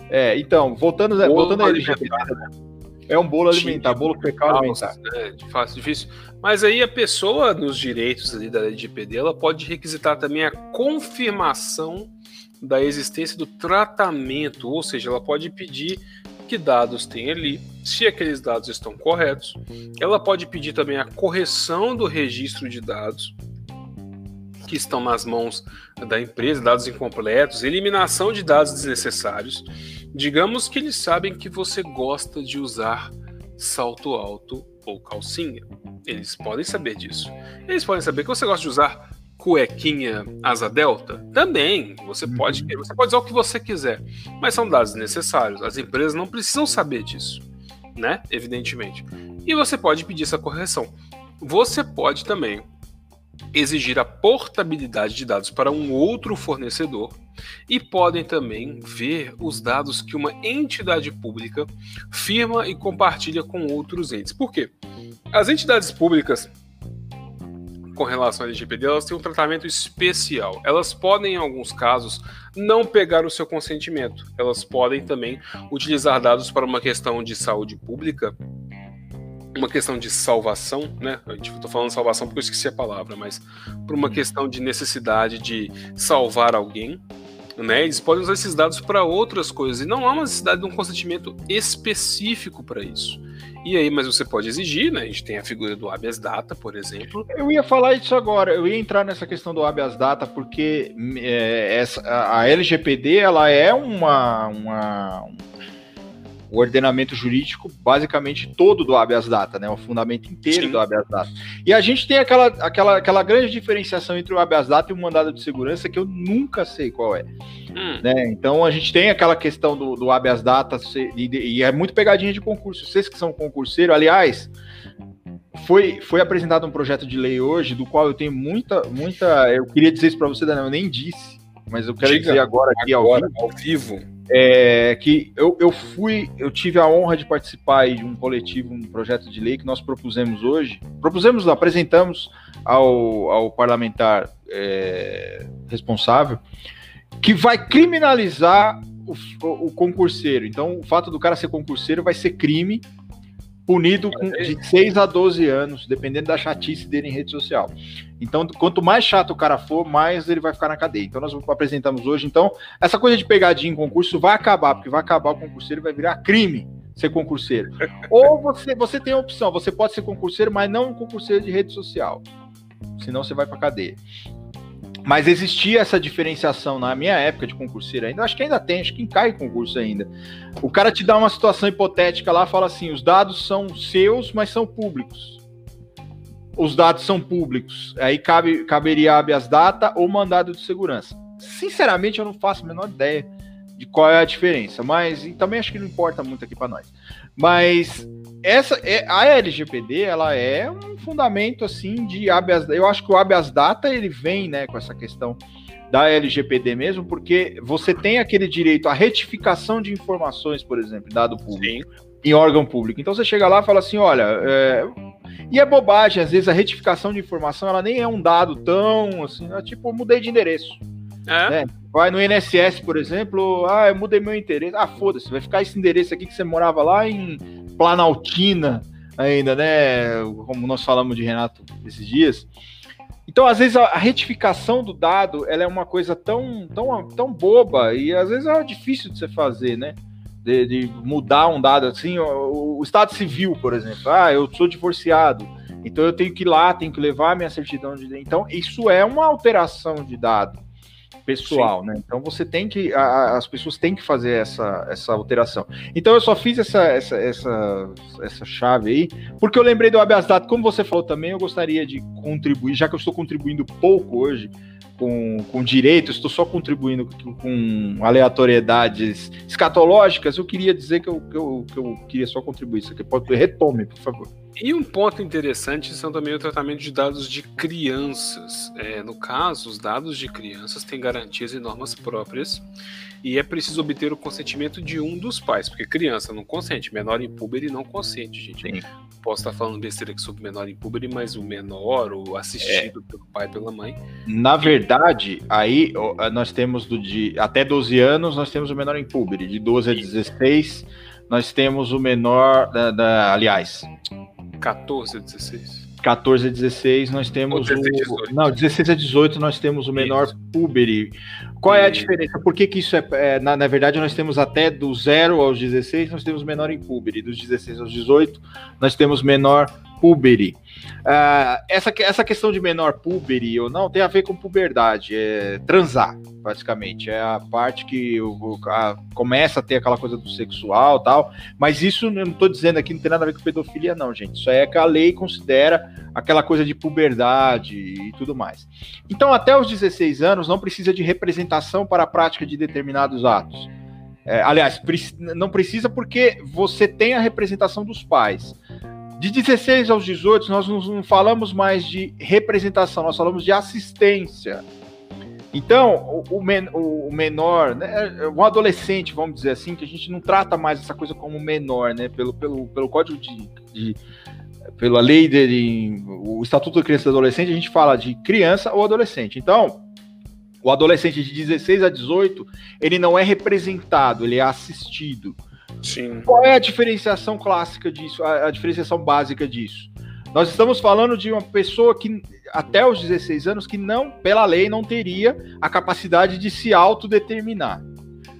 É, então, voltando, voltando a LGBT, né? É um bolo alimentar, bolo fecal alimentar.
É, fácil, difícil. Mas aí a pessoa, nos direitos ali da LGPD, ela pode requisitar também a confirmação da existência do tratamento, ou seja, ela pode pedir que dados tem ali, se aqueles dados estão corretos. Ela pode pedir também a correção do registro de dados que estão nas mãos da empresa, dados incompletos, eliminação de dados desnecessários. Digamos que eles sabem que você gosta de usar salto alto ou calcinha. Eles podem saber disso. Eles podem saber que você gosta de usar cuequinha asa delta? Também. Você uhum. pode, você pode usar o que você quiser. Mas são dados necessários. As empresas não precisam saber disso, né? Evidentemente. E você pode pedir essa correção. Você pode também exigir a portabilidade de dados para um outro fornecedor e podem também ver os dados que uma entidade pública firma e compartilha com outros entes. Por quê? As entidades públicas com relação à LGPD, elas têm um tratamento especial. Elas podem, em alguns casos, não pegar o seu consentimento. Elas podem também utilizar dados para uma questão de saúde pública uma questão de salvação, né? A gente estou falando salvação porque eu esqueci a palavra, mas por uma questão de necessidade de salvar alguém, né? Eles podem usar esses dados para outras coisas e não há uma necessidade de um consentimento específico para isso. E aí, mas você pode exigir, né? A gente tem a figura do habeas data, por exemplo.
Eu ia falar isso agora, eu ia entrar nessa questão do habeas data, porque é, essa, a LGPD ela é uma, uma, o ordenamento jurídico basicamente todo do habeas data, né? O fundamento inteiro Sim. do habeas data. E a gente tem aquela, aquela, aquela grande diferenciação entre o habeas data e o mandado de segurança que eu nunca sei qual é. Hum. Né? Então a gente tem aquela questão do, do habeas data e, e é muito pegadinha de concurso. Vocês que são concurseiros, aliás, foi, foi apresentado um projeto de lei hoje, do qual eu tenho muita, muita. Eu queria dizer isso para você, Daniel, eu nem disse, mas eu quero Diga, dizer agora aqui agora, ao vivo. Ao vivo é, que eu, eu fui, eu tive a honra de participar de um coletivo, um projeto de lei que nós propusemos hoje, propusemos, apresentamos ao, ao parlamentar é, responsável, que vai criminalizar o, o, o concurseiro. Então, o fato do cara ser concurseiro vai ser crime punido com de 6 a 12 anos, dependendo da chatice dele em rede social. Então, quanto mais chato o cara for, mais ele vai ficar na cadeia. Então, nós apresentamos hoje. Então, essa coisa de pegadinha em concurso vai acabar, porque vai acabar o concurseiro vai virar crime ser concurseiro. Ou você, você tem a opção, você pode ser concurseiro, mas não um concurseiro de rede social. Senão você vai para cadeia. Mas existia essa diferenciação na minha época de concurseiro ainda. Acho que ainda tem, acho que cai concurso ainda. O cara te dá uma situação hipotética lá, fala assim: os dados são seus, mas são públicos. Os dados são públicos. Aí cabe, caberia habeas data ou mandado de segurança. Sinceramente, eu não faço a menor ideia de qual é a diferença, mas também acho que não importa muito aqui para nós. Mas essa é, a LGPD, ela é um fundamento assim de habeas, eu acho que o habeas data ele vem, né, com essa questão da LGPD mesmo, porque você tem aquele direito à retificação de informações, por exemplo, dado público, Sim. em órgão público. Então você chega lá e fala assim, olha, é... e é bobagem, às vezes a retificação de informação, ela nem é um dado tão, assim, é tipo, mudei de endereço. É. Né? Vai no INSS, por exemplo, ah, eu mudei meu endereço. Ah, foda-se, vai ficar esse endereço aqui que você morava lá em Planaltina ainda, né? Como nós falamos de Renato esses dias. Então, às vezes, a, retificação do dado ela é uma coisa tão, tão, tão boba e às vezes é difícil de você fazer, né? De, de mudar um dado assim. O, o, Estado Civil, por exemplo. Ah, eu sou divorciado, então eu tenho que ir lá, tenho que levar minha certidão de. Então, isso é uma alteração de dado pessoal, Sim. né? Então você tem que, a, as pessoas têm que fazer essa, essa alteração. Então eu só fiz essa, essa, essa, essa chave aí, porque eu lembrei do habeas data, como você falou também, eu gostaria de contribuir, já que eu estou contribuindo pouco hoje, com, com direito, estou só contribuindo com aleatoriedades escatológicas, eu queria dizer que eu, que eu, que eu queria só contribuir isso aqui. Pode, retome, por favor.
E um ponto interessante são também o tratamento de dados de crianças. É, no caso, os dados de crianças têm garantias e normas próprias e é preciso obter o consentimento de um dos pais, porque criança não consente, menor impúber não consente, gente. Sim. Posso estar falando besteira aqui sobre menor impúber, mas o menor, o assistido é. pelo pai e pela mãe.
Na verdade, aí nós temos do de até 12 anos, nós temos o menor impúber, de 12 a 16, nós temos o menor da, da aliás,
14 a 16.
14 a 16 nós temos 16 o. Não, 16 a 18 nós temos o menor isso. puberi. Qual é a diferença? Por que, que isso é, é. na, na, verdade, nós temos até do 0 aos 16, nós temos menor em puberi. Dos 16 aos 18, nós temos menor puberi. Uh, essa, essa questão de menor puberi ou não tem a ver com puberdade, é transar, praticamente. É a parte que o, a, começa a ter aquela coisa do sexual tal. Mas isso eu não estou dizendo aqui, não tem nada a ver com pedofilia, não, gente. Isso é que a lei considera aquela coisa de puberdade e tudo mais. Então, até os 16 anos, não precisa de representação para a prática de determinados atos. É, aliás, não precisa porque você tem a representação dos pais. De 16 aos 18, nós não falamos mais de representação, nós falamos de assistência. Então, o, men o menor, né, um adolescente, vamos dizer assim, que a gente não trata mais essa coisa como menor, né? Pelo, pelo, pelo código de, de pela lei de, o Estatuto da Criança e Adolescente, a gente fala de criança ou adolescente. Então, o adolescente de 16 a 18, ele não é representado, ele é assistido. Sim. Qual é a diferenciação clássica disso, a, a, diferenciação básica disso? Nós estamos falando de uma pessoa que, até os 16 anos, que não, pela lei, não teria a capacidade de se autodeterminar.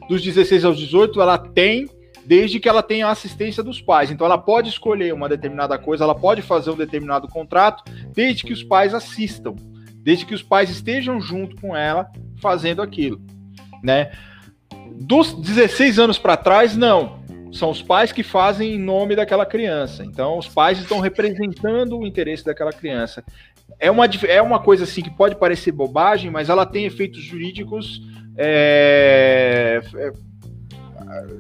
Dos 16 aos 18, ela tem, desde que ela tenha a assistência dos pais. Então, ela pode escolher uma determinada coisa, ela pode fazer um determinado contrato, desde que os pais assistam, desde que os pais estejam junto com ela fazendo aquilo, né? Dos 16 anos para trás, não são os pais que fazem em nome daquela criança. Então, os pais estão representando o interesse daquela criança. É uma, é uma coisa assim que pode parecer bobagem, mas ela tem efeitos jurídicos é, é,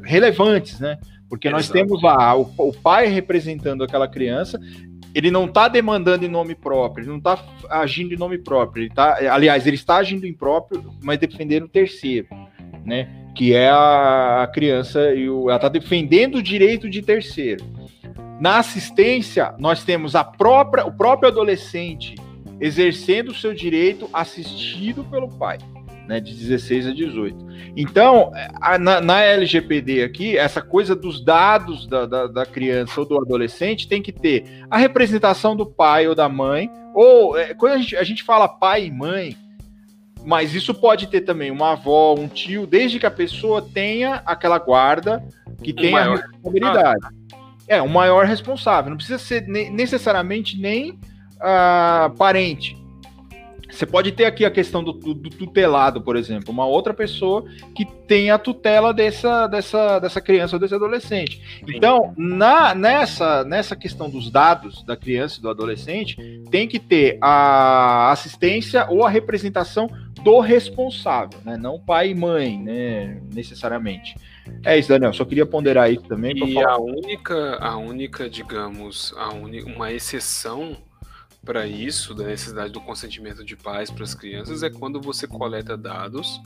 relevantes, né? Porque Exato. nós temos lá o, o pai representando aquela criança, ele não está demandando em nome próprio, ele não está agindo em nome próprio. Ele tá, aliás, ele está agindo em próprio, mas defendendo o terceiro, né? Que é a criança e o, ela está defendendo o direito de terceiro. Na assistência, nós temos a própria, o próprio adolescente exercendo o seu direito assistido pelo pai, né, de 16 a 18. Então, a, na, na, LGPD aqui, essa coisa dos dados da, da, da, criança ou do adolescente tem que ter a representação do pai ou da mãe, ou é, quando a gente, a gente fala pai e mãe, mas isso pode ter também uma avó, um tio, desde que a pessoa tenha aquela guarda que tenha maior. a responsabilidade. É, um maior responsável. Não precisa ser necessariamente nem uh, parente. Você pode ter aqui a questão do, do, do, tutelado, por exemplo, uma outra pessoa que tem a tutela dessa, dessa, dessa criança ou desse adolescente. Então, na, nessa, nessa questão dos dados da criança e do adolescente, tem que ter a assistência ou a representação do responsável, né? Não pai e mãe, né? Necessariamente. É isso, Daniel. Só queria ponderar isso também.
E falar... a única, a única, digamos, a única, uma exceção para isso, da necessidade do consentimento de pais para as crianças, é quando você coleta dados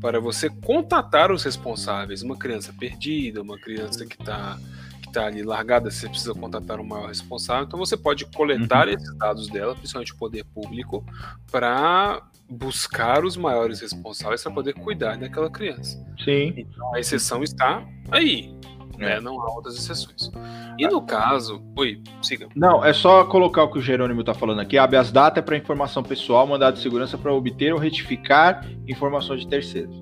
para você contatar os responsáveis. Uma criança perdida, uma criança que está que tá ali largada, você precisa contatar o maior responsável. Então você pode coletar uhum. esses dados dela, principalmente o poder público, para buscar os maiores responsáveis para poder cuidar daquela criança.
Sim.
Então a exceção está aí. Né? É. Não há outras exceções. E no caso. Oi, siga.
Não, é só colocar o que o Jerônimo está falando aqui. Habeas data é para informação pessoal, mandado de segurança para obter ou retificar informações de terceiros.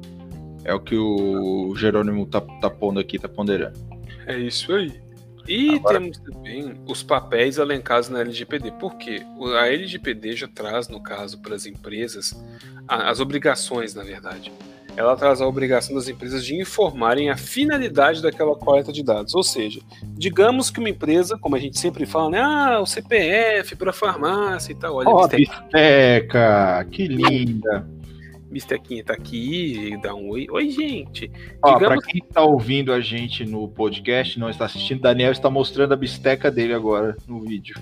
É o que o Jerônimo está tá pondo aqui, está ponderando.
É isso aí. E Agora... temos também os papéis elencados na LGPD. Por quê? A LGPD já traz, no caso, para as empresas, as obrigações, na verdade ela traz a obrigação das empresas de informarem a finalidade daquela coleta de dados. Ou seja, digamos que uma empresa, como a gente sempre fala, né? Ah, o CPF para farmácia e tal. Olha,
oh, bisteca, que linda.
Mistequinha tá aqui, dá um oi. Oi, gente.
Ó, digamos... Pra quem tá ouvindo a gente no podcast, não está assistindo, Daniel está mostrando a bisteca dele agora no vídeo.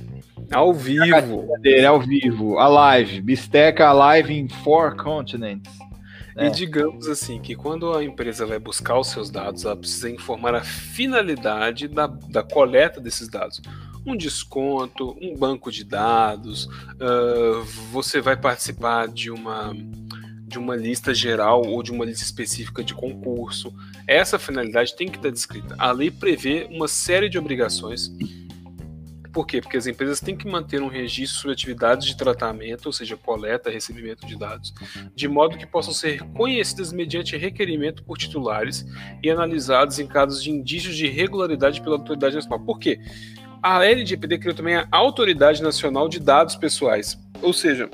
Ao vivo.
Dele, ao vivo. A live. Bisteca live in four continents.
É. E digamos assim, que quando a empresa vai buscar os seus dados, ela precisa informar a finalidade da, da coleta desses dados. Um desconto, um banco de dados, uh, você vai participar de uma de uma lista geral ou de uma lista específica de concurso. Essa finalidade tem que estar descrita. A lei prevê uma série de obrigações por quê? Porque as empresas têm que manter um registro sobre atividades de tratamento, ou seja, coleta, recebimento de dados, de modo que possam ser conhecidas mediante requerimento por titulares e analisadas em casos de indícios de irregularidade pela autoridade nacional. Por quê? A LGPD criou também a Autoridade Nacional de Dados Pessoais, ou seja,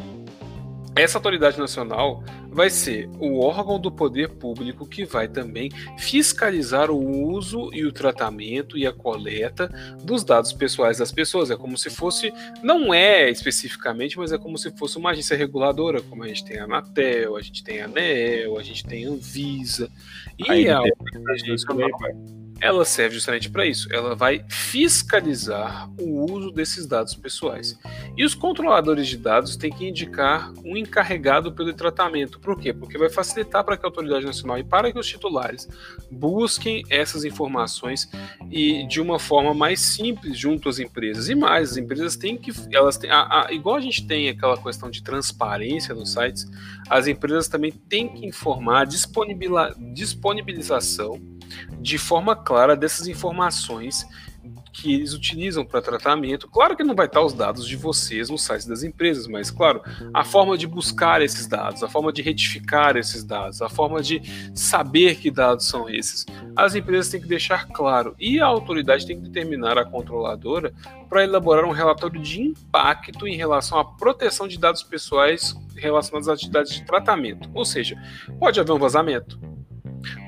essa autoridade nacional vai ser o órgão do poder público que vai também fiscalizar o uso e o tratamento e a coleta dos dados pessoais das pessoas. É como se fosse, não é especificamente, mas é como se fosse uma agência reguladora, como a gente tem a Anatel, a gente tem a ANEEL, a gente tem a Anvisa. E a autoridade nacional ela serve justamente para isso. Ela vai fiscalizar o uso desses dados pessoais. E os controladores de dados têm que indicar um encarregado pelo tratamento. Por quê? Porque vai facilitar para que a autoridade nacional e para que os titulares busquem essas informações e de uma forma mais simples junto às empresas. E mais, as empresas têm que elas têm, a, a, igual a gente tem aquela questão de transparência nos sites, as empresas também têm que informar a disponibilização de forma clara dessas informações que eles utilizam para tratamento. Claro que não vai estar os dados de vocês no site das empresas, mas claro, a forma de buscar esses dados, a forma de retificar esses dados, a forma de saber que dados são esses, as empresas têm que deixar claro e a autoridade tem que determinar a controladora para elaborar um relatório de impacto em relação à proteção de dados pessoais relacionados às atividades de tratamento. Ou seja, pode haver um vazamento,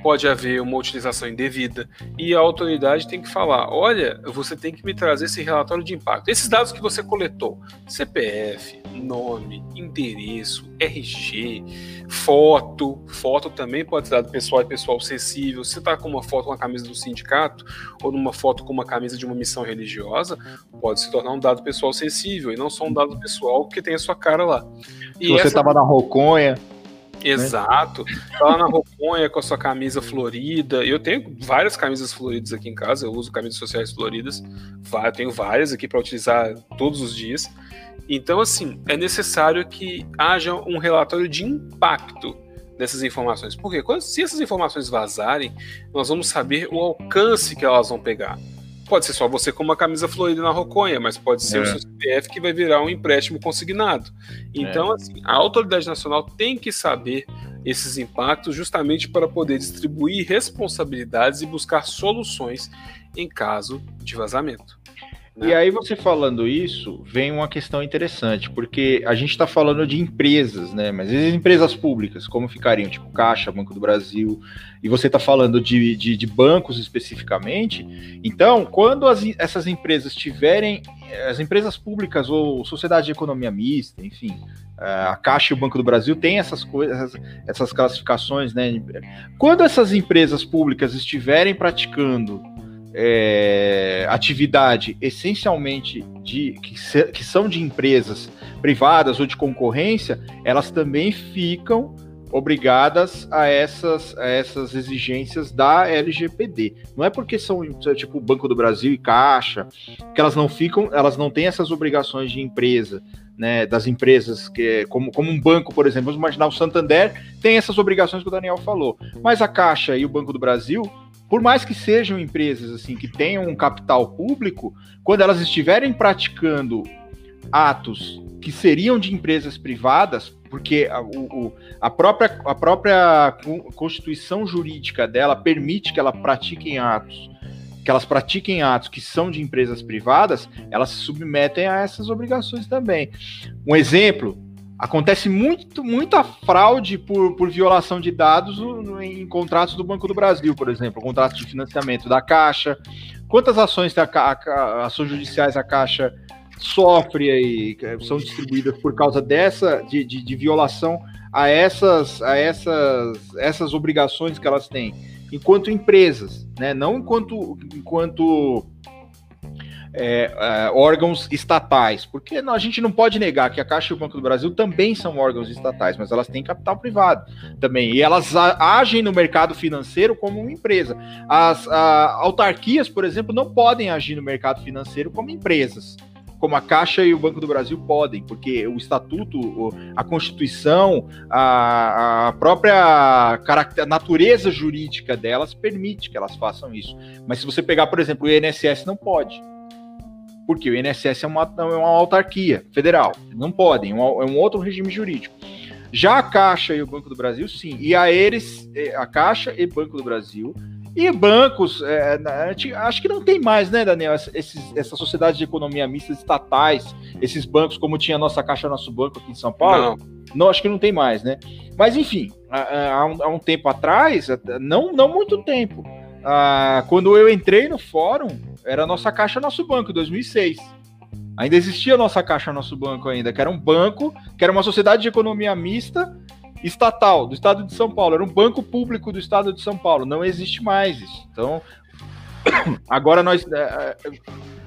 pode haver uma utilização indevida e a autoridade tem que falar: olha, você tem que me trazer esse relatório de impacto. Esses dados que você coletou, CPF, nome, endereço, RG, foto, foto também pode ser dado pessoal e pessoal sensível. Se está com uma foto com a camisa do sindicato ou numa foto com uma camisa de uma missão religiosa, pode se tornar um dado pessoal sensível e não só um dado pessoal que tem a sua cara lá.
E Se você estava essa... na roconha,
né? Exato. Tá lá na roupinha com a sua camisa florida. Eu tenho várias camisas floridas aqui em casa, eu uso camisas sociais floridas. Eu tenho várias aqui para utilizar todos os dias. Então, assim, é necessário que haja um relatório de impacto dessas informações. Porque se essas informações vazarem, nós vamos saber o alcance que elas vão pegar. Pode ser só você com uma camisa florida na roconha, mas pode ser é. o seu CPF que vai virar um empréstimo consignado. Então, é. assim, a autoridade nacional tem que saber esses impactos justamente para poder distribuir responsabilidades e buscar soluções em caso de vazamento.
E aí, você falando isso, vem uma questão interessante, porque a gente está falando de empresas, né? Mas as empresas públicas, como ficariam? Tipo Caixa, Banco do Brasil, e você está falando de, de, de, bancos especificamente. Então, quando as, essas empresas tiverem, as empresas públicas ou sociedade de economia mista, enfim, a Caixa e o Banco do Brasil têm essas coisas, essas classificações, né? Quando essas empresas públicas estiverem praticando é, atividade essencialmente de que, se, que são de empresas privadas ou de concorrência, elas também ficam obrigadas a essas, a essas exigências da LGPD. Não é porque são tipo Banco do Brasil e Caixa que elas não ficam, elas não têm essas obrigações de empresa, né, das empresas que como, como um banco, por exemplo, vamos imaginar o Santander tem essas obrigações que o Daniel falou, mas a Caixa e o Banco do Brasil por mais que sejam empresas assim que tenham um capital público, quando elas estiverem praticando atos que seriam de empresas privadas, porque a, o, a, própria, a própria constituição jurídica dela permite que ela pratiquem atos, que elas pratiquem atos que são de empresas privadas, elas se submetem a essas obrigações também. Um exemplo, Acontece muito, muita fraude por, por violação de dados em contratos do Banco do Brasil, por exemplo, contratos de financiamento da Caixa. Quantas ações a, a, ações judiciais a Caixa sofre aí, são distribuídas por causa dessa de, de, de violação a essas a essas essas obrigações que elas têm enquanto empresas, né? Não enquanto enquanto é, é, órgãos estatais, porque a gente não pode negar que a Caixa e o Banco do Brasil também são órgãos estatais, mas elas têm capital privado também, e elas agem no mercado financeiro como uma empresa. As a, autarquias, por exemplo, não podem agir no mercado financeiro como empresas como a Caixa e o Banco do Brasil podem, porque o estatuto, a Constituição, a, a própria a natureza jurídica delas permite que elas façam isso. Mas se você pegar, por exemplo, o INSS não pode porque o INSS é uma, é uma autarquia federal, não podem, é um, é um outro regime jurídico. Já a Caixa e o Banco do Brasil, sim. E a eles, é, a Caixa e Banco do Brasil, e bancos, é, acho que não tem mais, né, Daniel? Esses, essa sociedade de economia mista estatais, esses bancos, como tinha a nossa Caixa Nosso Banco aqui em São Paulo. Não. não acho que não tem mais, né? Mas, enfim, há, há, um, há um, tempo atrás, não, não muito tempo, ah, quando eu entrei no fórum, era nossa Caixa Nosso Banco, 2006. Ainda existia a nossa Caixa Nosso Banco ainda, que era um banco, que era uma sociedade de economia mista estatal do estado de São Paulo, era um banco público do estado de São Paulo, não existe mais isso. Então, agora nós é, é,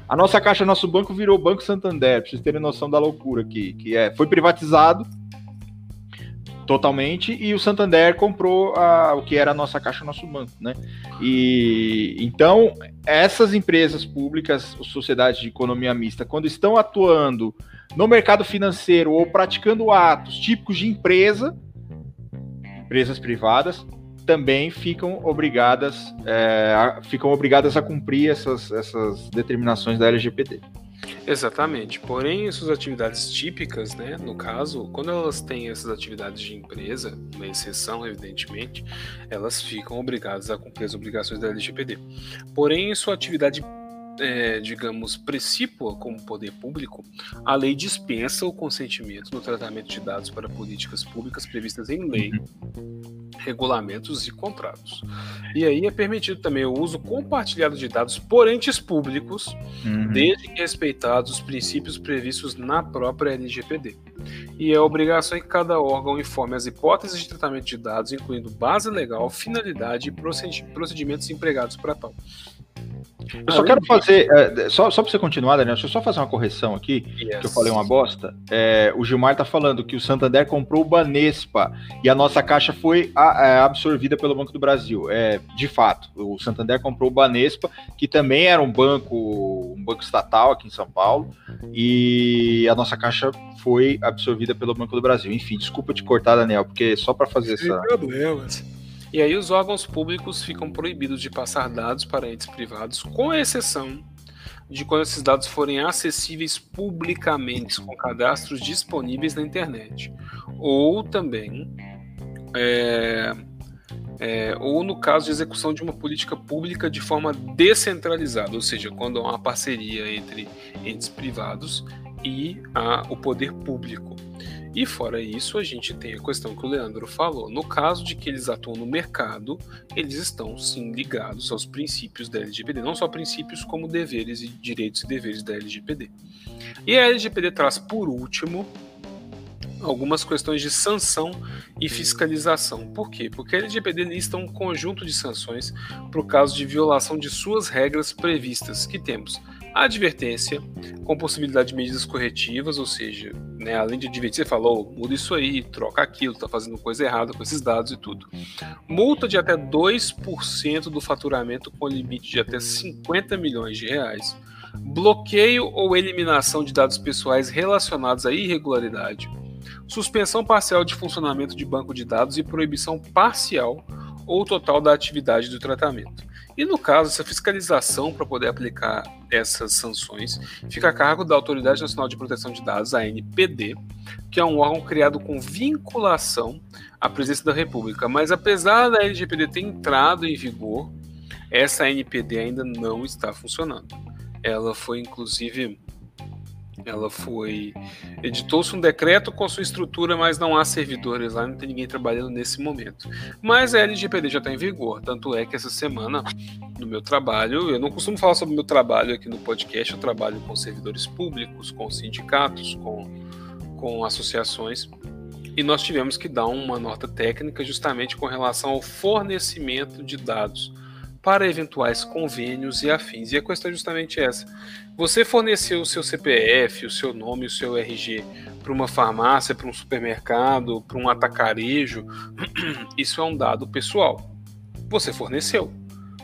a nossa Caixa Nosso Banco virou Banco Santander, pra vocês terem noção da loucura aqui, que é, foi privatizado totalmente e o Santander comprou a, o que era a nossa caixa, nosso banco, né? E então essas empresas públicas, sociedades de economia mista, quando estão atuando no mercado financeiro ou praticando atos típicos de empresa, empresas privadas, também ficam obrigadas, é, a, ficam obrigadas a cumprir essas, essas determinações da LGPD.
Exatamente. Porém, suas atividades típicas, né, no caso, quando elas têm essas atividades de empresa, uma exceção, evidentemente, elas ficam obrigadas a cumprir as obrigações da LGPD. Porém, sua atividade é, digamos, precípua como poder público, a lei dispensa o consentimento no tratamento de dados para políticas públicas previstas em lei, regulamentos e contratos. E aí é permitido também o uso compartilhado de dados por entes públicos, uhum. desde que respeitados os princípios previstos na própria LGPD. E é obrigação que cada órgão informe as hipóteses de tratamento de dados, incluindo base legal, finalidade e procedimentos empregados para tal.
Eu só quero fazer, é, só, só para você continuar, Daniel, deixa eu só fazer uma correção aqui, yes. que eu falei uma bosta. É, o Gilmar tá falando que o Santander comprou o Banespa e a nossa caixa foi a, a, é, absorvida pelo Banco do Brasil. É, de fato, o Santander comprou o Banespa, que também era um banco, um banco estatal aqui em São Paulo, e a nossa caixa foi absorvida pelo Banco do Brasil. Enfim, desculpa te cortar, Daniel, porque só para fazer Sim, essa. Problema.
E aí os órgãos públicos ficam proibidos de passar dados para entes privados, com exceção de quando esses dados forem acessíveis publicamente com cadastros disponíveis na internet. Ou também é, é, ou no caso de execução de uma política pública de forma descentralizada, ou seja, quando há uma parceria entre entes privados e a, o poder público. E fora isso, a gente tem a questão que o Leandro falou. No caso de que eles atuam no mercado, eles estão sim ligados aos princípios da LGPD, não só princípios como deveres e direitos e deveres da LGPD. E a LGPD traz por último algumas questões de sanção e fiscalização. Por quê? Porque a LGPD lista um conjunto de sanções para o caso de violação de suas regras previstas, que temos a advertência, com possibilidade de medidas corretivas, ou seja, né, além de advertir, você falou, muda isso aí, troca aquilo, está fazendo coisa errada com esses dados e tudo. Multa de até 2% do faturamento com limite de até 50 milhões de reais. Bloqueio ou eliminação de dados pessoais relacionados à irregularidade. Suspensão parcial de funcionamento de banco de dados e proibição parcial ou total da atividade do tratamento. E no caso, essa fiscalização para poder aplicar essas sanções fica a cargo da Autoridade Nacional de Proteção de Dados, a ANPD, que é um órgão criado com vinculação à presidência da República. Mas apesar da LGPD ter entrado em vigor, essa ANPD ainda não está funcionando. Ela foi inclusive ela foi. Editou-se um decreto com sua estrutura, mas não há servidores lá, não tem ninguém trabalhando nesse momento. Mas a LGPD já está em vigor, tanto é que essa semana, no meu trabalho, eu não costumo falar sobre o meu trabalho aqui no podcast, eu trabalho com servidores públicos, com sindicatos, com, com associações. E nós tivemos que dar uma nota técnica justamente com relação ao fornecimento de dados para eventuais convênios e afins. E a questão é justamente essa. Você forneceu o seu CPF, o seu nome, o seu RG para uma farmácia, para um supermercado, para um atacarejo, isso é um dado pessoal. Você forneceu.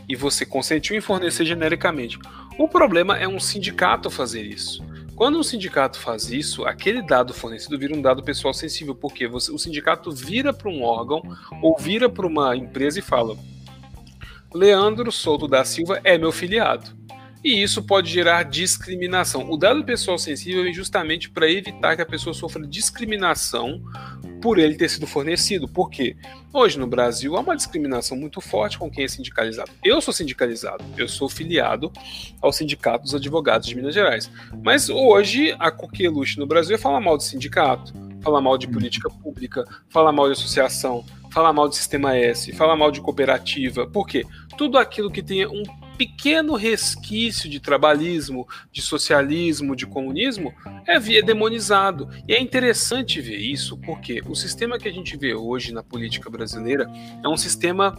E você consentiu em fornecer genericamente. O problema é um sindicato fazer isso. Quando um sindicato faz isso, aquele dado fornecido vira um dado pessoal sensível, porque você, o sindicato vira para um órgão ou vira para uma empresa e fala: Leandro Souto da Silva é meu filiado. E isso pode gerar discriminação. O dado pessoal sensível vem justamente para evitar que a pessoa sofra discriminação por ele ter sido fornecido. Por quê? Hoje no Brasil há uma discriminação muito forte com quem é sindicalizado. Eu sou sindicalizado, eu sou filiado ao Sindicato dos Advogados de Minas Gerais. Mas hoje a coqueluche no Brasil é falar mal de sindicato, falar mal de política pública, falar mal de associação, falar mal de sistema S, falar mal de cooperativa. Por quê? Tudo aquilo que tenha um pequeno resquício de trabalhismo, de socialismo, de comunismo, é, é demonizado. E é interessante ver isso, porque o sistema que a gente vê hoje na política brasileira é um sistema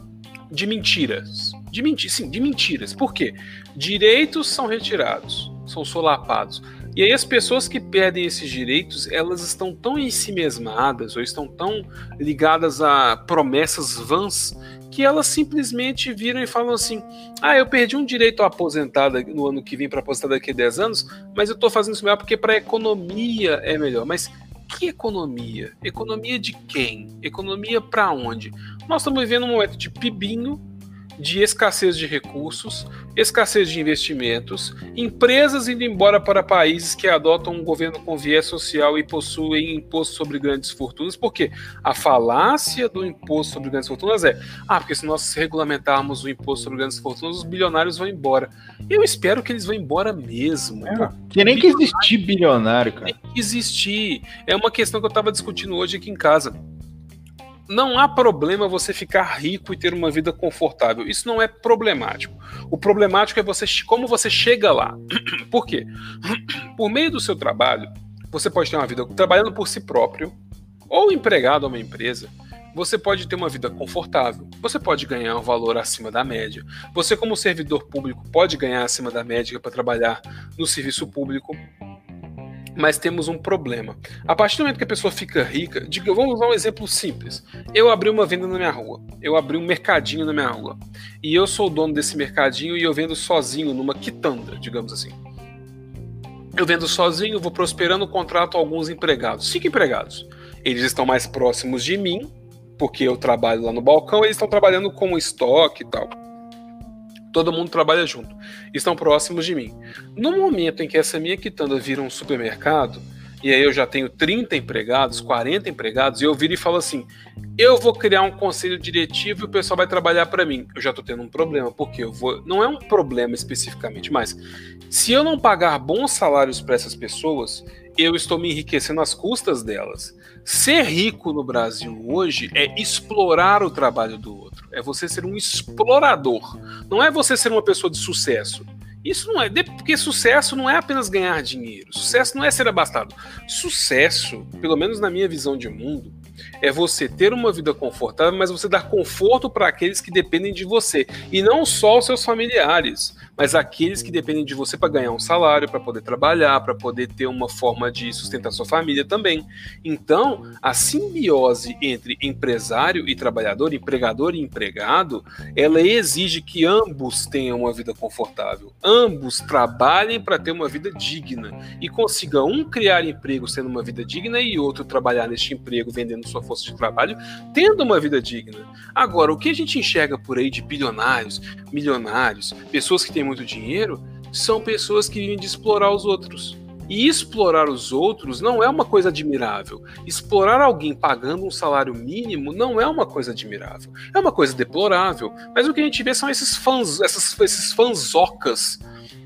de mentiras. De mentiras, sim, de mentiras. Por quê? Direitos são retirados, são solapados. E aí as pessoas que perdem esses direitos, elas estão tão em si mesmadas ou estão tão ligadas a promessas vãs que elas simplesmente viram e falam assim: "Ah, eu perdi um direito à aposentada no ano que vem para aposentar daqui a 10 anos, mas eu estou fazendo isso melhor porque para a economia é melhor". Mas que economia? Economia de quem? Economia para onde? Nós estamos vivendo um momento de pibinho de escassez de recursos, escassez de investimentos, empresas indo embora para países que adotam um governo com viés social e possuem imposto sobre grandes fortunas, porque a falácia do imposto sobre grandes fortunas é: ah, porque se nós regulamentarmos o imposto sobre grandes fortunas, os bilionários vão embora. Eu espero que eles vão embora mesmo.
É, tem nem que existir bilionário, cara. Tem
que existir. É uma questão que eu estava discutindo hoje aqui em casa não há problema você ficar rico e ter uma vida confortável. Isso não é problemático. O problemático é você como você chega lá. Por quê? Por meio do seu trabalho, você pode ter uma vida trabalhando por si próprio ou empregado a uma empresa. Você pode ter uma vida confortável, você pode ganhar um valor acima da média. Você, como servidor público, pode ganhar acima da média para trabalhar no serviço público mas temos um problema. A partir do momento que a pessoa fica rica, diga, vamos usar um exemplo simples. Eu abri uma venda na minha rua, eu abri um mercadinho na minha rua, e eu sou o dono desse mercadinho e eu vendo sozinho numa quitanda, digamos assim. Eu vendo sozinho, vou prosperando, contrato alguns empregados, cinco empregados. Eles estão mais próximos de mim, porque eu trabalho lá no balcão, eles estão trabalhando com estoque e tal todo mundo trabalha junto, estão próximos de mim. No momento em que essa minha quitanda vira um supermercado, e aí eu já tenho 30 empregados, 40 empregados, e eu viro e falo assim: eu vou criar um conselho diretivo e o pessoal vai trabalhar para mim. Eu já estou tendo um problema, porque eu vou. Não é um problema especificamente, mas se eu não pagar bons salários para essas pessoas, eu estou me enriquecendo às custas delas. Ser rico no Brasil hoje é explorar o trabalho do outro, é você ser um explorador, não é você ser uma pessoa de sucesso. Isso não é. Porque sucesso não é apenas ganhar dinheiro. Sucesso não é ser abastado. Sucesso, pelo menos na minha visão de mundo, é você ter uma vida confortável, mas você dar conforto para aqueles que dependem de você. E não só os seus familiares, mas aqueles que dependem de você para ganhar um salário, para poder trabalhar, para poder ter uma forma de sustentar sua família também. Então, a simbiose entre empresário e trabalhador, empregador e empregado, ela exige que ambos tenham uma vida confortável. Ambos trabalhem para ter uma vida digna e consigam um criar emprego sendo uma vida digna e outro trabalhar neste emprego vendendo sua força de trabalho, tendo uma vida digna. Agora, o que a gente enxerga por aí de bilionários, milionários, pessoas que têm muito dinheiro, são pessoas que vivem de explorar os outros. E explorar os outros não é uma coisa admirável. Explorar alguém pagando um salário mínimo não é uma coisa admirável. É uma coisa deplorável. Mas o que a gente vê são esses fãs, essas, esses fanzocas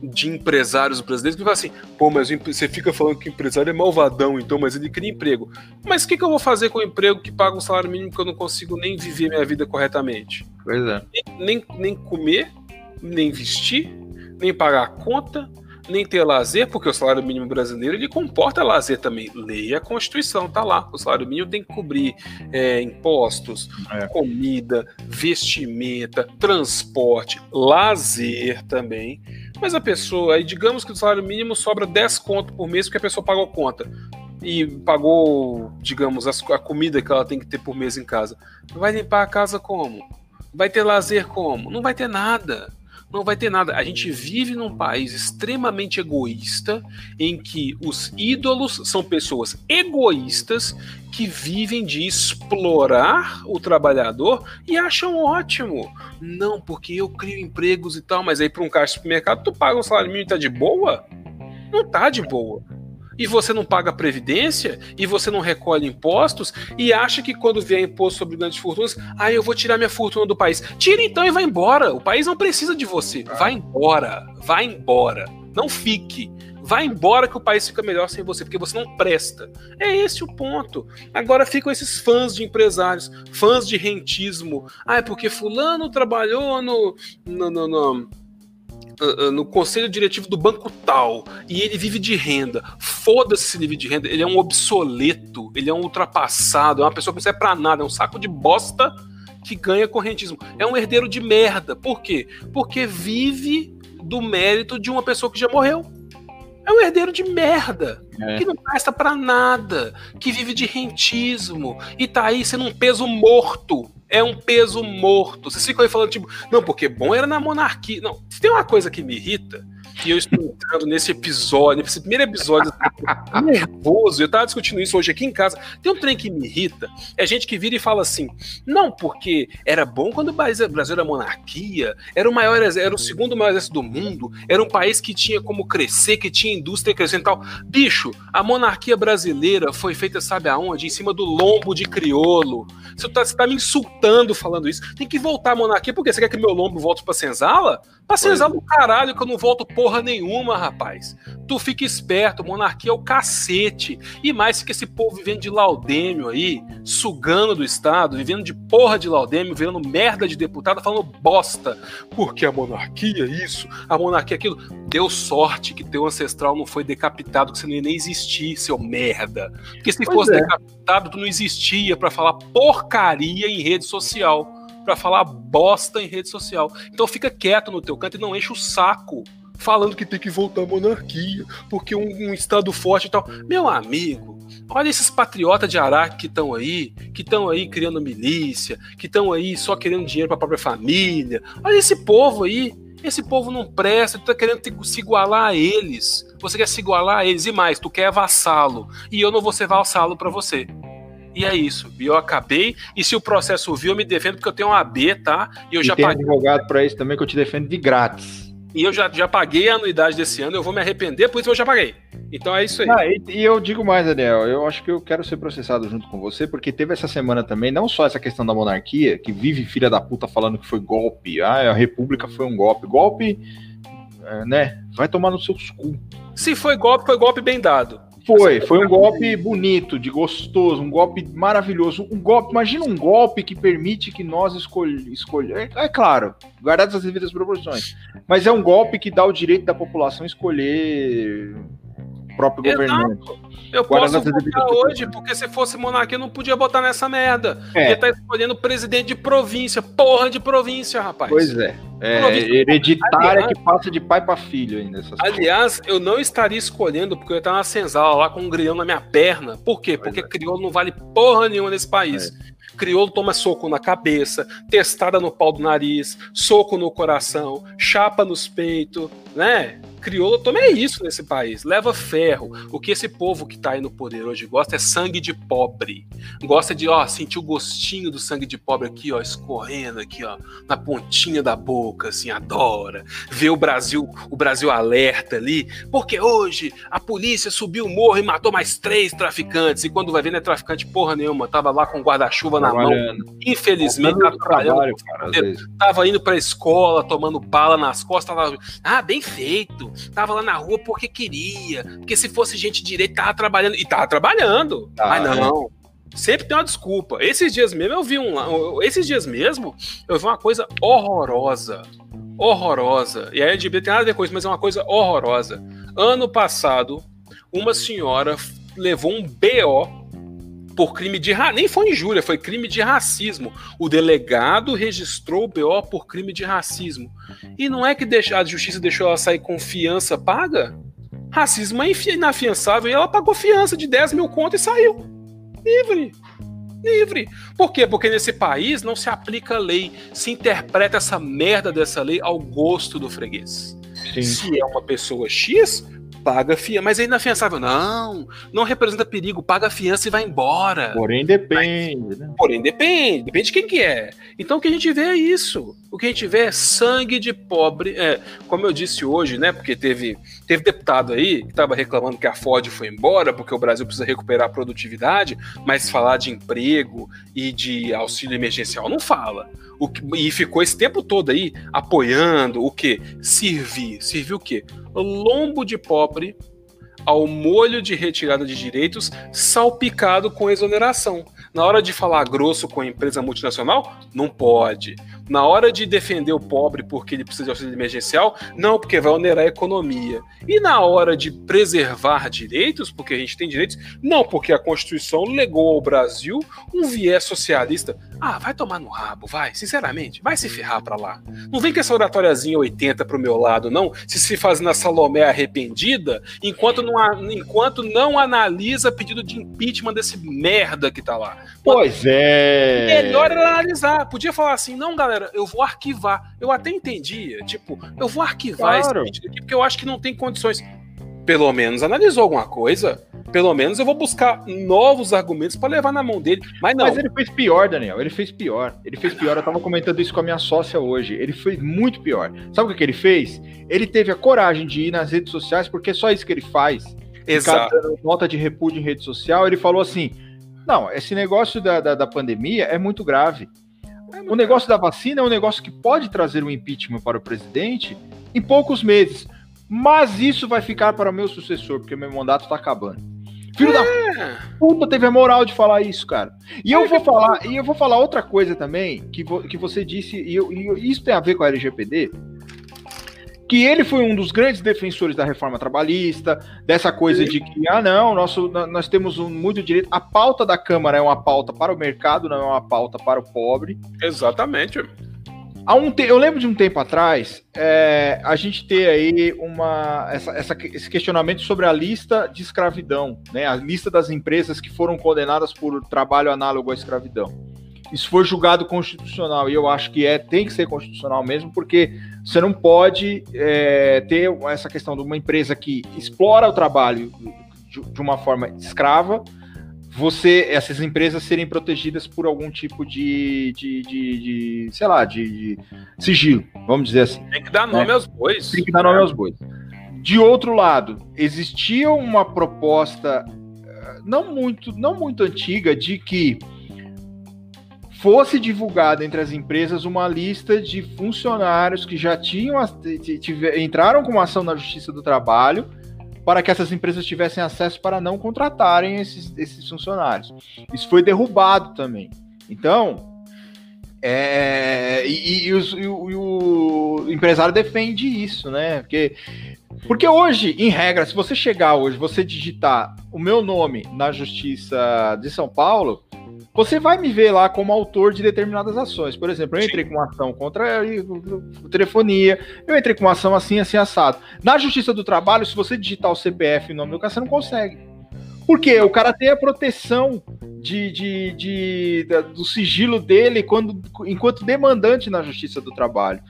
de empresários brasileiros que falam assim: pô, mas você fica falando que o empresário é malvadão, então, mas ele cria emprego. Mas o que, que, eu vou fazer com o emprego que paga um salário mínimo que eu não consigo nem viver minha vida corretamente?
Pois é.
Nem, nem, nem comer, nem vestir, nem pagar a conta, nem ter lazer, porque o salário mínimo brasileiro ele comporta lazer também. Leia a Constituição, tá lá. O salário mínimo tem que cobrir é, impostos, é. comida, vestimenta, transporte, lazer também. Mas a pessoa, aí digamos que o salário mínimo sobra 10 conto por mês porque a pessoa pagou conta. E pagou, digamos, a comida que ela tem que ter por mês em casa. Vai limpar a casa como? Vai ter lazer como? Não vai ter nada não vai ter nada. A gente vive num país extremamente egoísta, em que os ídolos são pessoas egoístas que vivem de explorar o trabalhador e acham ótimo. Não, porque eu crio empregos e tal, mas aí para um caixa de supermercado tu paga um salário mínimo e tá de boa? Não tá de boa e você não paga previdência, e você não recolhe impostos, e acha que quando vier imposto sobre grandes fortunas, ah, eu vou tirar minha fortuna do país. Tira então e vai embora. O país não precisa de você. Ah. Vai embora. Vai embora. Não fique. Vai embora que o país fica melhor sem você, porque você não presta. É esse o ponto. Agora ficam esses fãs de empresários, fãs de rentismo. Ah, é porque fulano trabalhou no, no, no, no no conselho diretivo do banco tal e ele vive de renda. Foda-se se ele vive de renda. Ele é um obsoleto, ele é um ultrapassado, é uma pessoa que não serve pra nada, é um saco de bosta que ganha correntismo. É um herdeiro de merda. Por quê? Porque vive do mérito de uma pessoa que já morreu. É um herdeiro de merda, é. que não presta para nada, que vive de rentismo e tá aí sendo um peso morto é um peso morto. Vocês ficam aí falando, tipo, não, porque bom era na monarquia. Não, se tem uma coisa que me irrita, e eu estou entrando nesse episódio, nesse primeiro episódio, nervoso. Eu estava discutindo isso hoje aqui em casa. Tem um trem que me irrita. É gente que vira e fala assim: não, porque era bom quando o Brasil era monarquia, era o maior, era o segundo maior exército do mundo, era um país que tinha como crescer, que tinha indústria crescendo e tal. Bicho, a monarquia brasileira foi feita, sabe aonde? Em cima do lombo de criolo. Você está tá me insultando falando isso. Tem que voltar à monarquia, porque você quer que meu lombo volte pra senzala? Pra senzala do caralho que eu não volto porra nenhuma, rapaz. Tu fica esperto, monarquia é o cacete. E mais que esse povo vivendo de laudêmio aí, sugando do Estado, vivendo de porra de laudêmio, virando merda de deputado, falando bosta. Porque a monarquia isso, a monarquia aquilo. Deu sorte que teu ancestral não foi decapitado, que você não ia nem existir, seu merda. Porque se pois fosse é. decapitado, tu não existia para falar porcaria em rede social para falar bosta em rede social. Então fica quieto no teu canto e não enche o saco falando que tem que voltar à monarquia, porque um, um Estado forte e tal. Meu amigo, olha esses patriotas de Araque que estão aí, que estão aí criando milícia, que estão aí só querendo dinheiro para a própria família. Olha esse povo aí. Esse povo não presta, tu tá querendo se igualar a eles. Você quer se igualar a eles e mais, tu quer vassalo. E eu não vou ser vassalo para você. E é isso. E eu acabei. E se o processo vir, eu me defendo porque eu tenho um AB, tá?
E eu e já tem paguei. advogado para isso também que eu te defendo de grátis.
E eu já, já paguei a anuidade desse ano, eu vou me arrepender, por isso eu já paguei. Então é isso aí.
Ah, e, e, eu digo mais, Daniel, eu acho que eu quero ser processado junto com você, porque teve essa semana também, não só essa questão da monarquia, que vive filha da puta falando que foi golpe, ah, a república foi um golpe. Golpe, é, né, vai tomar no seu cu.
Se foi golpe, foi golpe bem dado.
Foi, foi um golpe bonito, de gostoso, um golpe maravilhoso. Um golpe, imagina um golpe que permite que nós escolhamos. Escolhe, é, é, claro, guardadas as devidas proporções. Mas é um golpe que dá o direito da população escolher próprio Exato. governante.
Eu posso votar hoje, porque se fosse monarquia, eu não podia botar nessa merda. É. Ia estar tá escolhendo presidente de província. Porra de província, rapaz.
Pois é. É hereditária aliás, que passa de pai para filho ainda.
aliás, coisas. eu não estaria escolhendo porque eu ia estar na senzala lá com um grilhão na minha perna. Por quê? Pois porque é. crioulo não vale porra nenhuma nesse país. É. Crioulo toma soco na cabeça, testada no pau do nariz, soco no coração, chapa nos peitos, né? Crioulo também é isso nesse país, leva ferro. O que esse povo que tá aí no poder hoje gosta é sangue de pobre. Gosta de, ó, sentir o gostinho do sangue de pobre aqui, ó, escorrendo aqui, ó, na pontinha da boca, assim, adora. Ver o Brasil, o Brasil alerta ali, porque hoje a polícia subiu o morro e matou mais três traficantes. E quando vai ver, não é traficante porra nenhuma, tava lá com guarda-chuva na mão. Infelizmente, tava trabalhando, cara, tava indo pra escola, tomando bala nas costas, tava, ah, bem feito tava lá na rua porque queria, porque se fosse gente direita, tava trabalhando, e tava trabalhando, ah, mas não. Sempre tem uma desculpa. Esses dias mesmo eu vi um. Esses dias mesmo eu vi uma coisa horrorosa. Horrorosa. E a LGBT tem nada a ver com isso, mas é uma coisa horrorosa. Ano passado, uma senhora levou um BO por crime de nem foi injúria, foi crime de racismo. O delegado registrou o BO por crime de racismo. E não é que a justiça deixou ela sair com fiança paga? Racismo é inafiançável e ela pagou fiança de 10 mil contos e saiu. Livre. Livre. Por quê? Porque nesse país não se aplica lei, se interpreta essa merda dessa lei ao gosto do freguês. Sim. Se é uma pessoa X, paga fiança. Mas é inafiançável. Não, não representa perigo, paga a fiança e vai embora.
Porém depende, né?
Porém depende, depende de quem que é. Então o que a gente vê é isso. O que a gente vê é sangue de pobre. É, como eu disse hoje, né? Porque teve, teve deputado aí que estava reclamando que a Ford foi embora porque o Brasil precisa recuperar a produtividade, mas falar de emprego e de auxílio emergencial não fala. O que, e ficou esse tempo todo aí apoiando o que? Servir. Servir o quê? Lombo de pobre ao molho de retirada de direitos salpicado com exoneração. Na hora de falar grosso com a empresa multinacional, não pode. Na hora de defender o pobre porque ele precisa de auxílio emergencial, não, porque vai onerar a economia. E na hora de preservar direitos, porque a gente tem direitos, não, porque a Constituição legou ao Brasil um viés socialista. Ah, vai tomar no rabo, vai, sinceramente, vai se ferrar pra lá. Não vem com essa oratóriazinha 80 pro meu lado, não, se se faz na Salomé arrependida, enquanto não, enquanto não analisa pedido de impeachment desse merda que tá lá.
Pois é.
Melhor era analisar. Podia falar assim, não, galera eu vou arquivar. Eu até entendia, tipo, eu vou arquivar claro. esse vídeo aqui porque eu acho que não tem condições. Pelo menos analisou alguma coisa. Pelo menos eu vou buscar novos argumentos para levar na mão dele. Mas não.
Mas ele fez pior, Daniel. Ele fez pior. Ele fez pior. Eu tava comentando isso com a minha sócia hoje. Ele fez muito pior. Sabe o que ele fez? Ele teve a coragem de ir nas redes sociais, porque é só isso que ele faz.
Exato.
Nota de repúdio em rede social. Ele falou assim: não, esse negócio da, da, da pandemia é muito grave. O negócio da vacina é um negócio que pode trazer um impeachment para o presidente em poucos meses. Mas isso vai ficar para o meu sucessor, porque meu mandato está acabando. Filho é. da puta teve a moral de falar isso, cara. E eu vou falar, e eu vou falar outra coisa também que, vo, que você disse, e, eu, e isso tem a ver com a LGPD, que ele foi um dos grandes defensores da reforma trabalhista, dessa coisa de que, ah, não, nosso, nós temos um, muito direito. A pauta da Câmara é uma pauta para o mercado, não é uma pauta para o pobre.
Exatamente.
Há um te... Eu lembro de um tempo atrás, é, a gente ter aí uma, essa, essa, esse questionamento sobre a lista de escravidão, né? a lista das empresas que foram condenadas por trabalho análogo à escravidão isso foi julgado constitucional e eu acho que é tem que ser constitucional mesmo porque você não pode é, ter essa questão de uma empresa que explora o trabalho de, de, uma forma escrava você essas empresas serem protegidas por algum tipo de, de, de, de sei lá de, sigilo vamos dizer assim
tem que dar nome né? aos bois.
Tem que dar nome aos bois. De outro lado, existia uma proposta eh, não muito, não muito antiga de que fosse divulgada entre as empresas uma lista de funcionários que já tinham entraram com uma ação na Justiça do Trabalho para que essas empresas tivessem acesso para não contratarem esses, esses funcionários. Isso foi derrubado também. Então, é, e, e, os, e, o, e, o, empresário defende isso, né? Porque, porque hoje, em regra, se você chegar hoje, você digitar o meu nome na Justiça de São Paulo, você vai me ver lá como autor de determinadas ações. Por exemplo, eu entrei com uma ação contra a telefonia, eu entrei com uma ação assim, assim, assado. Na Justiça do Trabalho, se você digitar o CPF e o nome do cara, você não consegue. Porque o cara tem a proteção de, de, de, de, do sigilo dele quando, enquanto demandante na Justiça do Trabalho.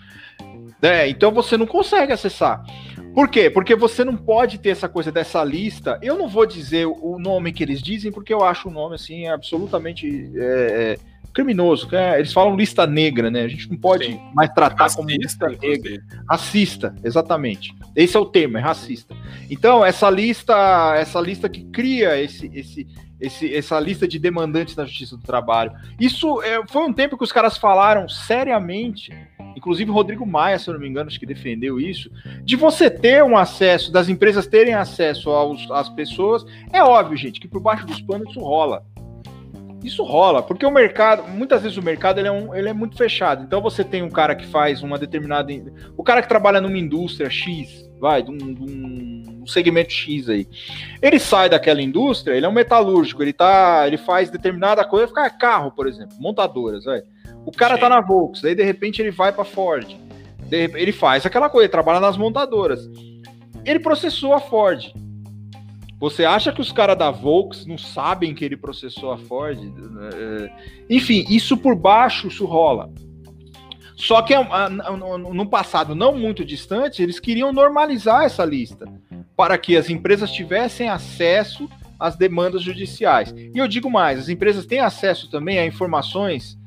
É, então você não consegue acessar. Por quê? Porque você não pode ter essa coisa dessa lista. Eu não vou dizer o nome que eles dizem, porque eu acho o nome assim absolutamente é, é, criminoso. É, eles falam lista negra, né? A gente não pode Sim. mais tratar racista, como lista negra. Racista, exatamente. Esse é o termo, é racista. Então, essa lista, essa lista que cria esse, esse, esse, essa lista de demandantes da Justiça do Trabalho. Isso é, foi um tempo que os caras falaram seriamente inclusive Rodrigo Maia, se eu não me engano, acho que defendeu isso, de você ter um acesso, das empresas terem acesso aos, às pessoas. É óbvio, gente, que por baixo dos panos isso rola. Isso rola, porque o mercado, muitas vezes o mercado ele é, um, ele é muito fechado. Então você tem um cara que faz uma determinada. O cara que trabalha numa indústria X, vai, de um, de um segmento X aí. Ele sai daquela indústria, ele é um metalúrgico, ele tá. Ele faz determinada coisa, ficar carro, por exemplo, montadoras, vai. O cara Sim. tá na Volks, aí de repente ele vai para Ford. Ele faz aquela coisa, ele trabalha nas montadoras. Ele processou a Ford. Você acha que os caras da Volks não sabem que ele processou a Ford? É, enfim, isso por baixo, isso rola. Só que no passado não muito distante, eles queriam normalizar essa lista para que as empresas tivessem acesso às demandas judiciais. E eu digo mais, as empresas têm acesso também a informações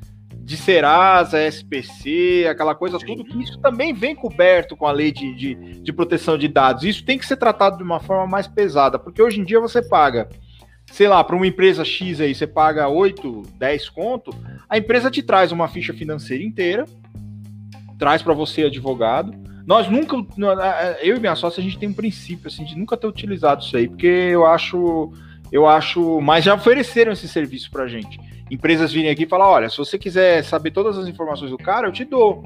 de Serasa, SPC, aquela coisa, Sim. tudo que isso também vem coberto com a lei de, de, de, proteção de dados. Isso tem que ser tratado de uma forma mais pesada, porque hoje em dia você paga, sei lá, para uma empresa X aí, você paga 8, 10 conto, a empresa te traz uma ficha financeira inteira, traz para você advogado. Nós nunca, eu e minha sócia, a gente tem um princípio assim, de nunca ter utilizado isso aí, porque eu acho, eu acho, mas já ofereceram esse serviço pra gente empresas virem aqui e falar: olha, se você quiser saber todas as informações do cara, eu te dou.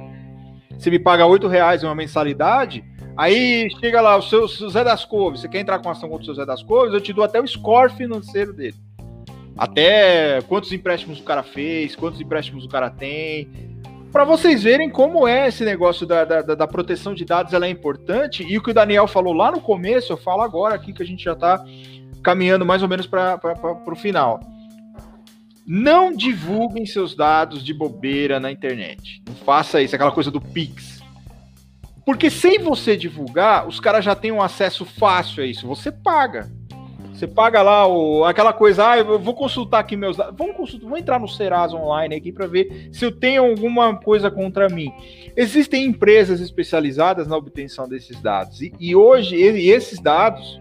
Você me paga oito reais uma mensalidade, aí chega lá o seu, o Zé das Couves, você quer entrar com ação contra o seu Zé das Couves, eu te dou até o score financeiro dele. Até quantos empréstimos o cara fez, quantos empréstimos o cara tem. Para vocês verem como é esse negócio da, da, da, proteção de dados, ela é importante. E o que o Daniel falou lá no começo, eu falo agora aqui que a gente já está caminhando mais ou menos para o final não divulguem seus dados de bobeira na internet. Não faça isso, aquela coisa do Pix. Porque sem você divulgar, os caras já têm um acesso fácil a isso. Você paga. Você paga lá o, aquela coisa, ah, eu vou consultar aqui meus dados. Vamos consultar, vamos entrar no Serasa online aqui para ver se eu tenho alguma coisa contra mim. Existem empresas especializadas na obtenção desses dados. E, e hoje, e esses dados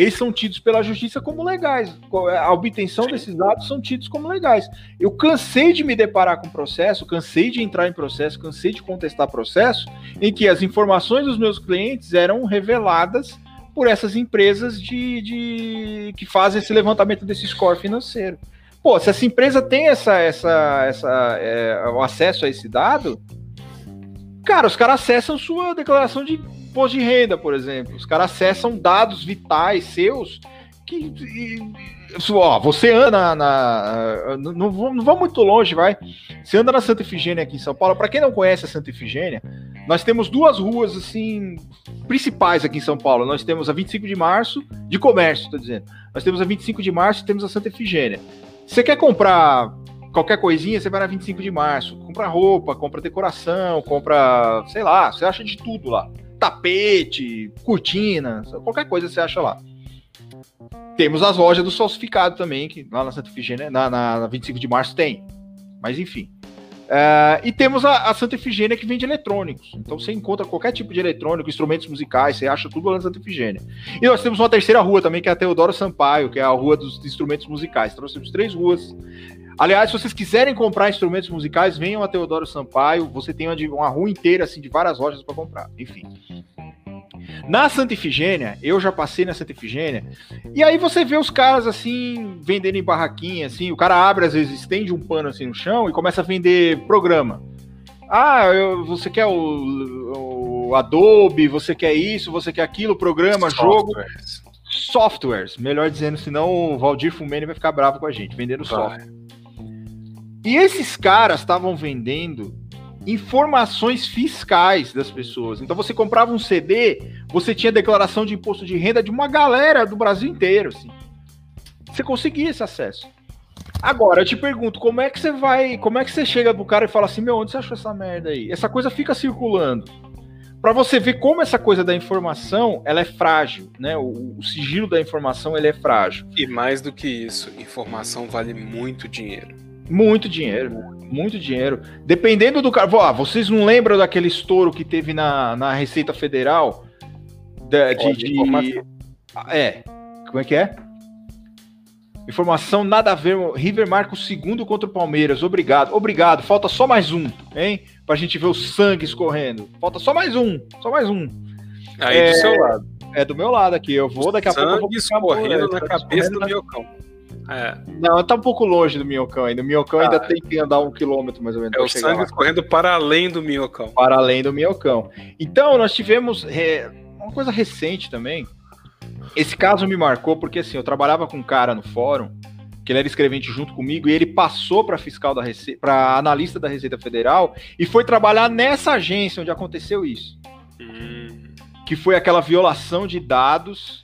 eles são tidos pela justiça como legais. A obtenção desses dados são tidos como legais. Eu cansei de me deparar com processo, cansei de entrar em processo, cansei de contestar processo, em que as informações dos meus clientes eram reveladas por essas empresas de, de que fazem esse levantamento desse score financeiro. Pô, se essa empresa tem essa, essa, essa, é, o acesso a esse dado, cara, os caras acessam sua declaração de imposto de renda, por exemplo. Os caras acessam dados vitais seus que. E, ó, você anda na. na não, não vamos muito longe, vai. Você anda na Santa Efigênia aqui em São Paulo. Para quem não conhece a Santa Efigênia, nós temos duas ruas assim principais aqui em São Paulo. Nós temos a 25 de março, de comércio, estou dizendo. Nós temos a 25 de março e temos a Santa Efigênia. Você quer comprar qualquer coisinha, você vai na 25 de março. Compra roupa, compra decoração, compra, sei lá, você acha de tudo lá tapete, cortina, qualquer coisa você acha lá. Temos as lojas do falsificado também, que lá na Santa Efigênia, na, na 25 de março tem. Mas enfim. Uh, e temos a, a, Santa Efigênia que vende eletrônicos. Então você encontra qualquer tipo de eletrônico, instrumentos musicais, você acha tudo lá na Santa Efigênia. E nós temos uma terceira rua também, que é a Teodoro Sampaio, que é a rua dos instrumentos musicais. Então nós temos três ruas. Aliás, se vocês quiserem comprar instrumentos musicais, venham a Teodoro Sampaio. Você tem uma, uma rua inteira assim de várias lojas para comprar. Enfim. Na Santa Efigênia, eu já passei na Santa Efigênia, e aí você vê os caras assim, vendendo em barraquinha, assim, o cara abre, às vezes, estende um pano assim no chão e começa a vender programa. Ah, eu, você quer o, o, Adobe, você quer isso, você quer aquilo, programa, Softwares. jogo. Softwares, melhor dizendo, senão o Valdir Fumene vai ficar bravo com a gente, vendendo software. E esses caras estavam vendendo informações fiscais das pessoas. Então você comprava um CD, você tinha declaração de imposto de renda de uma galera do Brasil inteiro, assim. Você conseguia esse acesso. Agora, eu te pergunto, como é que você vai, como é que você chega pro cara e fala assim, meu, onde você achou essa merda aí? Essa coisa fica circulando. Para você ver como essa coisa da informação, ela é frágil, né? O, o sigilo da informação, ele é frágil.
E mais do que isso, informação vale muito dinheiro.
Muito dinheiro, muito dinheiro. Dependendo do cara. Ah, vocês não lembram daquele estouro que teve na, na Receita Federal? De, de, de... É. Como é que é? Informação nada a ver. River marca o segundo contra o Palmeiras. Obrigado. Obrigado. Falta só mais um, hein? Pra gente ver o sangue escorrendo. Falta só mais um. Só mais um.
Aí é... do seu lado.
É do meu lado aqui. Eu vou daqui a
sangue
pouco.
Sangue escorrendo na cabeça do meu cão.
É. Não, tá um pouco longe do minhocão ainda. O minhocão ah, ainda tem que andar um quilômetro mais ou menos.
É o sangue escorrendo para além do minhocão.
Para além do minhocão. Então, nós tivemos é, uma coisa recente também. Esse caso me marcou porque assim, eu trabalhava com um cara no fórum, que ele era escrevente junto comigo, e ele passou para fiscal da Receita, para analista da Receita Federal e foi trabalhar nessa agência onde aconteceu isso. Hum. Que foi aquela violação de dados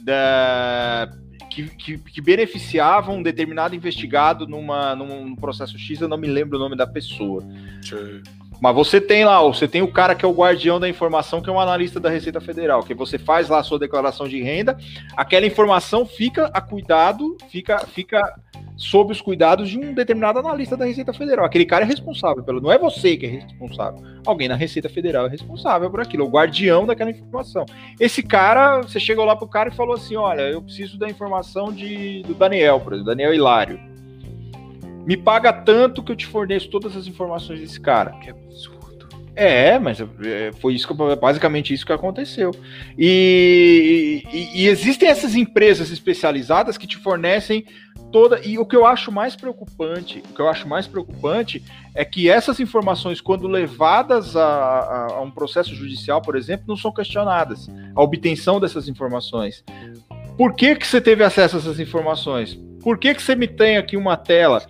da que, que, que beneficiavam um determinado investigado numa, num processo X, eu não me lembro o nome da pessoa. Sim. Mas você tem lá, você tem o cara que é o guardião da informação, que é um analista da Receita Federal, que você faz lá a sua declaração de renda, aquela informação fica a cuidado, fica, fica sob os cuidados de um determinado analista da Receita Federal. Aquele cara é responsável pelo. Não é você que é responsável. Alguém na Receita Federal é responsável por aquilo, o guardião daquela informação. Esse cara, você chegou lá pro cara e falou assim: olha, eu preciso da informação de, do Daniel, por exemplo, Daniel Hilário. Me paga tanto que eu te forneço todas as informações desse cara. Que absurdo. É, mas é, foi isso que, basicamente isso que aconteceu. E, e, e existem essas empresas especializadas que te fornecem toda. E o que eu acho mais preocupante, o que eu acho mais preocupante é que essas informações, quando levadas a, a, a um processo judicial, por exemplo, não são questionadas. A obtenção dessas informações. Por que, que você teve acesso a essas informações? Por que, que você me tem aqui uma tela?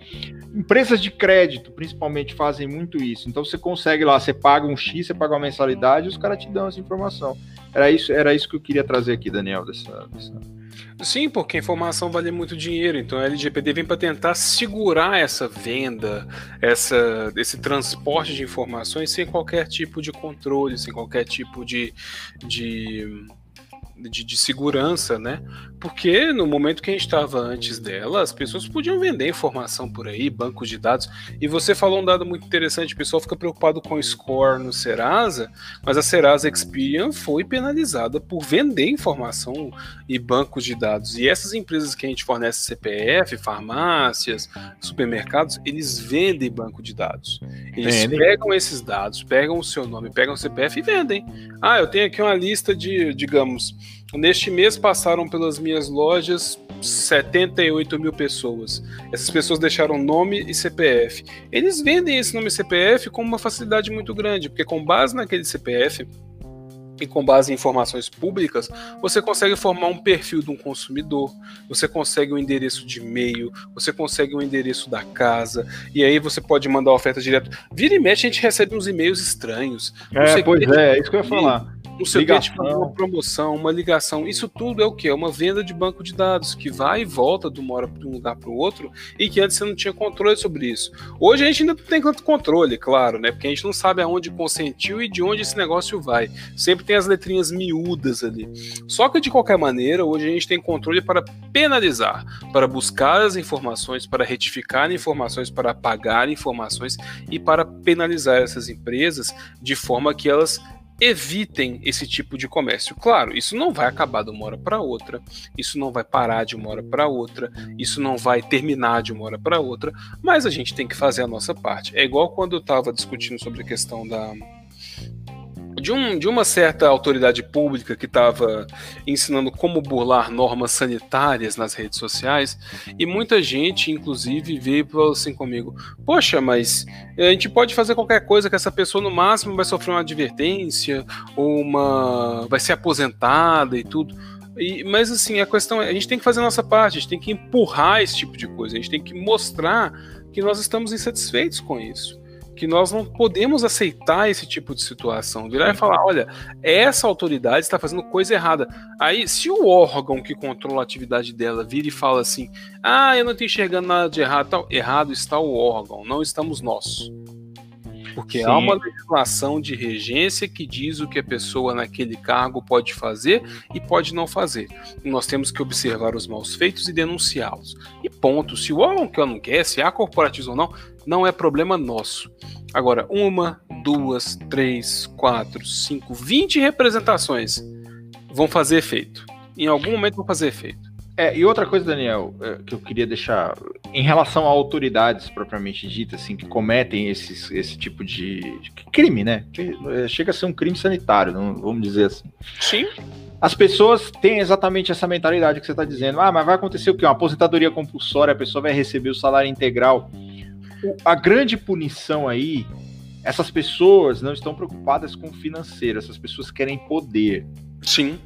Empresas de crédito, principalmente, fazem muito isso. Então você consegue lá, você paga um X, você paga uma mensalidade e os caras te dão essa informação. Era isso, era isso que eu queria trazer aqui, Daniel, dessa, dessa...
Sim, porque a informação vale muito dinheiro, então a LGPD vem para tentar segurar essa venda, essa, esse transporte de informações sem qualquer tipo de controle, sem qualquer tipo de, de de, de, segurança, né? Porque no momento que a gente estava antes dela, as pessoas podiam vender informação por aí, bancos de dados. E você falou um dado muito interessante: o pessoal fica preocupado com o score no Serasa, mas a Serasa Experian foi penalizada por vender informação e bancos de dados. E essas empresas que a gente fornece CPF, farmácias, supermercados, eles vendem banco de dados. Eles vendem. pegam esses dados, pegam o seu nome, pegam o CPF e vendem. Ah, eu tenho aqui uma lista de, digamos, Neste mês passaram pelas minhas lojas 78 mil pessoas. Essas pessoas deixaram nome e CPF. Eles vendem esse nome e CPF com uma facilidade muito grande, porque com base naquele CPF, e com base em informações públicas, você consegue formar um perfil de um consumidor, você consegue o um endereço de e-mail, você consegue o um endereço da casa, e aí você pode mandar a oferta direto. Vira e mexe, a gente recebe uns e-mails estranhos.
É, pois é, é isso que eu ia falar
um setor de uma promoção, uma ligação. Isso tudo é o que? É uma venda de banco de dados que vai e volta de uma hora de um lugar para o outro e que antes você não tinha controle sobre isso. Hoje a gente ainda tem tanto controle, claro, né? Porque a gente não sabe aonde consentiu e de onde esse negócio vai. Sempre tem as letrinhas miúdas ali. Só que de qualquer maneira, hoje a gente tem controle para penalizar, para buscar as informações, para retificar informações, para apagar informações e para penalizar essas empresas de forma que elas evitem esse tipo de comércio. Claro, isso não vai acabar de uma hora para outra, isso não vai parar de uma hora para outra, isso não vai terminar de uma hora para outra, mas a gente tem que fazer a nossa parte. É igual quando eu estava discutindo sobre a questão da de, um, de uma certa autoridade pública que estava ensinando como burlar normas sanitárias nas redes sociais, e muita gente, inclusive, veio e falou assim comigo: Poxa, mas a gente pode fazer qualquer coisa que essa pessoa, no máximo, vai sofrer uma advertência, ou uma. vai ser aposentada e tudo. E, mas assim, a questão é, a gente tem que fazer a nossa parte, a gente tem que empurrar esse tipo de coisa, a gente tem que mostrar que nós estamos insatisfeitos com isso que nós não podemos aceitar esse tipo de situação. Virar e falar, olha, essa autoridade está fazendo coisa errada. Aí, se o órgão que controla a atividade dela vira e fala assim, ah, eu não estou enxergando nada de errado, tal, errado está o órgão, não estamos nós. Porque Sim. há uma legislação de regência que diz o que a pessoa naquele cargo pode fazer e pode não fazer. Nós temos que observar os maus feitos e denunciá-los. E ponto. Se o órgão que eu não quer, se há corporativo ou não, não é problema nosso. Agora, uma, duas, três, quatro, cinco, vinte representações vão fazer efeito. Em algum momento vão fazer efeito.
É, e outra coisa, Daniel, é, que eu queria deixar em relação a autoridades propriamente ditas, assim, que cometem esses, esse tipo de, de crime, né? Que é, chega a ser um crime sanitário, não, vamos dizer assim.
Sim.
As pessoas têm exatamente essa mentalidade que você está dizendo. Ah, mas vai acontecer o quê? Uma aposentadoria compulsória, a pessoa vai receber o salário integral a grande punição aí, essas pessoas não estão preocupadas com o financeiro, essas pessoas querem poder.
Sim.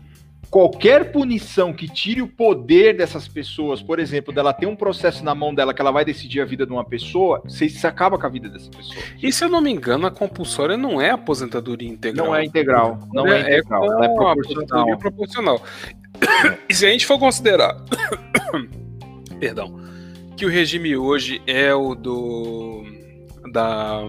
Qualquer punição que tire o poder dessas pessoas, por exemplo, dela ter um processo na mão dela que ela vai decidir a vida de uma pessoa, você, acaba com a vida dessa pessoa.
E se eu não me engano, a compulsória não é aposentadoria integral.
Não é integral. Não é, é integral. É, é proporcional.
proporcional. E se a gente for considerar. Perdão que o regime hoje é o do da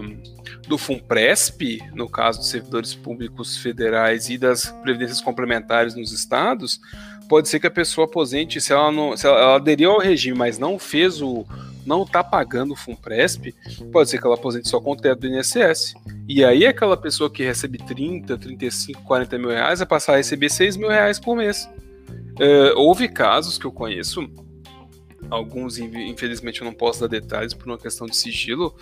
do FUNPRESP, no caso dos servidores públicos federais e das previdências complementares nos estados, pode ser que a pessoa aposente, se ela não, se ela, ela aderiu ao regime, mas não fez o não está pagando o FUNPRESP, pode ser que ela aposente só com o teto do INSS. E aí aquela pessoa que recebe 30, 35, 40 mil reais vai passar a receber 6 mil reais por mês. Uh, houve casos que eu conheço alguns infelizmente eu não posso dar detalhes por uma questão de sigilo,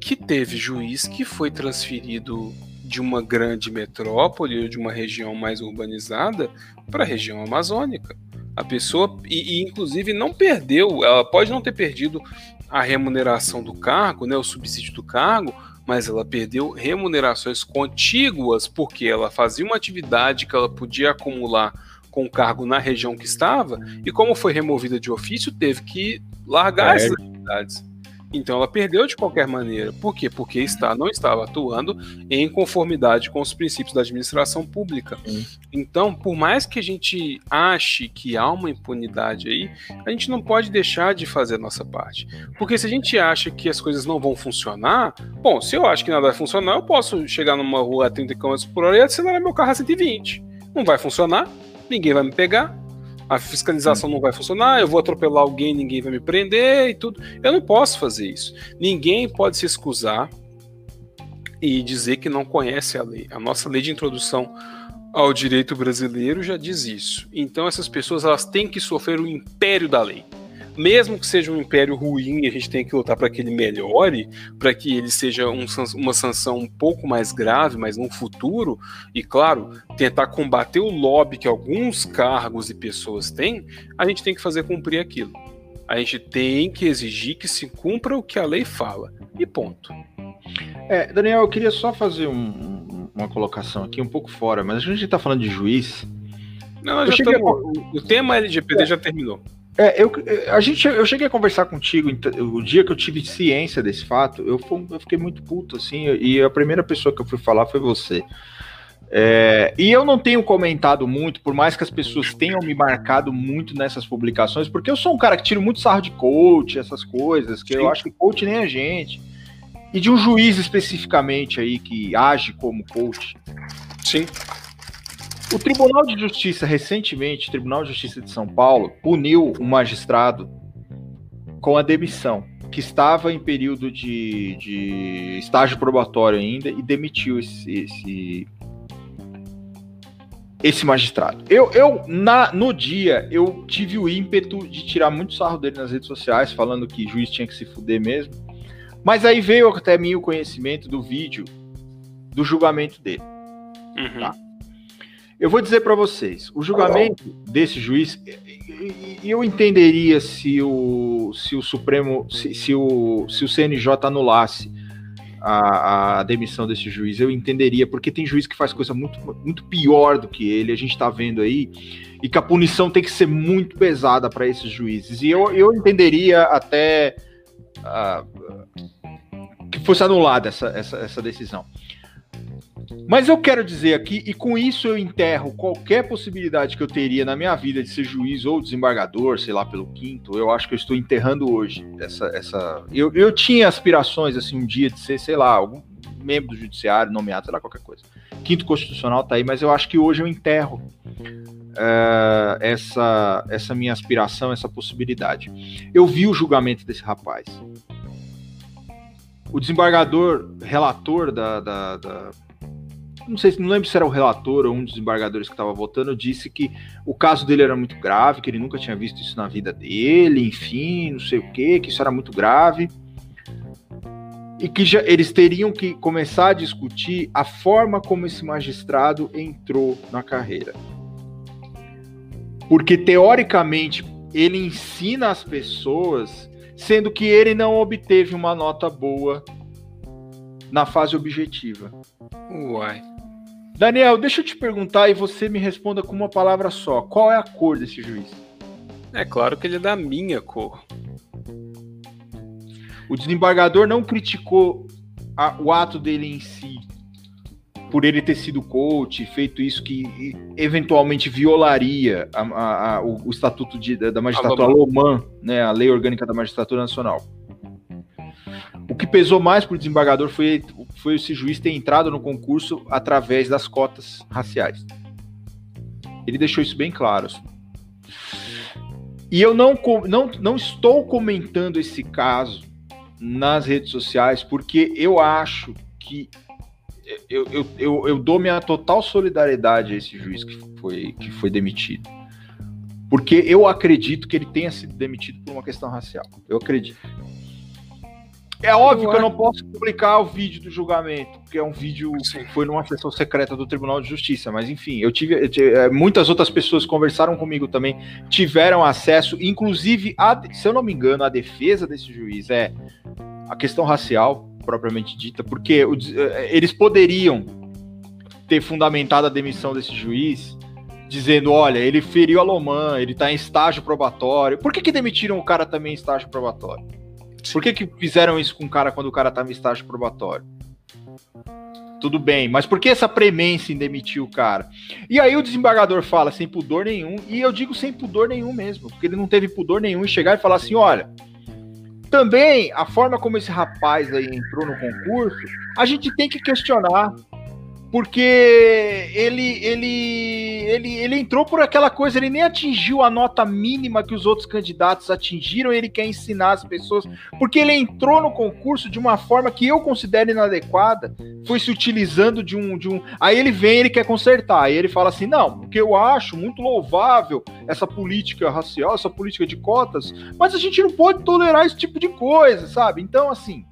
que teve juiz que foi transferido de uma grande metrópole ou de uma região mais urbanizada para a região amazônica. A pessoa, e, e, inclusive não perdeu, ela pode não ter perdido a remuneração do cargo, né, o subsídio do cargo, mas ela perdeu remunerações contíguas porque ela fazia uma atividade que ela podia acumular com cargo na região que estava, e como foi removida de ofício, teve que largar é. essas atividades. Então ela perdeu de qualquer maneira. Por quê? Porque está, não estava atuando em conformidade com os princípios da administração pública. Então, por mais que a gente ache que há uma impunidade aí, a gente não pode deixar de fazer a nossa parte. Porque se a gente acha que as coisas não vão funcionar, bom, se eu acho que nada vai funcionar, eu posso chegar numa rua a 30 km por hora e acelerar meu carro a 120. Não vai funcionar, ninguém vai me pegar, a fiscalização não vai funcionar, eu vou atropelar alguém, ninguém vai me prender e tudo. Eu não posso fazer isso. Ninguém pode se excusar e dizer que não conhece a lei. A nossa lei de introdução ao direito brasileiro já diz isso. Então essas pessoas elas têm que sofrer o império da lei mesmo que seja um império ruim, a gente tem que lutar para que ele melhore, para que ele seja um, uma sanção um pouco mais grave, mas no futuro, e claro, tentar combater o lobby que alguns cargos e pessoas têm, a gente tem que fazer cumprir aquilo. A gente tem que exigir que se cumpra o que a lei fala. E ponto.
É, Daniel, eu queria só fazer um, uma colocação aqui um pouco fora, mas a gente está falando de juiz.
Não, já a... o tema LGPD é. já terminou.
É, eu, a gente, eu cheguei a conversar contigo o dia que eu tive ciência desse fato, eu, eu fiquei muito puto, assim, e a primeira pessoa que eu fui falar foi você. É, e eu não tenho comentado muito, por mais que as pessoas tenham me marcado muito nessas publicações, porque eu sou um cara que tiro muito sarro de coach, essas coisas, que Sim. eu acho que coach nem a gente. E de um juiz especificamente aí que age como coach.
Sim.
O Tribunal de Justiça, recentemente, Tribunal de Justiça de São Paulo, puniu um magistrado com a demissão, que estava em período de, de estágio probatório ainda e demitiu esse, esse, esse magistrado. Eu, eu na, no dia, eu tive o ímpeto de tirar muito sarro dele nas redes sociais, falando que juiz tinha que se fuder mesmo. Mas aí veio até mim o conhecimento do vídeo do julgamento dele. Uhum. Tá? Eu vou dizer para vocês, o julgamento desse juiz, eu entenderia se o, se o Supremo, se, se o, se o CNJ anulasse a, a, demissão desse juiz, eu entenderia, porque tem juiz que faz coisa muito, muito pior do que ele, a gente está vendo aí, e que a punição tem que ser muito pesada para esses juízes. E eu, eu entenderia até uh, que fosse anulada essa, essa, essa decisão. Mas eu quero dizer aqui, e com isso eu enterro qualquer possibilidade que eu teria na minha vida de ser juiz ou desembargador, sei lá, pelo quinto, eu acho que eu estou enterrando hoje essa. essa... Eu, eu tinha aspirações, assim, um dia de ser, sei lá, algum membro do judiciário, nomeado, sei lá, qualquer coisa. Quinto constitucional tá aí, mas eu acho que hoje eu enterro uh, essa, essa minha aspiração, essa possibilidade. Eu vi o julgamento desse rapaz. O desembargador, relator da, da, da não sei, não lembro se era o relator ou um dos desembargadores que estava votando, disse que o caso dele era muito grave, que ele nunca tinha visto isso na vida dele, enfim, não sei o que, que isso era muito grave. E que já, eles teriam que começar a discutir a forma como esse magistrado entrou na carreira. Porque, teoricamente, ele ensina as pessoas, sendo que ele não obteve uma nota boa na fase objetiva.
Uai.
Daniel, deixa eu te perguntar e você me responda com uma palavra só. Qual é a cor desse juiz?
É claro que ele é da minha cor.
O desembargador não criticou a, o ato dele em si, por ele ter sido coach, feito isso que eventualmente violaria a, a, o, o, estatuto de, da magistratura alemã, né, a lei orgânica da magistratura nacional. O que pesou mais para o desembargador foi, foi esse juiz ter entrado no concurso através das cotas raciais. Ele deixou isso bem claro. E eu não, não, não estou comentando esse caso nas redes sociais porque eu acho que eu, eu, eu, eu dou minha total solidariedade a esse juiz que foi, que foi demitido. Porque eu acredito que ele tenha sido demitido por uma questão racial. Eu acredito. É óbvio que eu não posso publicar o vídeo do julgamento, porque é um vídeo que foi numa sessão secreta do Tribunal de Justiça, mas enfim, eu tive, eu tive é, muitas outras pessoas conversaram comigo também, tiveram acesso, inclusive, a, se eu não me engano, a defesa desse juiz é a questão racial, propriamente dita, porque o, é, eles poderiam ter fundamentado a demissão desse juiz dizendo, olha, ele feriu a Lomã, ele tá em estágio probatório. Por que, que demitiram o cara também em estágio probatório? Por que, que fizeram isso com o cara quando o cara estava em estágio probatório? Tudo bem, mas por que essa premência em demitir o cara? E aí o desembargador fala sem pudor nenhum, e eu digo sem pudor nenhum mesmo, porque ele não teve pudor nenhum em chegar e falar assim: olha, também a forma como esse rapaz aí entrou no concurso, a gente tem que questionar porque ele, ele, ele, ele entrou por aquela coisa, ele nem atingiu a nota mínima que os outros candidatos atingiram, ele quer ensinar as pessoas, porque ele entrou no concurso de uma forma que eu considero inadequada, foi se utilizando de um, de um. Aí ele vem, ele quer consertar, aí ele fala assim: não, porque eu acho muito louvável essa política racial, essa política de cotas, mas a gente não pode tolerar esse tipo de coisa, sabe? Então, assim.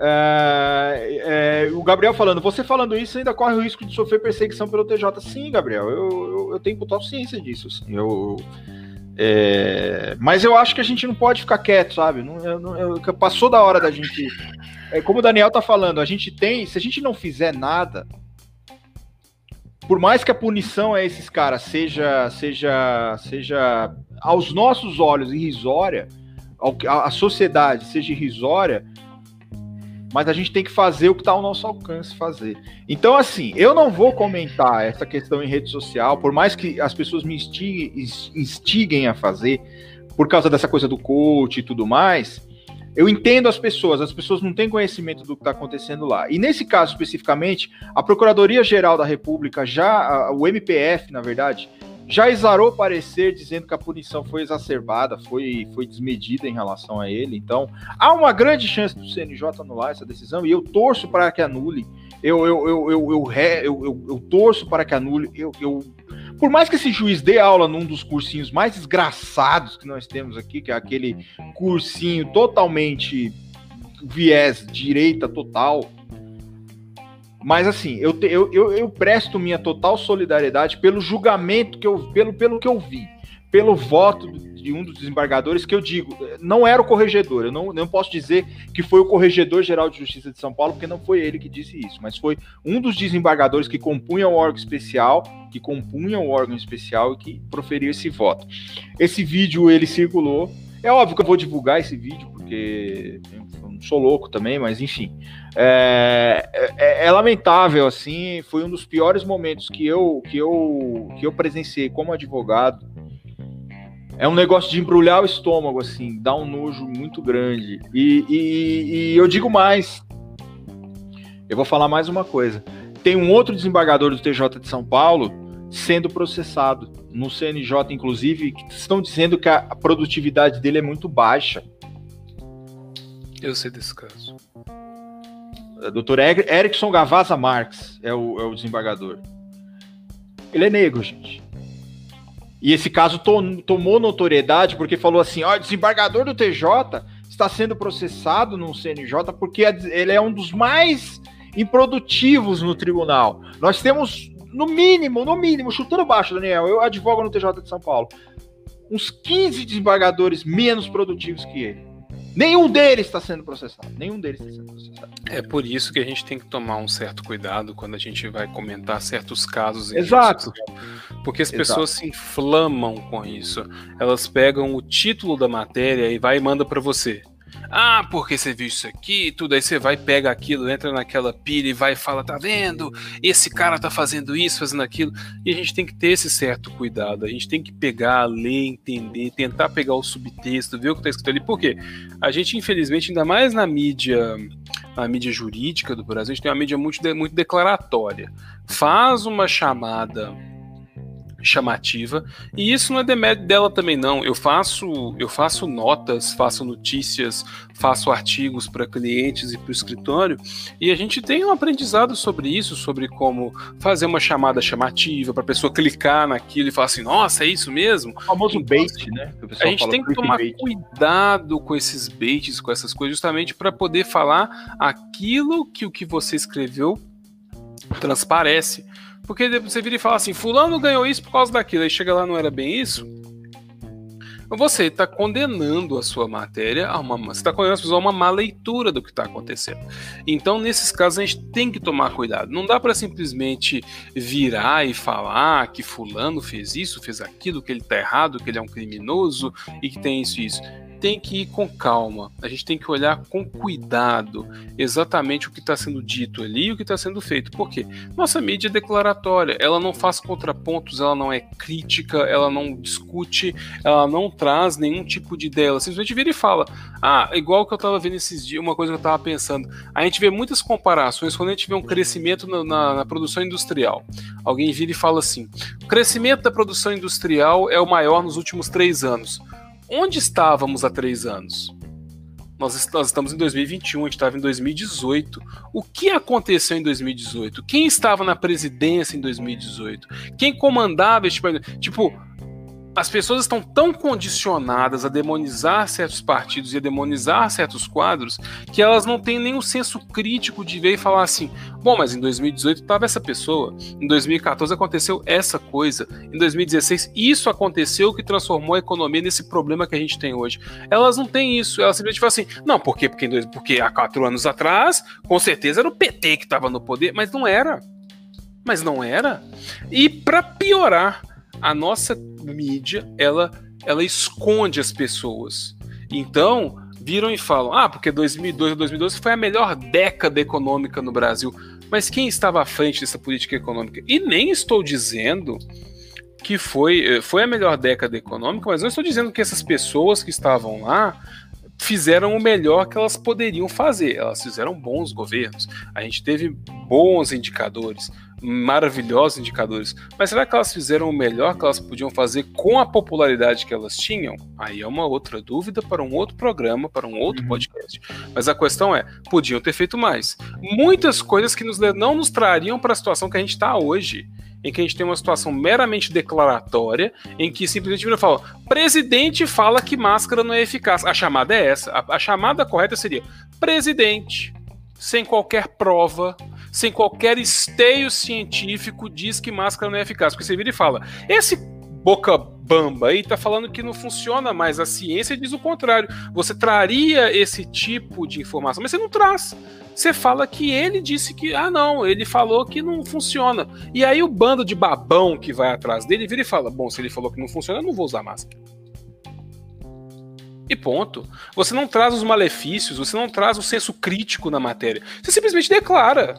É, é, o Gabriel falando, você falando isso ainda corre o risco de sofrer perseguição pelo TJ. Sim, Gabriel, eu, eu, eu tenho total ciência disso. Assim, eu, é, mas eu acho que a gente não pode ficar quieto, sabe? Não, não, passou da hora da gente. É, como o Daniel tá falando, a gente tem. Se a gente não fizer nada, por mais que a punição a esses caras seja, seja, seja aos nossos olhos irrisória, a sociedade seja irrisória, mas a gente tem que fazer o que está ao nosso alcance fazer. Então, assim, eu não vou comentar essa questão em rede social, por mais que as pessoas me instiguem, instiguem a fazer, por causa dessa coisa do coach e tudo mais. Eu entendo as pessoas, as pessoas não têm conhecimento do que está acontecendo lá. E nesse caso especificamente, a Procuradoria-Geral da República, já, o MPF, na verdade, já exarou parecer dizendo que a punição foi exacerbada, foi, foi desmedida em relação a ele. Então, há uma grande chance do CNJ anular essa decisão e eu torço para que anule. Eu, eu, eu, eu, eu, eu, eu, eu torço para que anule. Eu, eu, por mais que esse juiz dê aula num dos cursinhos mais desgraçados que nós temos aqui, que é aquele cursinho totalmente viés direita total, mas assim, eu, te, eu, eu, eu, presto minha total solidariedade pelo julgamento que eu pelo, pelo que eu vi, pelo voto de um dos desembargadores que eu digo, não era o corregedor, eu não, não posso dizer que foi o corregedor geral de justiça de São Paulo, porque não foi ele que disse isso, mas foi um dos desembargadores que compunha o órgão especial, que compunha o órgão especial e que proferiu esse voto. Esse vídeo ele circulou. É óbvio que eu vou divulgar esse vídeo, porque eu não sou louco também, mas enfim. É, é, é, lamentável, assim, foi um dos piores momentos que eu, que eu, que eu presenciei como advogado. É um negócio de embrulhar o estômago, assim, dá um nojo muito grande. E, e, e eu digo mais, eu vou falar mais uma coisa. Tem um outro desembargador do TJ de São Paulo sendo processado no CNJ, inclusive, que estão dizendo que a produtividade dele é muito baixa.
Eu sei desse caso.
É, Dr. Erickson Gavaza Marx é o, é o desembargador. Ele é negro, gente. E esse caso to, tomou notoriedade porque falou assim: ó, desembargador do TJ está sendo processado no CNJ porque ele é um dos mais improdutivos no tribunal. Nós temos, no mínimo, no mínimo, chutando baixo, Daniel, eu advogo no TJ de São Paulo, uns 15 desembargadores menos produtivos que ele. Nenhum deles está sendo processado. Nenhum deles está sendo processado.
É por isso que a gente tem que tomar um certo cuidado quando a gente vai comentar certos casos.
Exato.
Porque as Exato. pessoas se inflamam com isso. Elas pegam o título da matéria e vai e manda para você. Ah, porque você viu isso aqui, tudo aí você vai, pega aquilo, entra naquela pilha e vai e fala, tá vendo? Esse cara tá fazendo isso, fazendo aquilo. E a gente tem que ter esse certo cuidado. A gente tem que pegar, ler, entender, tentar pegar o subtexto, ver o que tá escrito ali. Por quê? A gente, infelizmente, ainda mais na mídia, na mídia jurídica do Brasil, a gente tem uma mídia muito, muito declaratória. Faz uma chamada chamativa. E isso não é demérito dela também não. Eu faço, eu faço notas, faço notícias, faço artigos para clientes e para o escritório, e a gente tem um aprendizado sobre isso, sobre como fazer uma chamada chamativa para a pessoa clicar naquilo e falar assim: "Nossa, é isso mesmo?".
O famoso então, bait, né?
A gente tem que tomar bait. cuidado com esses baits, com essas coisas, justamente para poder falar aquilo que o que você escreveu transparece. Porque você vira e fala assim, fulano ganhou isso por causa daquilo, aí chega lá não era bem isso. Você está condenando a sua matéria a uma. Você está condenando as pessoas a uma má leitura do que está acontecendo. Então, nesses casos, a gente tem que tomar cuidado. Não dá para simplesmente virar e falar que fulano fez isso, fez aquilo, que ele está errado, que ele é um criminoso e que tem isso e isso tem que ir com calma, a gente tem que olhar com cuidado exatamente o que está sendo dito ali e o que está sendo feito. Por quê? Nossa mídia é declaratória, ela não faz contrapontos, ela não é crítica, ela não discute, ela não traz nenhum tipo de ideia, ela simplesmente vira e fala. Ah, igual que eu estava vendo esses dias, uma coisa que eu estava pensando. A gente vê muitas comparações quando a gente vê um crescimento na, na, na produção industrial. Alguém vira e fala assim: o crescimento da produção industrial é o maior nos últimos três anos. Onde estávamos há três anos? Nós, estamos em 2021, a gente estava em 2018. O que aconteceu em 2018? Quem estava na presidência em 2018? Quem comandava este país? Tipo, as pessoas estão tão condicionadas a demonizar certos partidos e a demonizar certos quadros que elas não têm nenhum senso crítico de ver e falar assim: bom, mas em 2018 estava essa pessoa, em 2014 aconteceu essa coisa, em 2016 isso aconteceu que transformou a economia nesse problema que a gente tem hoje. Elas não têm isso, elas simplesmente falam assim: não, por quê? Porque, porque há quatro anos atrás, com certeza era o PT que estava no poder, mas não era. Mas não era. E para piorar, a nossa mídia ela, ela esconde as pessoas. Então, viram e falam: ah, porque 2002 2012 foi a melhor década econômica no Brasil. Mas quem estava à frente dessa política econômica? E nem estou dizendo que foi, eh, foi a melhor década econômica, mas não estou dizendo que essas pessoas que estavam lá fizeram o melhor que elas poderiam fazer. Elas fizeram bons governos. A gente teve bons indicadores, maravilhosos indicadores. Mas será que elas fizeram o melhor que elas podiam fazer com a popularidade que elas tinham? Aí é uma outra dúvida para um outro programa, para um outro uhum. podcast. Mas a questão é, podiam ter feito mais. Muitas coisas que nos, não nos trariam para a situação que a gente está hoje em que a gente tem uma situação meramente declaratória, em que simplesmente vira fala: presidente fala que máscara não é eficaz. A chamada é essa. A, a chamada correta seria: presidente, sem qualquer prova, sem qualquer esteio científico, diz que máscara não é eficaz. Porque você vira e fala: esse boca bamba aí tá falando que não funciona mais. A ciência diz o contrário. Você traria esse tipo de informação, mas você não traz você fala que ele disse que, ah, não, ele falou que não funciona. E aí o bando de babão que vai atrás dele vira e fala: bom, se ele falou que não funciona, eu não vou usar máscara. E ponto. Você não traz os malefícios, você não traz o senso crítico na matéria. Você simplesmente declara.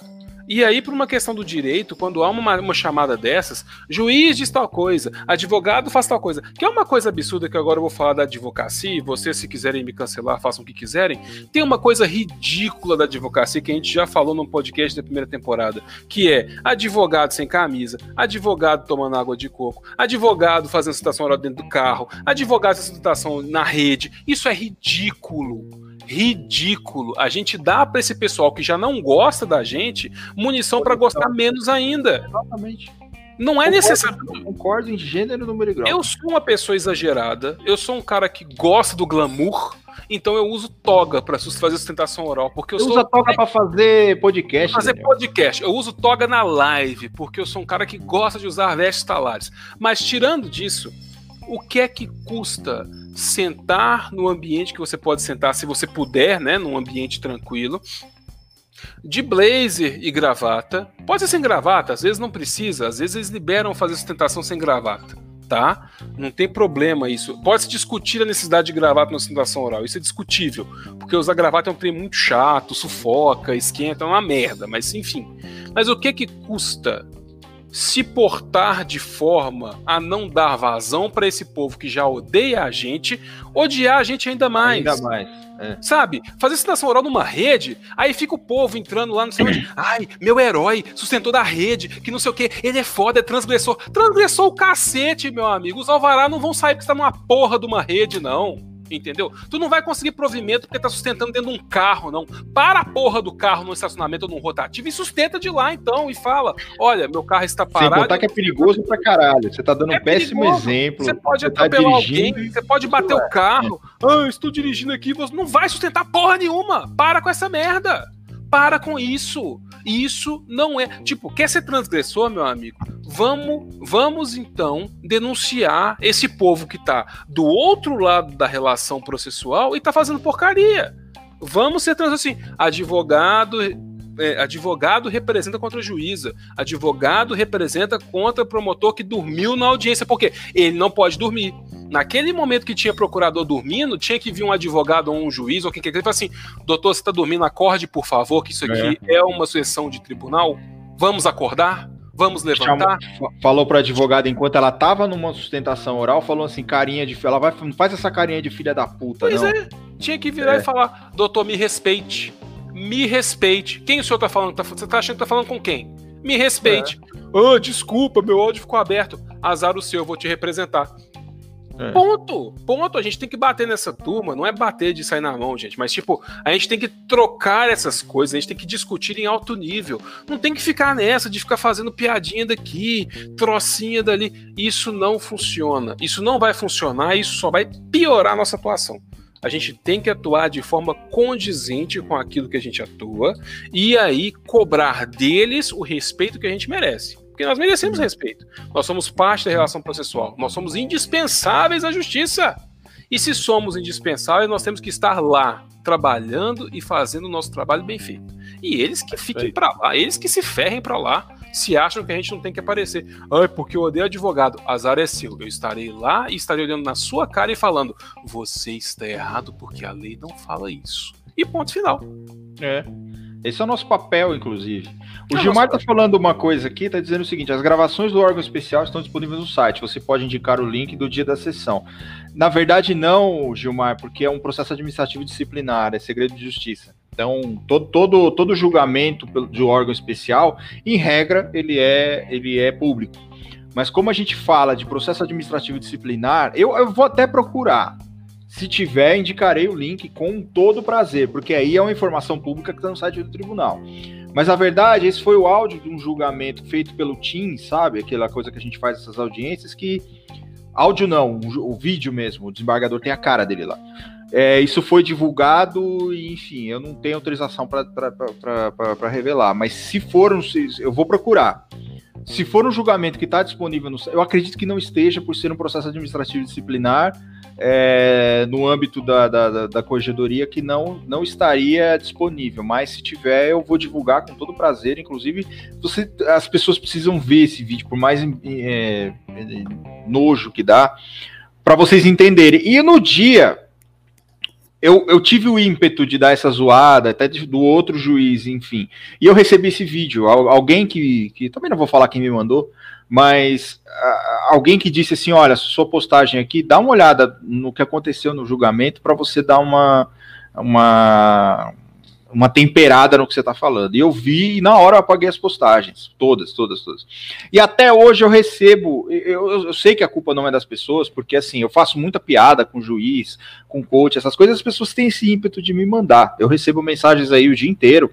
E aí, por uma questão do direito, quando há uma, uma, chamada dessas, juiz diz tal coisa, advogado faz tal coisa, que é uma coisa absurda que agora eu vou falar da advocacia, e vocês, se quiserem me cancelar, façam o que quiserem. Tem uma coisa ridícula da advocacia que a gente já falou num podcast da primeira temporada, que é advogado sem camisa, advogado tomando água de coco, advogado fazendo citação oral dentro do carro, advogado fazendo citação na rede. Isso é ridículo ridículo. A gente dá para esse pessoal que já não gosta da gente munição para gostar menos ainda.
Exatamente.
Não é concordo, necessário.
Concordo em gênero, número e grau.
Eu sou uma pessoa exagerada. Eu sou um cara que gosta do glamour. Então eu uso toga para fazer sustentação oral, porque eu, eu sou
usa toga para fazer podcast.
Fazer Daniel. podcast. Eu uso toga na live, porque eu sou um cara que gosta de usar vestes talares. Mas tirando disso, o que é que custa sentar no ambiente que você pode sentar, se você puder, né, num ambiente tranquilo, de blazer e gravata. Pode ser sem gravata, às vezes não precisa, às vezes eles liberam fazer sustentação sem gravata, tá? Não tem problema isso. Pode se discutir a necessidade de gravata na sustentação oral, isso é discutível, porque usar gravata é um trem muito chato, sufoca, esquenta, é uma merda, mas enfim. Mas o que que custa se portar de forma a não dar vazão para esse povo que já odeia a gente, odiar a gente ainda mais.
Ainda mais. É.
Sabe? Fazer citação oral numa rede, aí fica o povo entrando lá no sei onde. Ai, meu herói, sustentou da rede, que não sei o que, ele é foda, é transgressor. Transgressor o cacete, meu amigo. Os alvará não vão sair porque está numa porra de uma rede, não entendeu? Tu não vai conseguir provimento porque tá sustentando dentro de um carro, não. Para a porra do carro no estacionamento ou num rotativo e sustenta de lá, então, e fala: olha, meu carro está parado. Sem
contar que é perigoso pra caralho. Você tá dando é um péssimo perigoso. exemplo.
Você pode você tá atropelar tá alguém, você pode bater o carro. Ah, estou dirigindo aqui, você não vai sustentar porra nenhuma. Para com essa merda. Para com isso. Isso não é. Tipo, quer ser transgressor, meu amigo? Vamos, vamos então denunciar esse povo que tá do outro lado da relação processual e tá fazendo porcaria. Vamos ser trans assim, advogado é, advogado representa contra a juíza, advogado representa contra o promotor que dormiu na audiência, porque ele não pode dormir. Naquele momento que tinha procurador dormindo, tinha que vir um advogado ou um juiz ou quem quer que ele fale assim: doutor, você está dormindo, acorde, por favor, que isso aqui é, é uma sessão de tribunal. Vamos acordar? Vamos levantar?
falou para advogada enquanto ela tava numa sustentação oral, falou assim, carinha de ela vai não faz essa carinha de filha da puta, pois não. é.
Tinha que virar é. e falar: "Doutor, me respeite. Me respeite. Quem o senhor tá falando? Tá, você tá achando que tá falando com quem? Me respeite. É. Ah, desculpa, meu áudio ficou aberto. Azar o seu, eu vou te representar. É. Ponto, ponto. A gente tem que bater nessa turma, não é bater de sair na mão, gente, mas tipo, a gente tem que trocar essas coisas, a gente tem que discutir em alto nível. Não tem que ficar nessa de ficar fazendo piadinha daqui, trocinha dali. Isso não funciona. Isso não vai funcionar, isso só vai piorar a nossa atuação. A gente tem que atuar de forma condizente com aquilo que a gente atua e aí cobrar deles o respeito que a gente merece. Porque nós merecemos respeito. Nós somos parte da relação processual. Nós somos indispensáveis à justiça. E se somos indispensáveis, nós temos que estar lá, trabalhando e fazendo o nosso trabalho bem feito. E eles que fiquem para lá, eles que se ferrem para lá, se acham que a gente não tem que aparecer. Ai, porque eu odeio advogado. Azar é seu. Eu estarei lá e estarei olhando na sua cara e falando: você está errado porque a lei não fala isso. E ponto final.
É. Esse é o nosso papel, inclusive. O é Gilmar está falando uma coisa aqui, está dizendo o seguinte: as gravações do órgão especial estão disponíveis no site. Você pode indicar o link do dia da sessão. Na verdade, não, Gilmar, porque é um processo administrativo disciplinar, é segredo de justiça. Então, todo, todo, todo julgamento de órgão especial, em regra, ele é, ele é público. Mas como a gente fala de processo administrativo disciplinar, eu, eu vou até procurar. Se tiver, indicarei o link com todo prazer, porque aí é uma informação pública que está no site do tribunal. Mas a verdade, esse foi o áudio de um julgamento feito pelo TIM, sabe? Aquela coisa que a gente faz essas audiências que. Áudio não, o, o vídeo mesmo, o desembargador tem a cara dele lá. É, isso foi divulgado e, enfim, eu não tenho autorização para revelar, mas se for, um, eu vou procurar. Se for um julgamento que está disponível no eu acredito que não esteja por ser um processo administrativo disciplinar é, no âmbito da, da, da, corregedoria que não, não estaria disponível, mas se tiver eu vou divulgar com todo prazer, inclusive você, as pessoas precisam ver esse vídeo, por mais é, nojo que dá, para vocês entenderem. E no dia eu, eu tive o ímpeto de dar essa zoada, até do outro juiz, enfim. E eu recebi esse vídeo. Alguém que, que também não vou falar quem me mandou, mas uh, alguém que disse assim: olha, sua postagem aqui, dá uma olhada no que aconteceu no julgamento para você dar uma, uma, uma temperada no que você está falando. E eu vi e na hora eu apaguei as postagens. Todas, todas, todas. E até hoje eu recebo. Eu, eu, sei que a culpa não é das pessoas, porque assim, eu faço muita piada com juiz, com coach, essas coisas, as pessoas têm esse ímpeto de me mandar. Eu recebo mensagens aí o dia inteiro,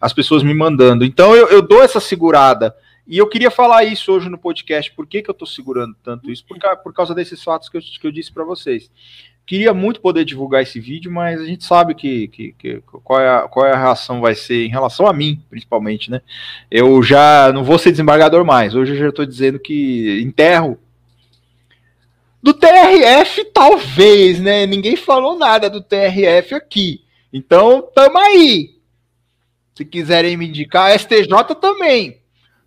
as pessoas me mandando. Então eu, eu dou essa segurada. E eu queria falar isso hoje no podcast. Por que, que eu estou segurando tanto isso? Por, por causa desses fatos que eu, que eu disse para vocês. Queria muito poder divulgar esse vídeo, mas a gente sabe que, que, que, qual, é a, qual é a reação vai ser em relação a mim, principalmente, né? Eu já não vou ser desembargador mais. Hoje eu já estou dizendo que enterro. Do TRF, talvez, né? Ninguém falou nada do TRF aqui. Então, tamo aí. Se quiserem me indicar, STJ também.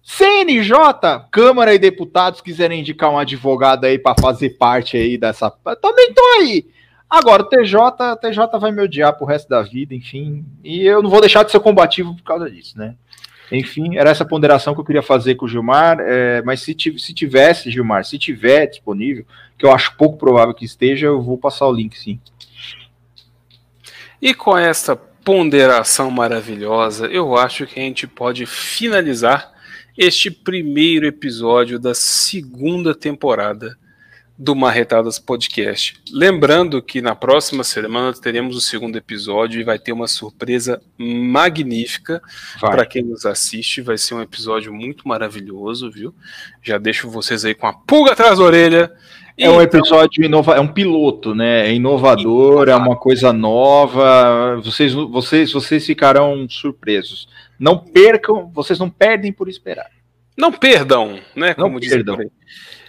CNJ, Câmara e Deputados quiserem indicar um advogado aí para fazer parte aí dessa. Também tô aí. Agora, o TJ, TJ vai me odiar pro resto da vida, enfim. E eu não vou deixar de ser combativo por causa disso, né? Enfim, era essa ponderação que eu queria fazer com o Gilmar. É, mas se, se tivesse, Gilmar, se tiver disponível, que eu acho pouco provável que esteja, eu vou passar o link, sim.
E com essa ponderação maravilhosa, eu acho que a gente pode finalizar este primeiro episódio da segunda temporada do Marretadas Podcast. Lembrando que na próxima semana teremos o segundo episódio e vai ter uma surpresa magnífica para quem nos assiste. Vai ser um episódio muito maravilhoso, viu? Já deixo vocês aí com a pulga atrás da orelha.
É um episódio inova, é um piloto, né? É inovador, é uma coisa nova. Vocês, vocês, vocês ficarão surpresos. Não percam, vocês não perdem por esperar.
Não perdam, né?
Como não perdam.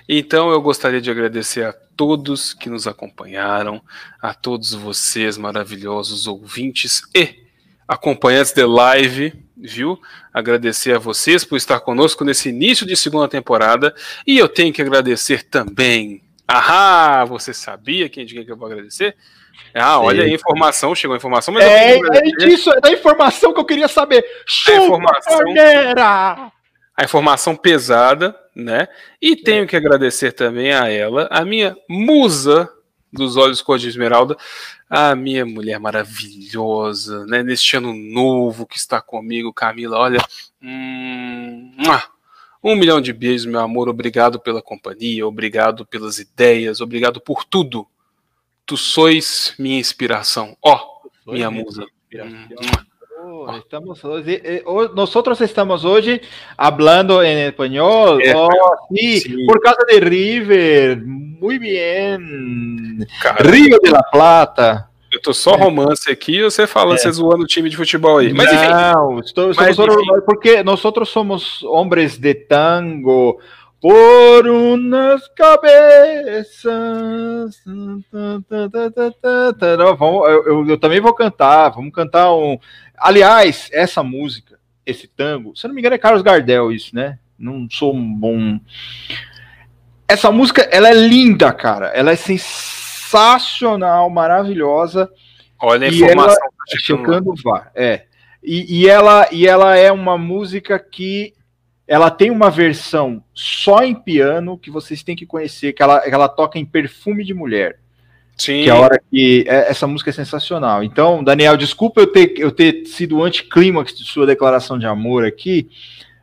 Então eu gostaria de agradecer a todos que nos acompanharam, a todos vocês maravilhosos ouvintes e acompanhantes de live, viu? Agradecer a vocês por estar conosco nesse início de segunda temporada e eu tenho que agradecer também. Ah, você sabia quem de quem que eu vou agradecer? Ah, olha aí a informação, chegou a informação,
mas é, é disso, é da informação que eu queria saber.
Chupa, a informação, a informação pesada, né? E tenho que agradecer também a ela, a minha musa dos olhos cor de esmeralda, a minha mulher maravilhosa, né? Neste ano novo que está comigo, Camila. Olha, hum, um milhão de beijos, meu amor. Obrigado pela companhia, obrigado pelas ideias, obrigado por tudo Tu sois minha inspiração. Ó, oh, minha musa.
Oh, estamos hoje, nosotros estamos hoje hablando em espanhol. É, oh, sí, sí. por causa de River. Muito bem. Rio de la Plata.
Eu tô só romance aqui, você falando, é. você zoando o time de futebol aí.
Mas enfim. Não, estou, Mas, enfim. porque nós somos homens de tango, por unas cabeças. Não, vamos, eu, eu, eu, também vou cantar. Vamos cantar um. Aliás, essa música, esse tango. Se eu não me engano, é Carlos Gardel isso, né? Não sou um bom. Essa música, ela é linda, cara. Ela é sensacional, maravilhosa.
Olha a informação. Ela,
checando o VAR, é. E, e, ela, e ela é uma música que ela tem uma versão só em piano que vocês têm que conhecer, que ela, ela toca em Perfume de Mulher. Sim. Que é a hora que. É, essa música é sensacional. Então, Daniel, desculpa eu ter, eu ter sido anticlímax de sua declaração de amor aqui.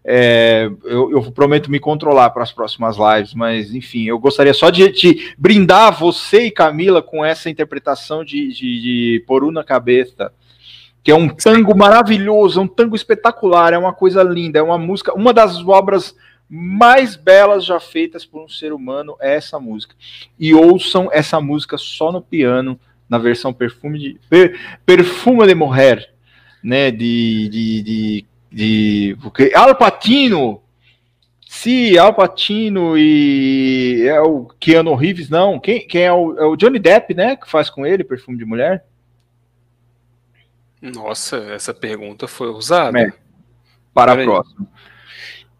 É, eu, eu, prometo me controlar para as próximas lives, mas enfim, eu gostaria só de, de, brindar você e Camila com essa interpretação de, de, de Por Una Cabeça, que é um tango maravilhoso, é um tango espetacular, é uma coisa linda, é uma música, uma das obras mais belas já feitas por um ser humano é essa música. E ouçam essa música só no piano, na versão Perfume de per, Perfume de Morrer, né, de, de, de de Al Pacino, se Al Pacino e é o Keanu Reeves, não, quem, quem é, o, é o Johnny Depp, né, que faz com ele perfume de mulher?
Nossa, essa pergunta foi usada. É.
Para a próxima.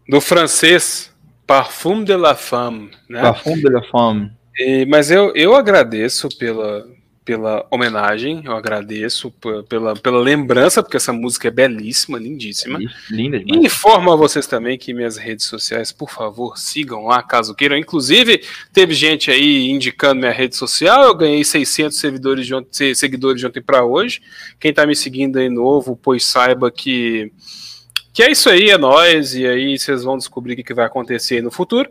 Do francês, Parfum de la Femme. Né?
Parfum de la Femme.
E, mas eu, eu agradeço pela, pela homenagem, eu agradeço pela, pela lembrança, porque essa música é belíssima, lindíssima.
Linda demais.
E informo a vocês também que minhas redes sociais, por favor, sigam lá, caso queiram. Inclusive, teve gente aí indicando minha rede social, eu ganhei 600 seguidores de ontem, seguidores de ontem para hoje. Quem está me seguindo aí novo, pois saiba que, que é isso aí, é nós, e aí vocês vão descobrir o que vai acontecer no futuro.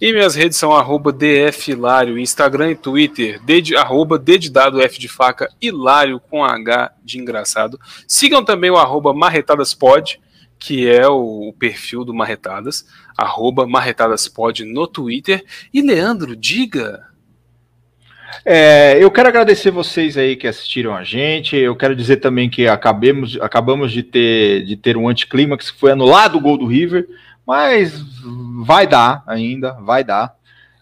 E minhas redes são arroba DFhilário, Instagram e Twitter, de, arroba dedidado F de faca, hilário com H de engraçado. Sigam também o arroba marretadaspod, que é o, perfil do Marretadas, arroba marretadaspod no Twitter. E Leandro, diga...
É, eu quero agradecer vocês aí que assistiram a gente. Eu quero dizer também que acabemos, acabamos de ter, de ter um anticlímax que foi anulado o gol do River. Mas vai dar ainda, vai dar.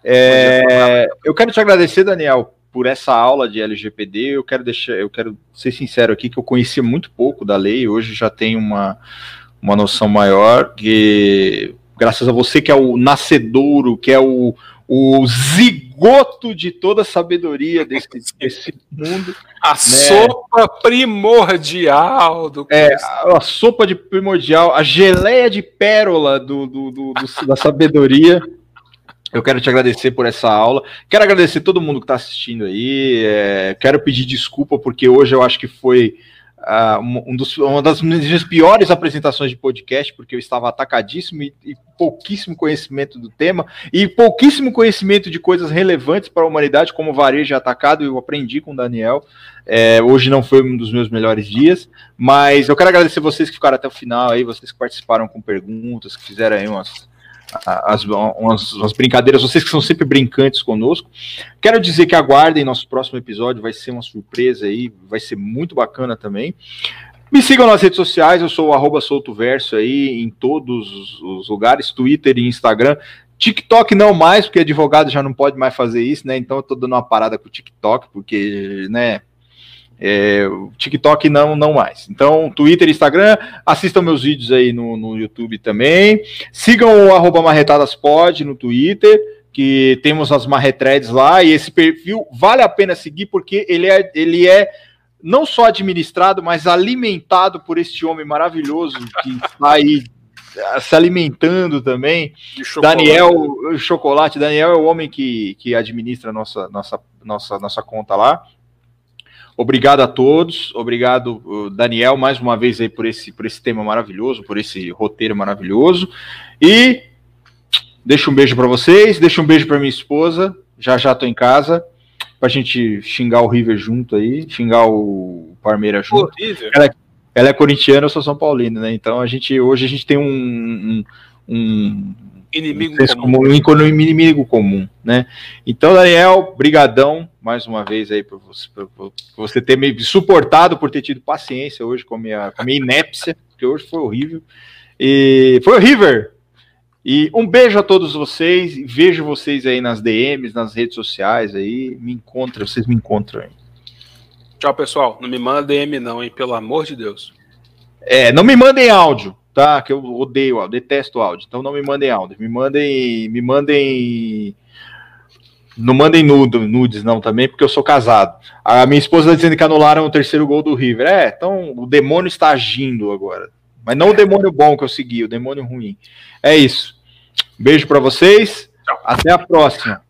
É, eu quero te agradecer, Daniel, por essa aula de LGPD. Eu quero deixar, eu quero ser sincero aqui que eu conhecia muito pouco da lei. Hoje já tenho uma, uma noção maior que graças a você que é o nascedouro, que é o, o zigoto de toda a sabedoria desse, desse mundo.
A né? sopa primordial do
É, a, a, sopa de primordial, a geleia de pérola do, do, do, do da sabedoria. Eu quero te agradecer por essa aula. Quero agradecer todo mundo que está assistindo aí. É, quero pedir desculpa, porque hoje eu acho que foi Uh, um dos, uma das minhas piores apresentações de podcast, porque eu estava atacadíssimo e, e, pouquíssimo conhecimento do tema, e pouquíssimo conhecimento de coisas relevantes para a humanidade, como varejo atacado, eu aprendi com o Daniel. É, hoje não foi um dos meus melhores dias, mas eu quero agradecer vocês que ficaram até o final aí, vocês que participaram com perguntas, que fizeram aí umas as, umas, umas, brincadeiras, vocês que são sempre brincantes conosco. Quero dizer que aguardem nosso próximo episódio, vai ser uma surpresa aí, vai ser muito bacana também. Me sigam nas redes sociais, eu sou o soltoverso aí em todos os lugares, Twitter e Instagram. TikTok não mais, porque advogado já não pode mais fazer isso, né? Então eu tô dando uma parada com o TikTok, porque, né, é, TikTok não, não mais. Então, Twitter, Instagram, assistam meus vídeos aí no, no YouTube também. Sigam o arroba marretadaspod no Twitter, que temos as marretreds lá, e esse perfil vale a pena seguir porque ele é, ele é não só administrado, mas alimentado por este homem maravilhoso que está aí eh, se alimentando também. Daniel, o chocolate, Daniel é o homem que, que administra nossa, nossa, nossa, nossa conta lá. Obrigado a todos, obrigado Daniel mais uma vez aí por esse por esse tema maravilhoso, por esse roteiro maravilhoso. E deixa um beijo para vocês, deixa um beijo para minha esposa. Já já tô em casa pra gente xingar o River junto aí, xingar o Parmeira junto. Ela é, ela é corintiana, eu sou São Paulino, né? Então a gente hoje a gente tem um, um, um
inimigo
comum. Um inimigo comum, né? Então, Daniel, brigadão mais uma vez aí por você, por você, ter me suportado, por ter tido paciência hoje com a minha, com a minha inépcia, porque hoje foi horrível. E foi horrível. E um beijo a todos vocês, vejo vocês aí nas DMs, nas redes sociais aí, me encontram, vocês me encontram aí.
Tchau, pessoal. Não me manda DM não, hein, pelo amor de Deus.
É, não me mandem áudio tá? Que eu odeio áudio, detesto áudio. Então não me mandem áudio, me mandem, me mandem não mandem nudo, nudes não também, porque eu sou casado. A minha esposa está dizendo que anularam o terceiro gol do River. É, então o demônio está agindo agora. Mas não o demônio bom que eu segui, o demônio ruim. É isso. Beijo para vocês. Até a próxima.